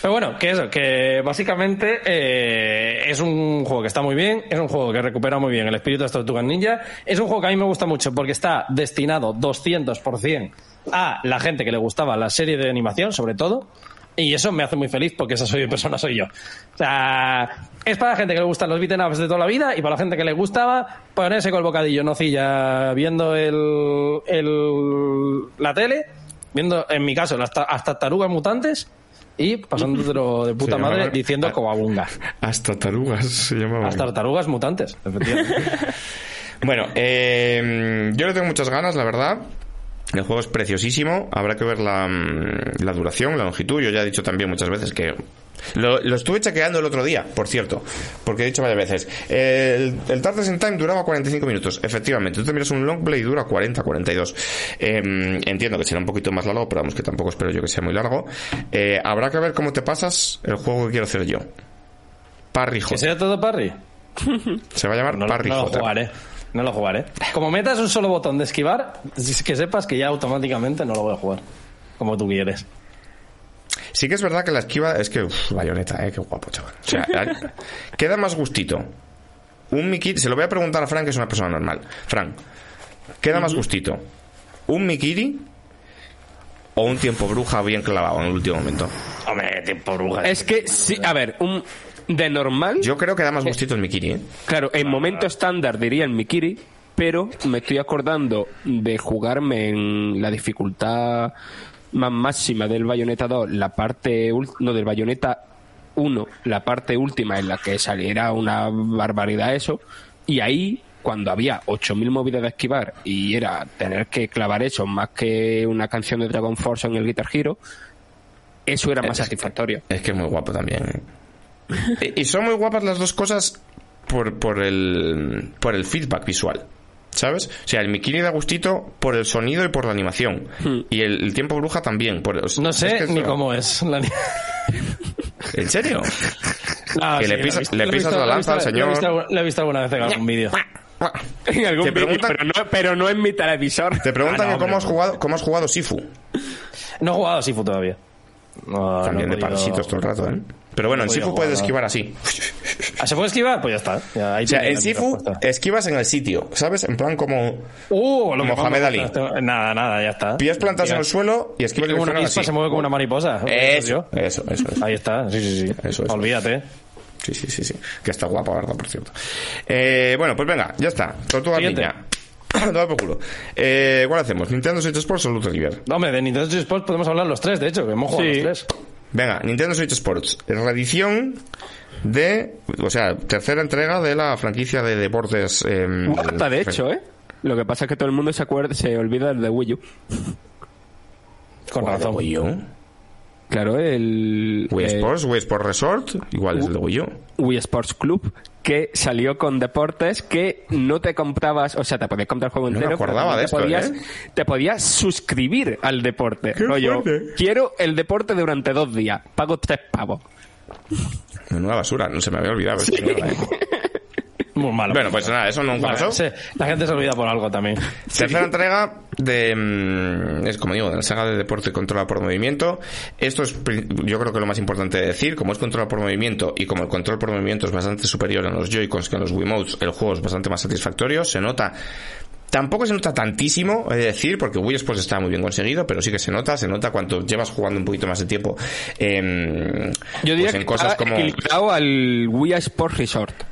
Pero bueno, que eso, que básicamente eh, es un juego que está muy bien, es un juego que recupera muy bien el espíritu de las Tortugas Ninja, es un juego que a mí me gusta mucho porque está destinado 200% a la gente que le gustaba la serie de animación, sobre todo, y eso me hace muy feliz porque esa soy persona soy yo. O sea, es para la gente que le gustan los beat'em ups de toda la vida y para la gente que le gustaba ponerse con el bocadillo nocilla viendo el, el, la tele, viendo, en mi caso, las ta- hasta tarugas mutantes y pasándotelo de puta madre llamaban- diciendo Ah. coabunga. Hasta tarugas se llamaban. Las tartarugas mutantes, efectivamente. Bueno, eh, yo le tengo muchas ganas, la verdad. El juego es preciosísimo. Habrá que ver la, mm, la duración, la longitud. Yo ya he dicho también muchas veces que. Lo, lo estuve chequeando el otro día, por cierto. Porque he dicho varias veces. El, el Tartars in Time duraba 45 minutos. Efectivamente. Tú te miras un long play y dura 40, 42. Eh, entiendo que será un poquito más largo, pero vamos que tampoco espero yo que sea muy largo. Eh, habrá que ver cómo te pasas el juego que quiero hacer yo. Parry ¿Que J. sea todo parry? Se va a llamar No, Parry no lo J. jugaré. No lo jugaré. Como metas un solo botón de esquivar, que sepas que ya automáticamente no lo voy a jugar. Como tú quieres. Sí que es verdad que la esquiva es que, uff, bayoneta, eh, qué guapo, chaval. O sea, queda más gustito. Un Mikiri, se lo voy a preguntar a Frank, que es una persona normal. Frank, queda más gustito. ¿Un Mikiri o un tiempo bruja bien clavado en el último momento? Hombre, tiempo bruja. Es que sí, a ver, un de normal, Yo creo que da más gustito el Mikiri, ¿eh? claro, en momento estándar diría en Mikiri, pero me estoy acordando de jugarme en la dificultad más máxima del Bayonetta 2, la parte no del Bayonetta 1, la parte última en la que saliera una barbaridad eso, y ahí cuando había 8000 movidas de esquivar y era tener que clavar eso más que una canción de Dragon Force en el Guitar Hero, eso era más satisfactorio. Es que es muy guapo también. Y- son muy guapas las dos cosas por, por, el, por el feedback visual. ¿Sabes? O sea, el Mikiri da gustito por el sonido y por la animación. Y el, el tiempo bruja también. Por, No es sé que ni eso- cómo es. La... ¿En serio? Ah, Que le pisa- visto- le pisas visto- la lanza al señor. Lo he visto, algu- lo he visto alguna vez en algún vídeo. En algún pero no, pero no en mi televisor. Te preguntan Ah, no, cómo has jugado, cómo has jugado Sifu. No he jugado a Sifu todavía. No, También no de podido- parasitos todo el rato, ¿eh? Pero bueno, en No podido Sifu puedes jugar, esquivar así. ¿Ah, ¿Se puede esquivar? Pues ya está. Ya, ahí O sea, en Sifu respuesta. esquivas en el sitio, ¿sabes? En plan como Uh, lo Mohamed me Ali. Nada, nada, ya está. pillas plantas en el suelo y esquivas Como una avispa así. se mueve como una mariposa. Eso, eso, eso, eso. Ahí está, sí, sí, sí. Eso es. Olvídate. Sí, sí, sí, sí. Que está guapa, ¿verdad? Por cierto. Eh, bueno, pues venga, ya está. Tortuga Siguiente. niña. Toma por culo. Eh, ¿Cuál hacemos? ¿Nintendo Switch Sports o Loot River? Hombre, de Nintendo Switch Sports podemos hablar los tres, de hecho, que hemos jugado Sí. los tres. Venga, Nintendo Switch Sports. Reedición de... O sea, tercera entrega de la franquicia de deportes... Eh, Cuarta, de hecho, ¿eh? Lo que pasa es que todo el mundo se acuerda, se olvida del de Wii U. Con ¿Cuál de razón. Wii U? Claro, el Wii eh, Sports, Wii Sports Resort, igual es el de Wii U. Wii Sports Club, que salió con deportes que no te comprabas, o sea, te podías comprar el juego No me entero. pero acordaba de te esto, podías, ¿eh? Te podías suscribir al deporte. Qué Rollo, fuerte. quiero el deporte durante dos días, pago tres pavos. Menuda basura, no se me había olvidado. esta mierda, ¿eh? Muy malo. Bueno, pues nada, eso nunca pasó. sí, la gente se olvida por algo también. Tercera entrega de. mm, Es como digo, de la saga de deporte controlado por movimiento. Esto es, yo creo que lo más importante de decir. Como es control por movimiento y como el control por movimiento es bastante superior en los Joy-Cons que en los Wiimotes, el juego es bastante más satisfactorio. Se nota. Tampoco se nota tantísimo, he de decir, porque Wii Sports está muy bien conseguido, pero sí que se nota, se nota cuando llevas jugando un poquito más de tiempo em, Yo diría pues en que cosas como... equilibrado al Wii Sports Resort.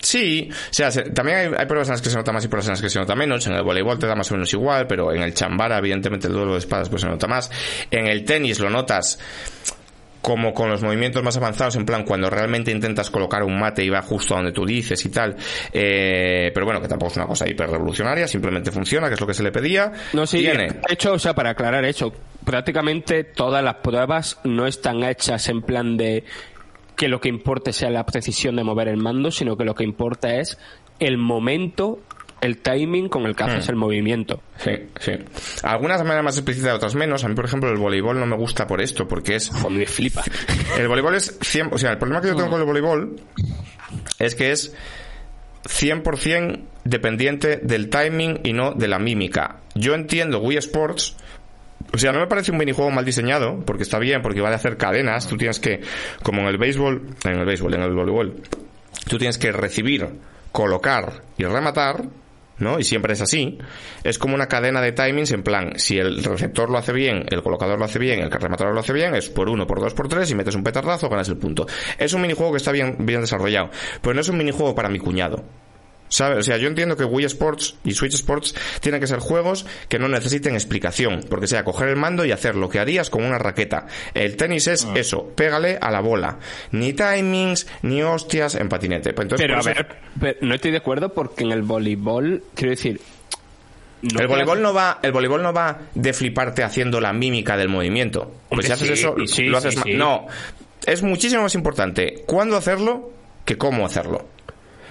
Sí, o sea, se- también hay, hay pruebas en las que se nota más y pruebas en las que se nota menos. En el voleibol te da más o menos igual, pero en el chambara, evidentemente, el duelo de espadas pues se nota más. En el tenis lo notas como con los movimientos más avanzados, en plan cuando realmente intentas colocar un mate y va justo a donde tú dices y tal. Eh, pero bueno, que tampoco es una cosa hiper revolucionaria, simplemente funciona, que es lo que se le pedía. No, sí, Tiene. de hecho, o sea, para aclarar eso, prácticamente todas las pruebas no están hechas en plan de que lo que importe sea la precisión de mover el mando, sino que lo que importa es el momento, el timing con el que haces Hmm. el movimiento. Sí, sí. Algunas de manera más explícita, otras menos. A mí, por ejemplo, el voleibol no me gusta por esto, porque es Joder, me flipa. El voleibol es 100, o sea, el problema que yo tengo con el voleibol es que es 100% dependiente del timing y no de la mímica. Yo entiendo Wii Sports, o sea, no me parece un minijuego mal diseñado, porque está bien, porque vale hacer cadenas, tú tienes que, como en el béisbol, en el béisbol, en el voleibol, tú tienes que recibir, colocar y rematar, ¿no? Y siempre es así. Es como una cadena de timings en plan, si el receptor lo hace bien, el colocador lo hace bien, el rematador lo hace bien, es por uno, por dos, por tres, y metes un petardazo, ganas el punto. Es un minijuego que está bien, bien desarrollado, pero no es un minijuego para mi cuñado. O sea, yo entiendo que Wii Sports y Switch Sports tienen que ser juegos que no necesiten explicación, porque sea coger el mando y hacer lo que harías con una raqueta. El tenis es Ah. eso, pégale a la bola. Ni timings, ni hostias en patinete. Pues entonces, Pero a eso- ver, pero no estoy de acuerdo porque en el voleibol, quiero decir... no el voleibol no va, el voleibol no va de fliparte haciendo la mímica del movimiento. Pues si haces sí, eso, sí, lo haces sí. No, es muchísimo más importante cuándo hacerlo que cómo hacerlo.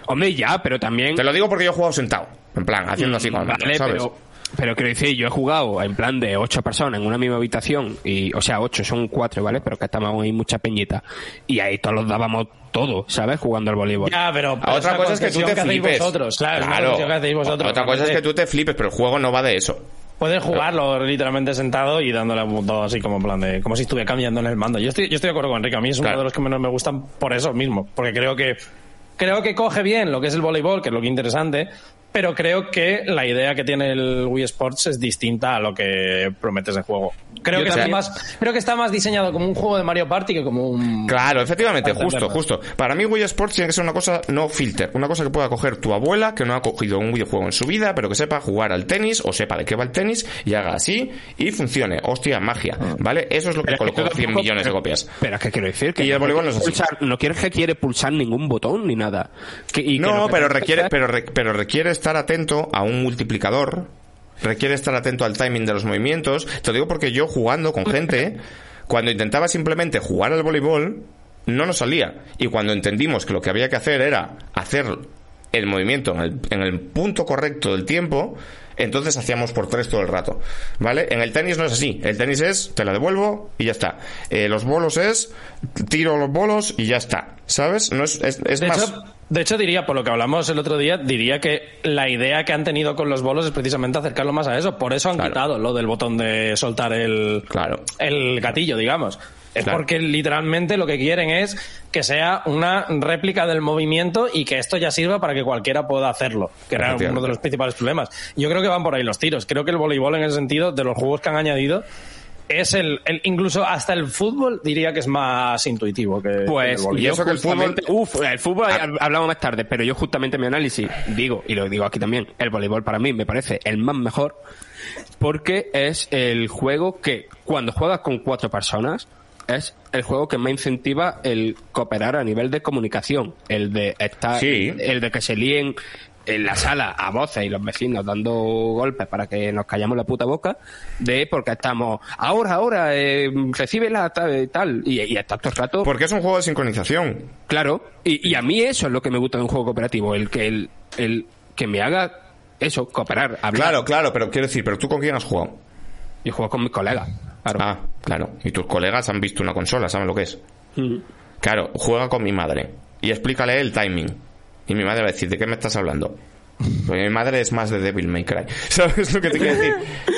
Hombre, ya, pero también... Te lo digo porque yo he jugado sentado, en plan, haciendo así con Vale, ¿sabes? pero, pero quiero decir, yo he jugado en plan de ocho personas en una misma habitación, y, o sea, ocho son cuatro, ¿vale? Pero que estamos ahí mucha peñita. Y ahí todos los dábamos todo, ¿sabes? Jugando al voleibol. Ya, pero. A otra cosa es que tú te flipes. Vosotros, claro, es una claro. cuestión que hacéis vosotros. Otra cosa es que tú te flipes, pero el juego no va de eso. Puedes jugarlo literalmente sentado y dándole a un botón así como en plan de. como si estuviera cambiando en el mando. Yo estoy, yo estoy de acuerdo con Enrique. A mí es Claro. uno de los que menos me gustan por eso mismo. Porque creo que. Creo que coge bien lo que es el voleibol, que es lo que es interesante. Pero creo que la idea que tiene el Wii Sports es distinta a lo que prometes de juego. Creo Yo que, está más, creo que está más diseñado como un juego de Mario Party que como un. Claro, efectivamente, justo, justo. Para mí Wii Sports tiene que ser una cosa no filter, una cosa que pueda coger tu abuela que no ha cogido un videojuego en su vida, pero que sepa jugar al tenis o sepa de qué va el tenis y haga así y funcione. Hostia, magia, ¿vale? Eso es lo que Pero es que colocó tú 100 tampoco- millones de copias. Pero es que quiero decir que Y el voleibol no es así. pulsar- no quieres que quiere pulsar ningún botón ni nada. Que- y que No, que pero requiere, pero, re- pero requiere estar atento a un multiplicador, requiere estar atento al timing de los movimientos. Te lo digo porque yo jugando con gente, cuando intentaba simplemente jugar al voleibol, no nos salía. Y cuando entendimos que lo que había que hacer era hacer el movimiento en el, en el punto correcto del tiempo, entonces hacíamos por tres todo el rato. ¿Vale? En el tenis no es así. El tenis es, te la devuelvo y ya está. Eh, los bolos es, tiro los bolos y ya está. ¿Sabes? No es, es, más... hecho, de hecho, diría, por lo que hablamos el otro día, diría que la idea que han tenido con los bolos es precisamente acercarlo más a eso. Por eso han Claro. quitado lo del botón de soltar el, Claro. el gatillo, digamos. Es Claro. porque literalmente lo que quieren es que sea una réplica del movimiento y que esto ya sirva para que cualquiera pueda hacerlo, que era uno de los principales problemas. Yo creo que van por ahí los tiros. Creo que el voleibol, en el sentido de los juegos que han añadido, es el, el- incluso hasta el fútbol diría que es más intuitivo que, que Pues el voleibol. Y eso que el fútbol- Uf, el fútbol hab- hablamos más tarde, pero yo justamente en mi análisis digo, y lo digo aquí también, el voleibol para mí me parece el más mejor porque es el juego que cuando juegas con cuatro personas es el juego que más incentiva el cooperar a nivel de comunicación, el de estar, Sí. el de que se líen en la sala a voces y los vecinos dando golpes para que nos callamos la puta boca, de porque estamos, ahora, ahora, eh, recibe la tal, tal y, y está todo el rato Porque es un juego de sincronización. Claro, y, y a mí eso es lo que me gusta de un juego cooperativo, el que el, el que me haga eso, cooperar, hablar. Claro, claro, pero quiero decir, ¿pero tú con quién has jugado? Yo juego con mis colegas. Claro. Ah, claro. Y tus colegas han visto una consola, saben lo que es. Mm. Claro, juega con mi madre y explícale el timing. Y mi madre va a decir, ¿de qué me estás hablando? Porque mi madre es más de Devil May Cry. ¿Sabes lo que te quiero decir?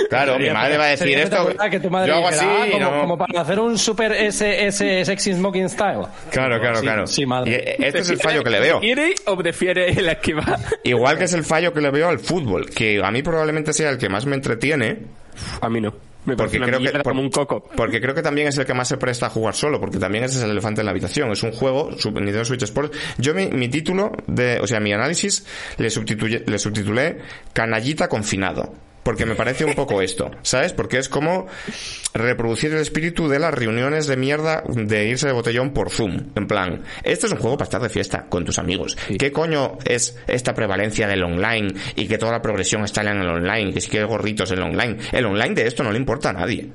Claro, mi madre va a decir esto. que tu madre Yo hago dijera, así "Ah, y como, no- como para hacer un super SS sexy smoking style. Claro, claro, Sí, claro. Sí, Y madre. eh, este es el fallo que le veo. ¿Quiere o prefiere la esquiva? Igual que es el fallo que le veo al fútbol, que a mí probablemente sea el que más me entretiene, A mí no. Me Porque creo que como un coco. Porque creo que también es el que más se presta a jugar solo, porque también ese es el elefante en la habitación. Es un juego, Nintendo Switch Sports. Yo mi, mi título de, o sea, mi análisis le, le subtitulé Canallita confinado. Porque me parece un poco esto, ¿sabes? Porque es como reproducir el espíritu de las reuniones de mierda de irse de botellón por Zoom. En plan, este es un juego para estar de fiesta con tus amigos. ¿Qué coño es esta prevalencia del online y que toda la progresión está en el online? Que si quieres gorritos en el online. El online de esto no le importa a nadie.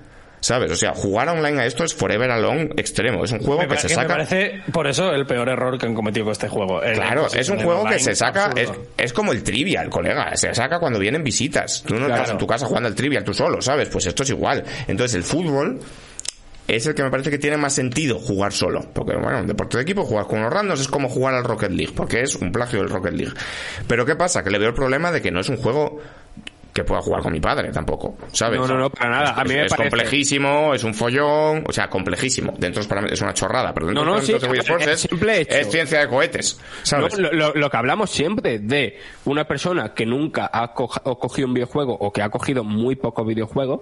¿Sabes? O sea, jugar online a esto es forever alone extremo. Es un juego Me, que se que me saca. parece, por eso, el peor error que han cometido con este juego. El- Claro, es un juego que se saca, es, es como el trivial, colega, se saca cuando vienen visitas. Tú no estás en tu casa jugando al trivial tú solo, ¿sabes? Pues esto es igual. Entonces el fútbol es el que me parece que tiene más sentido jugar solo. Porque, bueno, un deporte de equipo, jugar con unos randos es como jugar al Rocket League, porque es un plagio del Rocket League. Pero ¿qué pasa? Que le veo el problema de que no es un juego que pueda jugar con mi padre tampoco, ¿sabes? No, no, no, para nada. Es, A mí me es parece- complejísimo, es un follón, o sea, complejísimo. Dentro es, es una chorrada, pero dentro No, no, de los sí, Sports es es, es ciencia de cohetes, ¿sabes? No, lo, que hablamos siempre de una persona que nunca ha, co- ha cogido un videojuego o que ha cogido muy pocos videojuegos.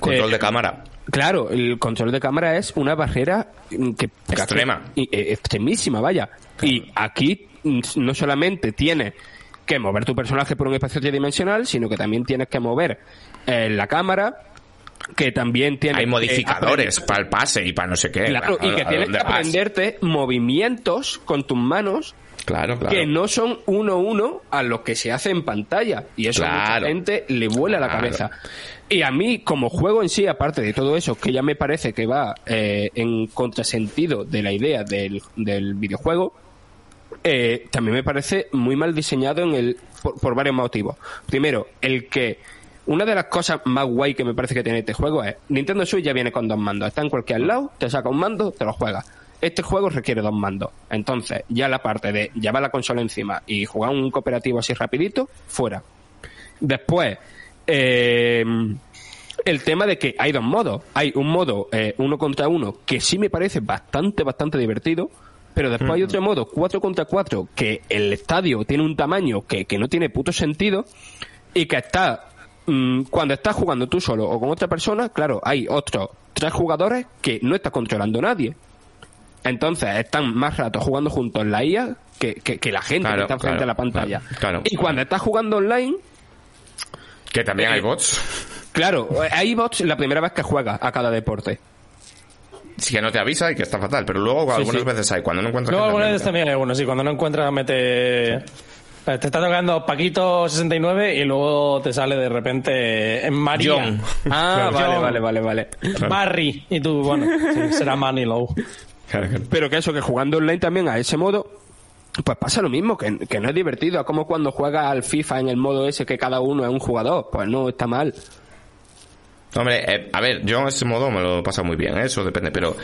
Control eh, de cámara. Claro, el control de cámara es una barrera que Extrema. eh, extremísima, vaya. Y aquí mm, no solamente tiene que mover tu personaje por un espacio tridimensional, sino que también tienes que mover eh, la cámara, que también tienes Hay modificadores para el pase y para no sé qué. Claro, y ¿A- que a tienes que vas? aprenderte movimientos con tus manos Claro, claro. que no son uno a uno a lo que se hace en pantalla. Y eso a mucha gente le vuela la cabeza. Y a mí, como juego en sí, aparte de todo eso, que ya me parece que va eh, en contrasentido de la idea del, del videojuego, eh, también me parece muy mal diseñado en el, por, varios motivos. Primero, el que una de las cosas más guay que me parece que tiene este juego es Nintendo Switch ya viene con dos mandos. Está en cualquier lado, te saca un mando, te lo juegas. Este juego requiere dos mandos. Entonces, ya la parte de llevar la consola encima y jugar un cooperativo así rapidito, fuera. Después, eh, el tema de que hay dos modos. Hay un modo eh, uno contra uno que sí me parece bastante, bastante divertido. Pero después hay otro modo 4 contra 4 que el estadio tiene un tamaño que, que no tiene puto sentido y que está mm, cuando estás jugando tú solo o con otra persona, claro, hay otros tres jugadores que no está controlando nadie. Entonces están más rato jugando juntos en la IA que, que- que la gente Claro, que está frente claro, a la pantalla. claro, y cuando estás jugando online, Que también hay Eh, bots. claro, hay bots la primera vez que juegas a cada deporte. Sí que no te avisa y que está fatal. Pero luego algunas sí. veces hay. Cuando no encuentras Luego gente, alguna también. hay algunos, sí, cuando no encuentras mete... eh, Te está tocando Paquito 69 y luego te sale de repente en María. John. Ah, Claro. vale, John. vale, vale, vale. Barry. Y tú, bueno, sí, será Manilow. Claro, claro. Pero que eso, que jugando online también a ese modo, pues pasa lo mismo, que, que no es divertido. Es como cuando juegas al FIFA en el modo ese que cada uno es un jugador. Pues no, está mal. Hombre, eh, a ver, yo en ese modo me lo he pasado muy bien, ¿eh? eso depende, pero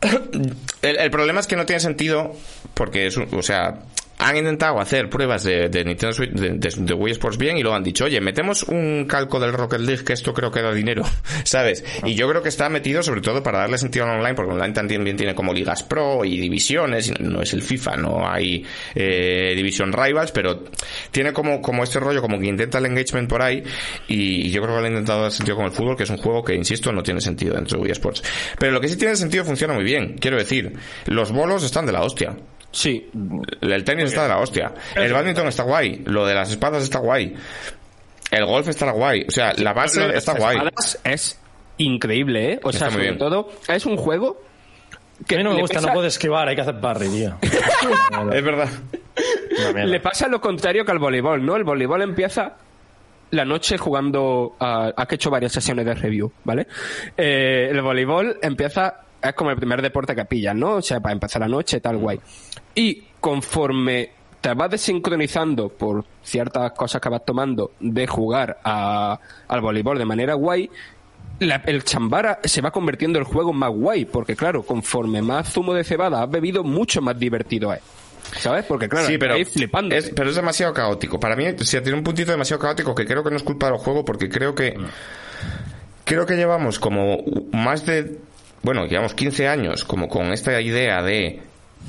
el, el problema es que no tiene sentido porque es, o sea, han intentado hacer pruebas de, de Nintendo Switch, de, Wii Sports bien y luego han dicho, oye, metemos un calco del Rocket League que esto creo que da dinero, ¿sabes? Y yo creo que está metido sobre todo para darle sentido al online, porque online también tiene como ligas pro y divisiones, y no es el FIFA, no hay eh, Division Rivals, pero tiene como, como este rollo, como que intenta el engagement por ahí, y yo creo que lo ha intentado dar sentido con el fútbol, que es un juego que, insisto, no tiene sentido dentro de Wii Sports. Pero lo que sí tiene sentido funciona muy bien, quiero decir, los bolos están de la hostia. Sí, El tenis está de la hostia. El badminton está guay. Lo de las espadas está guay. El golf está guay. O sea, la base Lo de está las guay. espadas Es increíble, ¿eh? O Está sea, muy sobre bien. todo, es un juego que A mí no me le gusta, no puedes esquivar, hay que hacer parry, tío. Es verdad. Una mierda. Le pasa lo contrario que al voleibol, ¿no? El voleibol empieza la noche jugando a... Hecho varias sesiones de review, ¿vale? Eh, el voleibol empieza... Es como el primer deporte que pillas, ¿no? O sea, para empezar la noche, tal, guay. Y conforme te vas desincronizando por ciertas cosas que vas tomando de jugar a- al voleibol de manera guay, la- el chambara se va convirtiendo en el juego más guay, porque claro, conforme más zumo de cebada has bebido, mucho más divertido es. ¿Sabes? Porque claro, sí, pero ahí flipando. es, pero es demasiado caótico. Para mí, sí, tiene un puntito demasiado caótico que creo que no es culpa del juego porque creo que creo que llevamos como más de bueno, llevamos 15 años como con esta idea de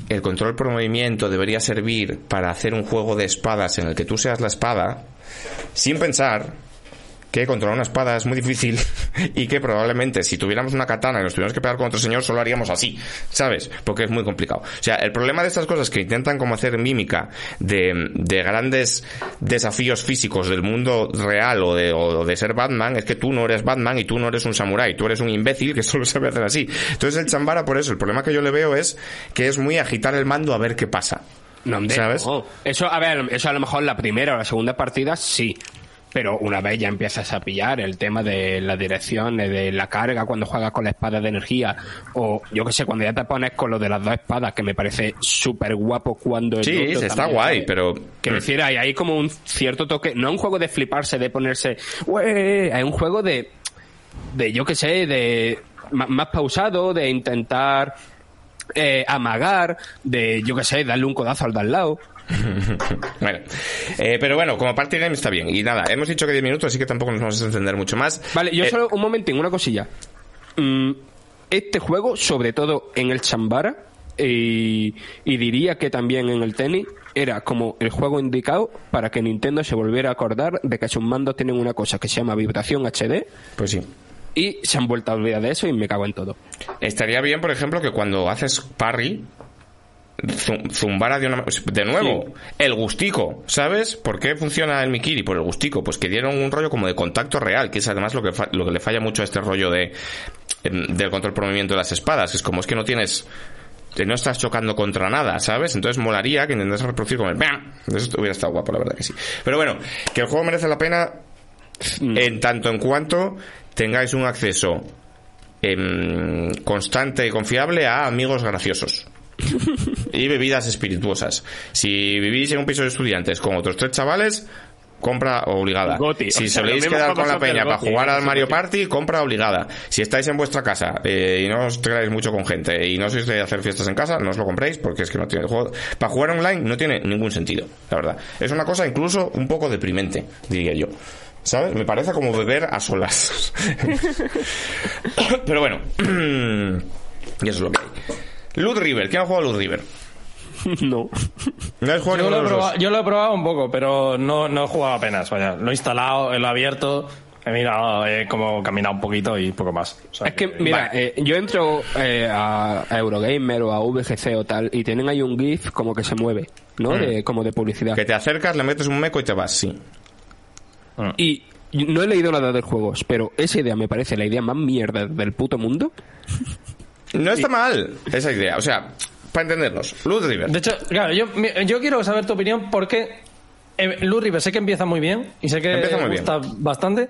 el control por movimiento debería servir para hacer un juego de espadas en el que tú seas la espada sin pensar que controlar una espada es muy difícil y que probablemente si tuviéramos una katana y nos tuviéramos que pegar con otro señor solo haríamos así, ¿sabes? Porque es muy complicado. O sea, el problema de estas cosas que intentan como hacer mímica de, de grandes desafíos físicos del mundo real o de, o de ser Batman es que tú no eres Batman y tú no eres un samurái, tú eres un imbécil que solo sabe hacer así. Entonces el chambara por eso, el problema que yo le veo es que es muy agitar el mando a ver qué pasa. No, ¿Sabes? no. Eso, a ver, eso a lo mejor la primera o la segunda partida sí. Pero una vez ya empiezas a pillar el tema de la dirección, de- la carga cuando juegas con la espada de energía, o yo que sé, cuando ya te pones con lo de las dos espadas, que me parece súper guapo cuando el Sí, otro está guay, pero... Que decir, hay ahí como un cierto toque, no es un juego de fliparse, de ponerse, es un juego de, de yo que sé, de más pausado, de intentar eh, amagar, de yo que sé, darle un codazo al de al lado. Bueno, eh, pero bueno, como party game está bien. Y nada, hemos dicho que 10 minutos, así que tampoco nos vamos a entender mucho más. Vale, yo Eh, solo un momentín, una cosilla. Mm, este juego, sobre todo en el Chambara, y, y diría que también en el tenis, era como el juego indicado para que Nintendo se volviera a acordar de que sus mandos tienen una cosa que se llama vibración HD Pues sí. y se han vuelto a olvidar de eso y me cago en todo. Estaría bien, por ejemplo, que cuando haces parry, zumbara de una de nuevo el gustico sabes por qué funciona el Mikiri por el gustico pues que dieron un rollo como de contacto real que es además lo que fa- lo que le falla mucho a este rollo de em, del control por movimiento de las espadas es como es que no tienes que no estás chocando contra nada, ¿sabes? Entonces molaría que intentases reproducir como el ¡bam! Eso hubiera estado guapo, la verdad que sí. Pero bueno, que el juego merece la pena en tanto en cuanto tengáis un acceso em, constante y confiable a amigos graciosos y bebidas espirituosas. Si vivís en un piso de estudiantes con otros tres chavales, compra obligada. Goti. Si O sea, soléis quedar con la peña para jugar ¿eh? al Mario. Party, compra obligada. Si estáis en vuestra casa eh, y no os traéis mucho con gente y no sois de hacer fiestas en casa, no os lo compréis porque es que no tiene el juego. Para jugar online no tiene ningún sentido, la verdad. Es una cosa incluso un poco deprimente, diría yo. ¿Sabes? Me parece como beber a solas. Pero bueno, y eso es lo que hay. Loot River, ¿quién ha jugado a Loot River? No. No has jugado Yo lo, he probado, dos. yo lo he probado un poco, pero no, no he jugado apenas. Vaya, lo he instalado, lo he abierto, he mirado, he como caminado un poquito y poco más. O sea, Es que, mira, eh, yo entro eh, a, Eurogamer o a VGC o tal y tienen ahí un GIF como que se mueve, ¿no? De, como de publicidad. Que te acercas, le metes un meco y te vas, sí. Y no he leído nada de juegos, pero esa idea me parece la idea más mierda del puto mundo. No está mal esa idea. O sea, para entendernos, Loot River. De hecho, claro, yo, quiero saber tu opinión porque eh, Lou River sé que empieza muy bien y sé que Empieza muy gusta bastante,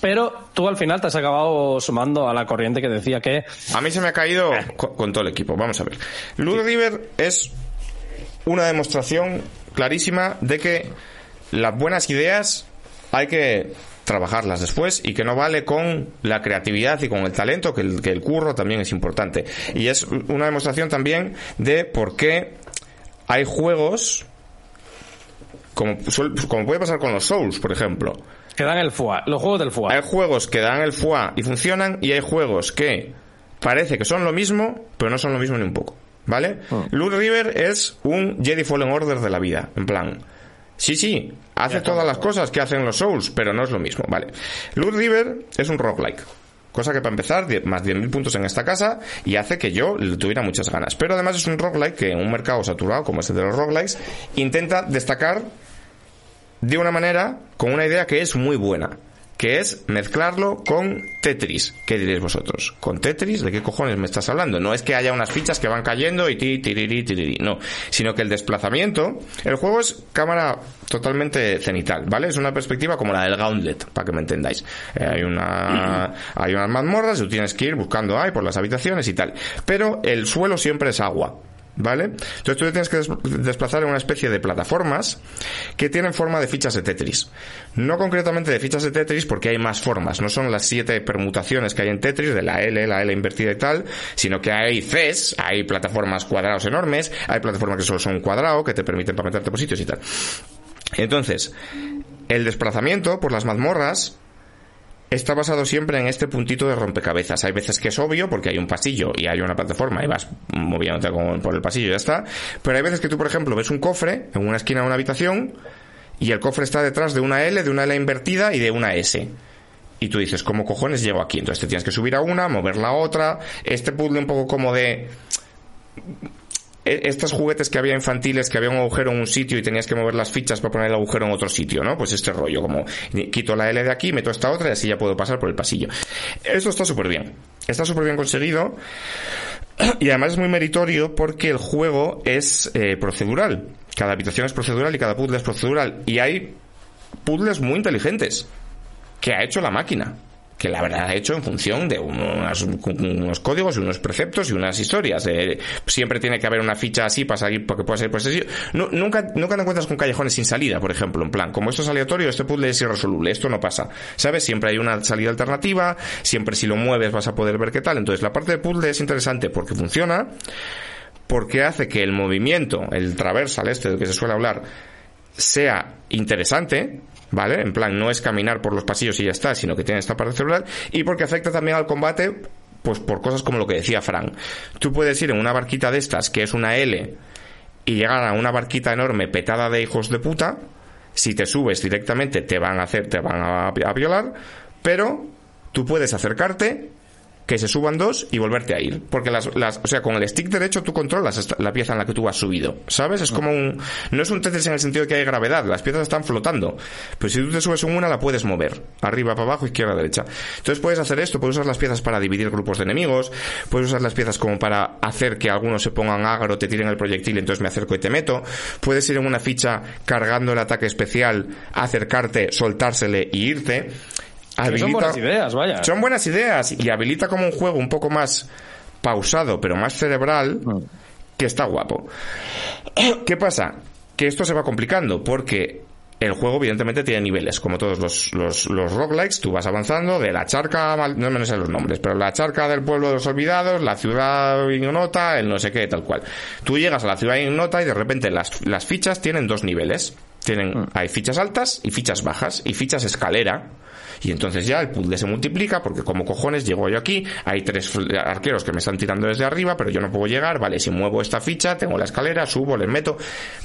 pero tú al final te has acabado sumando a la corriente que decía que A mí se me ha caído co- con, todo el equipo. Vamos a ver. Loot River es una demostración clarísima de que las buenas ideas hay que trabajarlas después y que no vale con la creatividad y con el talento, que el, que el curro también es importante. Y es una demostración también de por qué hay juegos como, como puede pasar con los Souls, por ejemplo. que dan el FUA, los juegos del FUA. Hay juegos que dan el FUA y funcionan y hay juegos que parece que son lo mismo, pero no son lo mismo ni un poco. ¿Vale? Loot River es un Jedi Fallen Order de la vida. En plan, sí, sí, hace todas las cosas que hacen los Souls, pero no es lo mismo. ¿Vale? Loot River es un roguelike. Cosa que para empezar, más 10.000 puntos en esta casa y hace que yo le tuviera muchas ganas. Pero además es un roguelike que en un mercado saturado como este de los roguelikes intenta destacar de una manera con una idea que es muy buena, que es mezclarlo con Tetris. ¿Qué diréis vosotros? ¿Con Tetris? ¿De qué cojones me estás hablando? No es que haya unas fichas que van cayendo y ti, tiriri, tiriri, no, sino que el desplazamiento, el juego es cámara totalmente cenital, ¿vale? Es una perspectiva como la del Gauntlet, para que me entendáis. Eh, hay una hay unas mazmorras, tú tienes que ir buscando ahí por las habitaciones y tal, pero el suelo siempre es agua. ¿Vale? Entonces tú te tienes que des- desplazar en una especie de plataformas que tienen forma de fichas de Tetris. No concretamente de fichas de Tetris porque hay más formas. No son las siete permutaciones que hay en Tetris, de la L, la L invertida y tal, sino que hay Cs, hay plataformas cuadrados enormes, hay plataformas que solo son cuadrado, que te permiten para meterte por sitios y tal. Entonces, el desplazamiento por las mazmorras está basado siempre en este puntito de rompecabezas. Hay veces que es obvio porque hay un pasillo y hay una plataforma y vas moviéndote por el pasillo y ya está. Pero hay veces que tú, por ejemplo, ves un cofre en una esquina de una habitación y el cofre está detrás de una L, de una L invertida y de una S. Y tú dices, ¿cómo cojones llego aquí? Entonces te tienes que subir a una, mover la otra. Este puzzle un poco como de estos juguetes que había infantiles, que había un agujero en un sitio y tenías que mover las fichas para poner el agujero en otro sitio, ¿no? Pues este rollo, como quito la L de aquí, meto esta otra y así ya puedo pasar por el pasillo. Esto está súper bien. Está súper bien conseguido. Y además es muy meritorio porque el juego es eh, procedural. Cada habitación es procedural y cada puzzle es procedural. Y hay puzzles muy inteligentes que ha hecho la máquina. Que la verdad ha hecho en función de unos, códigos y unos preceptos y unas historias. Eh, siempre tiene que haber una ficha así para salir, porque puede ser sitio. Nu- nunca, nunca te encuentras con callejones sin salida, por ejemplo. En plan, como esto es aleatorio, este puzzle es irresoluble. Esto no pasa. ¿Sabes? Siempre hay una salida alternativa. Siempre si lo mueves vas a poder ver qué tal. Entonces la parte de puzzle es interesante porque funciona. Porque hace que el movimiento, el traversal este del que se suele hablar, sea interesante, ¿vale? En plan, no es caminar por los pasillos y ya está, sino que tiene esta parte celular, y porque afecta también al combate, pues por cosas como lo que decía Frank. Tú puedes ir en una barquita de estas, que es una L, y llegar a una barquita enorme petada de hijos de puta, si te subes directamente te van a hacer, te van a, a violar, pero tú puedes acercarte que se suban dos y volverte a ir. Porque las, las, o sea, con el stick derecho tú controlas la pieza en la que tú has subido. ¿Sabes? Es como un, no es un Tetris en el sentido de que hay gravedad, las piezas están flotando. Pero si tú te subes en una, la puedes mover. Arriba, para abajo, izquierda, derecha. Entonces puedes hacer esto, puedes usar las piezas para dividir grupos de enemigos, puedes usar las piezas como para hacer que algunos se pongan agro, te tiren el proyectil, entonces me acerco y te meto. Puedes ir en una ficha cargando el ataque especial, acercarte, soltársele y irte. Son buenas ideas, vaya. Son buenas ideas y habilita como un juego un poco más pausado, pero más cerebral, que está guapo. ¿Qué pasa? Que esto se va complicando porque el juego evidentemente tiene niveles, como todos los, los, los roguelikes, tú vas avanzando de la charca, no me sé los nombres, pero la charca del pueblo de los olvidados, la ciudad ignota, el no sé qué, tal cual. Tú llegas a la ciudad ignota y de repente las, las fichas tienen dos niveles. Tienen, hay fichas altas y fichas bajas y fichas escalera. Y entonces ya el puzzle se multiplica porque como cojones llego yo aquí, hay tres arqueros que me están tirando desde arriba, pero yo no puedo llegar, vale, si muevo esta ficha, tengo la escalera, subo, les meto.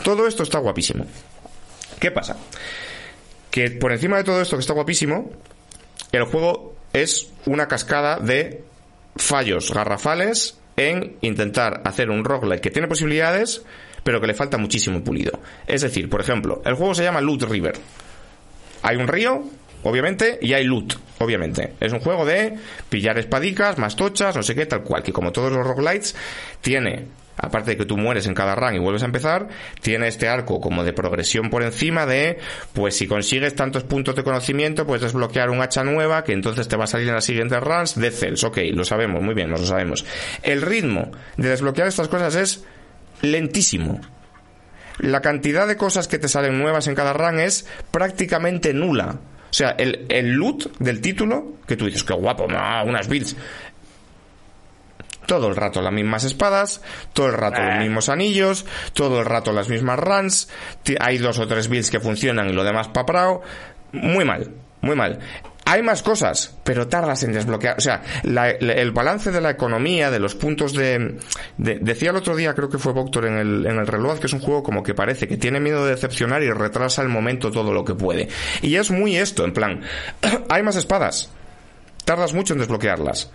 Todo esto está guapísimo. ¿Qué pasa? Que por encima de todo esto que está guapísimo, el juego es una cascada de fallos garrafales en intentar hacer un roguelike que tiene posibilidades, pero que le falta muchísimo pulido. Es decir, por ejemplo, el juego se llama Loot River. Hay un río, obviamente, y hay loot, obviamente. Es un juego de pillar espadicas, más tochas, no sé qué, tal cual, que como todos los roguelites, tiene, aparte de que tú mueres en cada run y vuelves a empezar, tiene este arco como de progresión por encima de, pues si consigues tantos puntos de conocimiento, puedes desbloquear un hacha nueva, que entonces te va a salir en las siguientes runs de Cells. Ok, lo sabemos, muy bien, nos lo sabemos. El ritmo de desbloquear estas cosas es lentísimo la cantidad de cosas que te salen nuevas en cada run es prácticamente nula. O sea, el, el loot del título, que tú dices, qué guapo, ah, unas builds. Todo el rato las mismas espadas, todo el rato los mismos anillos, todo el rato las mismas runs, hay dos o tres builds que funcionan y lo demás paprao. Muy mal, muy mal. Hay más cosas, pero tardas en desbloquear. O sea, la- el balance de la economía, de los puntos de, de- Decía el otro día, creo que fue Voctor en el, en el reloj, que es un juego como que parece que tiene miedo de decepcionar y retrasa el momento todo lo que puede. Y es muy esto, en plan, hay más espadas. Tardas mucho en desbloquearlas.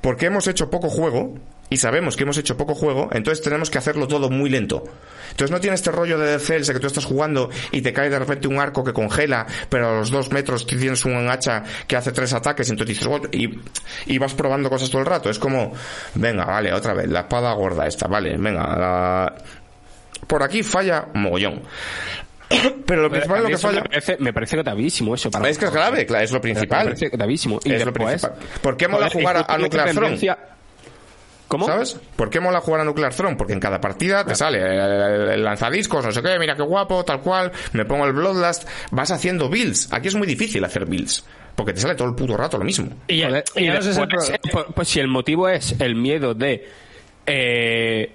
Porque hemos hecho poco juego y sabemos que hemos hecho poco juego, entonces tenemos que hacerlo todo muy lento. Entonces no tiene este rollo de Cells que tú estás jugando y te cae de repente un arco que congela, pero a los dos metros tienes un hacha que hace tres ataques, entonces dices, y, y vas probando cosas todo el rato. Es como, venga, vale, otra vez, la espada gorda esta, vale, venga, la- por aquí falla mogollón. Pero lo principal A lo que falla Me parece, me parece gravísimo eso. Para es que es grave, es lo Me principal. parece gravísimo. Y Es lo principal. ¿Por qué mola jugar a- Nuclear Throne? ¿Sabes? ¿Por qué mola jugar a Nuclear Throne? Porque en cada partida te sale el, el lanzadiscos, no sé qué, mira qué guapo, tal cual, me pongo el Bloodlust, vas haciendo builds. Aquí es muy difícil hacer builds, porque te sale todo el puto rato lo mismo. Y, Joder, y y no sé si el después, pro- eh, pues, pues si el motivo es el miedo de eh,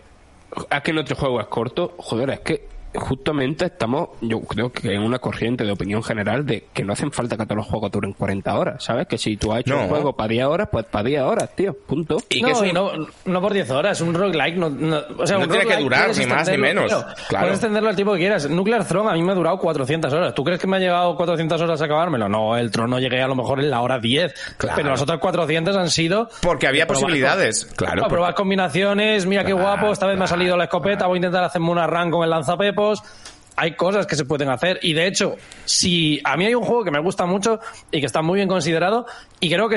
a que nuestro juego es corto, joder, es que justamente estamos, yo creo que en una corriente de opinión general de que no hacen falta que todos los juegos duren 40 horas, ¿sabes? Que si tú has hecho No. un juego para 10 horas, pues para 10 horas, tío, punto. Y no, que y no, no por 10 horas, un roguelike no, no, o sea, No un tiene que durar ni más ni menos, tío. claro. Puedes extenderlo al tiempo que quieras. Nuclear Throne a mí me ha durado 400 horas. ¿Tú crees que me ha llegado 400 horas a acabármelo? No, el Tron no llegué a lo mejor en la hora 10. Claro. Pero las otras 400 han sido... Porque había posibilidades, con- claro, a probar porque- combinaciones, mira qué Claro, guapo, esta vez me ha salido la escopeta, voy a intentar hacerme una run con el Hay cosas que se pueden hacer y de hecho, si a mí hay un juego que me gusta mucho y que está muy bien considerado y creo que,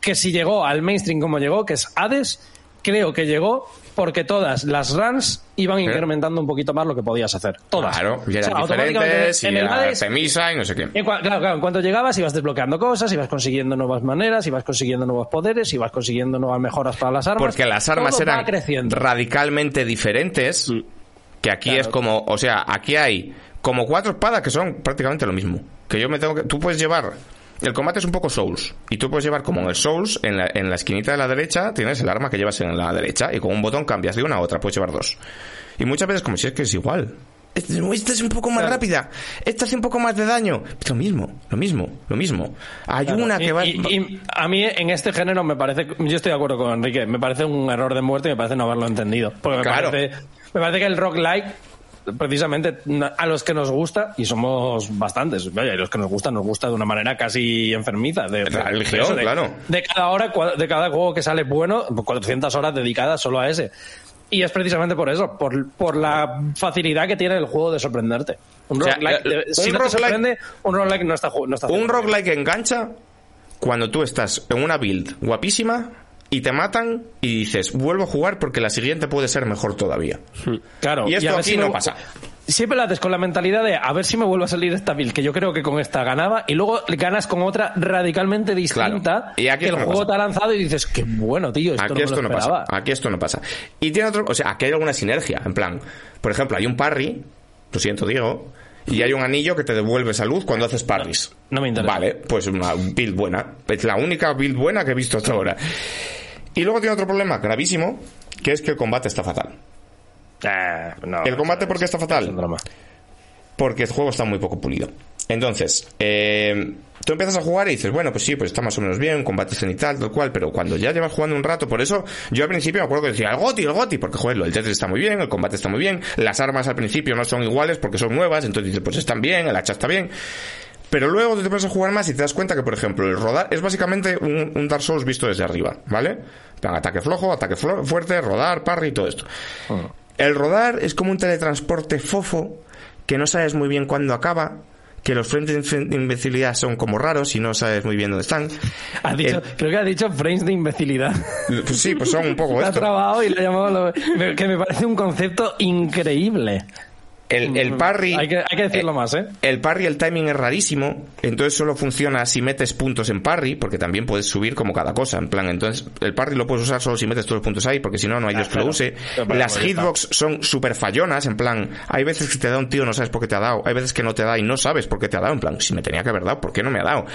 que si llegó al mainstream como llegó, que es Hades, creo que llegó porque todas las runs iban incrementando un poquito más lo que podías hacer. Todas. Claro, y O eran sea, automáticamente diferentes, y en el era Hades- y no sé qué. en claro, claro, en cuanto llegabas ibas desbloqueando cosas, ibas consiguiendo nuevas maneras, ibas consiguiendo nuevos poderes, ibas consiguiendo nuevas mejoras para las armas. Porque las armas Todo eran creciendo. radicalmente diferentes. Que aquí es como, o sea, aquí hay como cuatro espadas que son prácticamente lo mismo. Que yo me tengo que. Tú puedes llevar. El combate es un poco Souls. Y tú puedes llevar como en el Souls, en la, en la esquinita de la derecha, tienes el arma que llevas en la derecha. Y con un botón cambias de una a otra, puedes llevar dos. Y muchas veces, como si es que es igual. Este- Esta es un poco más rápida. Esta hace un poco más de daño. Es lo mismo, lo mismo, lo mismo. Hay Claro, una y- que va. y, y a mí en este género me parece, yo estoy de acuerdo con Enrique, me parece un error de muerte y me parece no haberlo entendido. Porque me, Claro. parece, me parece que el roguelike precisamente a los que nos gusta, y somos bastantes, vaya, y los que nos gusta, nos gusta de una manera casi enfermiza. De, religión, de- claro. De cada hora, de cada juego que sale bueno, 400 horas dedicadas solo a ese. Y es precisamente por eso, por, por la facilidad que tiene el juego de sorprenderte. Un O sea, roguelike, eh, si un no sorprende, un roguelike no está, no está Un bien. roguelike engancha cuando tú estás en una build guapísima y te matan y dices, vuelvo a jugar porque la siguiente puede ser mejor todavía. Claro, Y esto aquí si no me- pasa. Siempre la haces con la mentalidad de a ver si me vuelve a salir esta build, que yo creo que con esta ganaba, y luego ganas con otra radicalmente distinta Claro. Y aquí que el no juego pasa. te ha lanzado y dices, qué bueno, tío, esto Aquí no esto lo no pasa. Aquí esto no pasa. Y tiene otro, o sea, aquí hay alguna sinergia, en plan, por ejemplo, hay un parry, lo siento, Diego, y hay un anillo que te devuelve salud cuando haces parries. No me interesa. Vale, pues una build buena. Es la única build buena que he visto hasta ahora. Y luego tiene otro problema gravísimo, que es que el combate está fatal. Eh, no, ¿El combate por qué está fatal? es un drama. porque el juego está muy poco pulido. Entonces, eh, tú empiezas a jugar y dices, bueno, pues sí, pues está más o menos bien, combate cenital, tal cual, pero cuando ya llevas jugando un rato, por eso yo al principio me acuerdo que decía, el goti, el goti, porque joder, el Tetris está muy bien, el combate está muy bien, las armas al principio no son iguales porque son nuevas, entonces dices, pues están bien, el hacha está bien. Pero luego te pones a jugar más y te das cuenta que, por ejemplo, el rodar es básicamente un, un Dark Souls visto desde arriba, ¿vale? Plan, Ataque flojo, ataque flo- fuerte, rodar, parry y todo esto. El rodar es como un teletransporte fofo que no sabes muy bien cuándo acaba, que los frames de invencibilidad son como raros y no sabes muy bien dónde están. Ha dicho, El- creo que ha dicho frames de imbecilidad. pues sí, pues son un poco Lo ha esto. trabado y lo ha llamado. lo- que me parece un concepto increíble. El, el parry. Hay que, hay que decirlo más, ¿eh? El parry, el timing es rarísimo, entonces solo funciona si metes puntos en parry, porque también puedes subir como cada cosa, en plan, entonces el parry lo puedes usar solo si metes todos los puntos ahí, porque si no, no hay Dios que lo use. Pero, Las hitbox son súper fallonas, en plan, hay veces que te da un tío no sabes por qué te ha dado, hay veces que no te da y no sabes por qué te ha dado, en plan, si me tenía que haber dado, ¿por qué no me ha dado?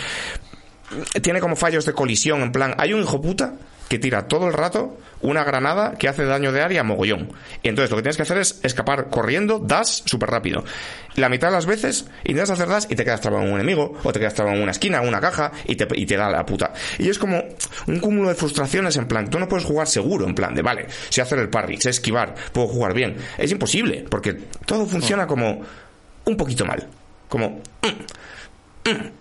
Tiene como fallos de colisión, en plan, hay un hijo puta que tira todo el rato una granada que hace daño de área mogollón. Y entonces lo que tienes que hacer es escapar corriendo, dash, súper rápido. La mitad de las veces intentas hacer dash y te quedas trabado en un enemigo, o te quedas trabado en una esquina, en una caja, y te, y te da la puta. Y es como un cúmulo de frustraciones en plan, tú no puedes jugar seguro, en plan de, vale, sé hacer el parry, sé esquivar, puedo jugar bien. Es imposible, porque todo funciona como un poquito mal. Como... mm, mm.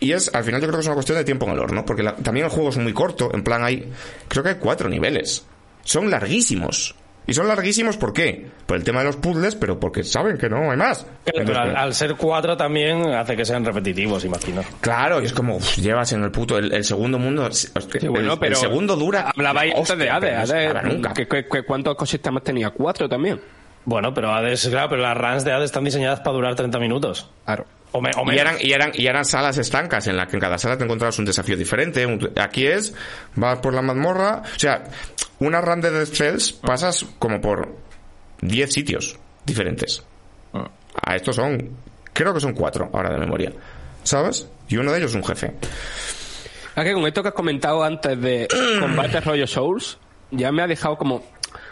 Y es, al final yo creo que es una cuestión de tiempo en el horno, porque la- también el juego es muy corto, en plan hay, creo que hay cuatro niveles. Son larguísimos. Y son larguísimos ¿por qué? Por el tema de los puzzles, pero porque saben que no hay más. Pero, Entonces, al, pues, al ser cuatro también hace que sean repetitivos, imagino. Claro, y es como, uf, llevas en el puto, el, el segundo mundo, hostia, Sí, bueno, el, pero el segundo dura... Hablabais antes de Hades, acaba nunca. ¿qué- qué- ¿Cuántos ecosistemas tenía? Cuatro también. Bueno, pero Hades, claro, pero las runs de Hades están diseñadas para durar 30 minutos. Claro. O, me, o Y eran, y, eran, y eran salas estancas en las que en cada sala te encontrabas un desafío diferente. Un- aquí es, vas por la mazmorra. O sea, una run de Cells pasas como por 10 sitios diferentes. A estos son, creo que son cuatro ahora de memoria. ¿Sabes? Y uno de ellos es un jefe. Es que con esto que has comentado antes de combate rollo Souls, ya me ha dejado como.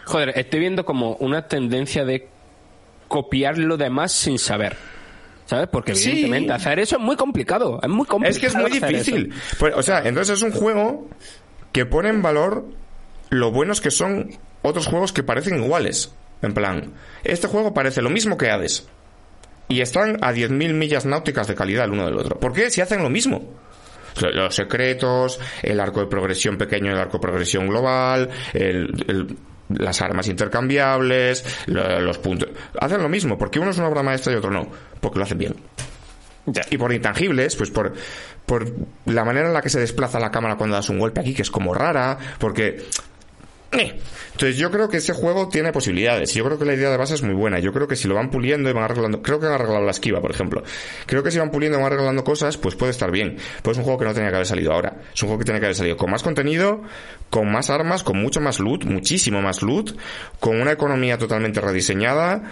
Joder, estoy viendo como una tendencia de copiar lo demás sin saber. ¿Sabes? Porque Sí. evidentemente hacer eso es muy complicado. Es muy complicado. Es que es muy difícil. Pues, o sea, entonces es un juego que pone en valor lo buenos que son otros juegos que parecen iguales. En plan, este juego parece lo mismo que Hades. Y están a 10.000 millas náuticas de calidad el uno del otro. ¿Por qué? Si hacen lo mismo. Los secretos, el arco de progresión pequeño, el arco de progresión global, el- el- las armas intercambiables, lo- los puntos. Hacen lo mismo. porque uno es una obra maestra y otro no? Porque lo hacen bien. Y por intangibles, pues por, por la manera en la que se desplaza la cámara cuando das un golpe aquí, que es como rara, porque... Entonces yo creo que ese juego tiene posibilidades. Yo creo que la idea de base es muy buena. Yo creo que si lo van puliendo y van arreglando... Creo que han arreglado la esquiva, por ejemplo. Creo que si van puliendo y van arreglando cosas, pues puede estar bien. Pues es un juego que no tenía que haber salido ahora. Es un juego que tenía que haber salido con más contenido, con más armas, con mucho más loot, muchísimo más loot, con una economía totalmente rediseñada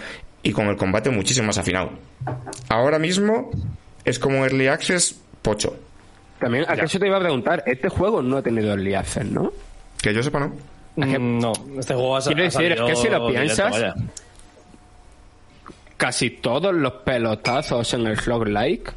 y con el combate muchísimo más afinado. Ahora mismo es como Early Access pocho. También, ¿a qué se te iba a preguntar? Este juego no ha tenido el access, ¿no? Que yo sepa, ¿no? Mm, No, este juego ha, Quiero ha decir, es que si lo piensas. Casi todos los pelotazos en el Slug Like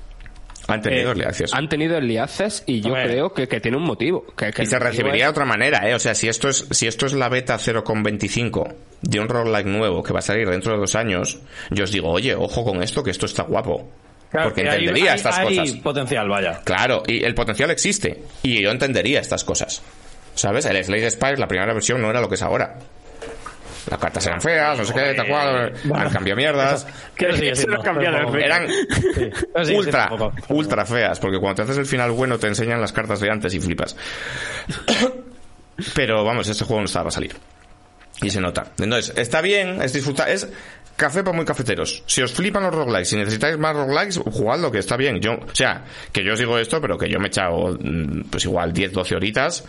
Han tenido eh, access. Han tenido access y yo creo que, que tiene un motivo. Que, que Y se recibiría de otra manera, ¿eh? O sea, si esto es, si esto es la beta 0.25 de un roguelike nuevo que va a salir dentro de dos años, yo os digo, oye, ojo con esto, que esto está guapo. Claro, Porque hay- entendería hay- estas hay cosas. potencial, vaya. Claro, y el potencial existe. Y yo entendería estas cosas. ¿Sabes? El Slade Spire, la primera versión, no era lo que es ahora. Las cartas eran feas, no sé qué, tal cual. Han cambiado mierdas. Cambiaron, Eran Sí. Ultra, ultra feas. Porque cuando te haces el final bueno, te enseñan las cartas de antes y flipas. Pero vamos, este juego no estaba a salir. Y se nota. Entonces, está bien, es disfrutar. Es café para muy cafeteros. Si os flipan los roguelikes, si necesitáis más roguelikes, jugadlo, que está bien. Yo, o sea, que yo os digo esto, pero que yo me he echado, mm, pues igual 10, 12 horitas,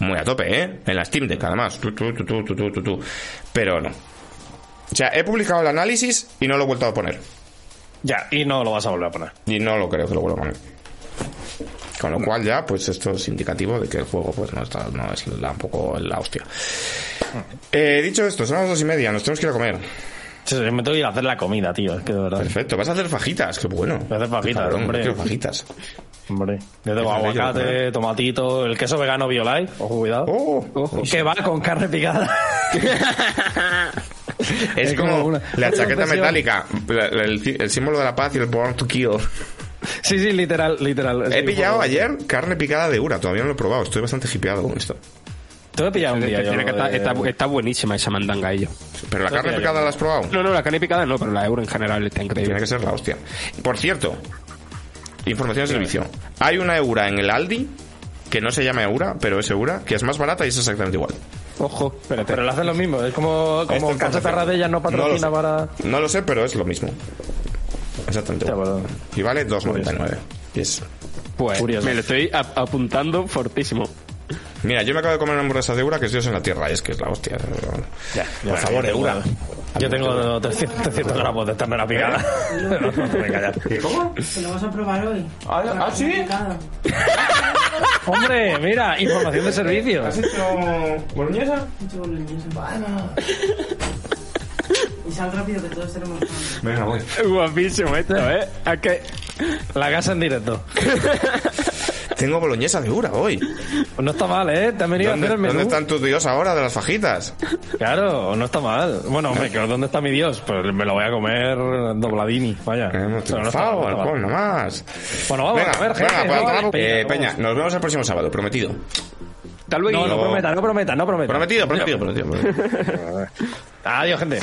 muy a tope, ¿eh? En la Steam Deck, además. Tu, tu, tu. Pero no. O sea, he publicado el análisis y no lo he vuelto a poner. Ya, y no lo vas a volver a poner. Y no lo creo que lo vuelva a poner. Con lo cual ya, pues esto es indicativo de que el juego pues no está, no es la, un poco la hostia. Eh, dicho esto, son las dos y media, nos tenemos que ir a comer. Sí, me tengo que ir a hacer la comida, tío. Es que de verdad. Perfecto, vas a hacer fajitas, qué bueno. Voy a hacer fajitas, cabrón, hombre. quiero fajitas. Hombre, yo tengo aguacate, tomatito, el queso vegano Biolife, ojo, cuidado. Oh, Ojo. Que va con carne picada. es es como como una- la una chaqueta metálica, la- la- el, el símbolo de la paz y el born to kill. sí, sí, literal, literal. He Sí, pillado por- ayer carne picada de Ura, todavía no lo he probado, estoy bastante hipeado con esto. Te voy a pillar un día. yo, eh, está, está buenísima esa mandanga ello. Pero la carne picada yo. la has probado. No, no, la carne picada no, pero la euro en general está increíble. Tiene que ser la hostia. Por cierto, información de servicio. Hay una Eura en el Aldi que no se llama Eura, pero es Eura, que es más barata y es exactamente igual. Ojo, espérate. Pero le hacen lo mismo, es como, como es Calceta perfecto. Radella no patrocina No lo sé. para... No lo sé, pero es lo mismo. Exactamente igual. Y vale 2,99. Y es- Pues Curioso. me lo estoy ap- apuntando fortísimo. Mira, yo me acabo de comer una hamburguesa de Eura que es Dios en la tierra, y es que es la hostia. Por favor, yo tengo- Eura. Yo tengo 300, 300 gramos de ternera picada. Venga, ya. ¿Cómo? Que lo vas a probar hoy. Ah, ah, ¿sí? Claro. Hombre, mira, información de servicio. ¿Has hecho boloñesa? Mucho boloñesa. Y sal rápido que todos tenemos. Venga, voy. Guapísimo esto, ¿eh? ¿A que La casa en directo. Tengo boloñesa de Eura hoy. Pues no está mal, ¿eh? Te han venido a ¿Dónde, hacer el menú. ¿Dónde están tus dios ahora de las fajitas? Claro, no está mal. Bueno, hombre, ¿dónde está mi Dios? Pues me lo voy a comer dobladini, vaya. Hemos Pero no está mal, triunfado, no está mal. alcohol nomás. Bueno, vamos venga, a ver, gente. venga, pues. Eh. Peña, nos vemos el próximo sábado, prometido. tal vez No, no prometa, no prometa, no prometa. Prometido, prometido, prometido. prometido. Adiós, gente.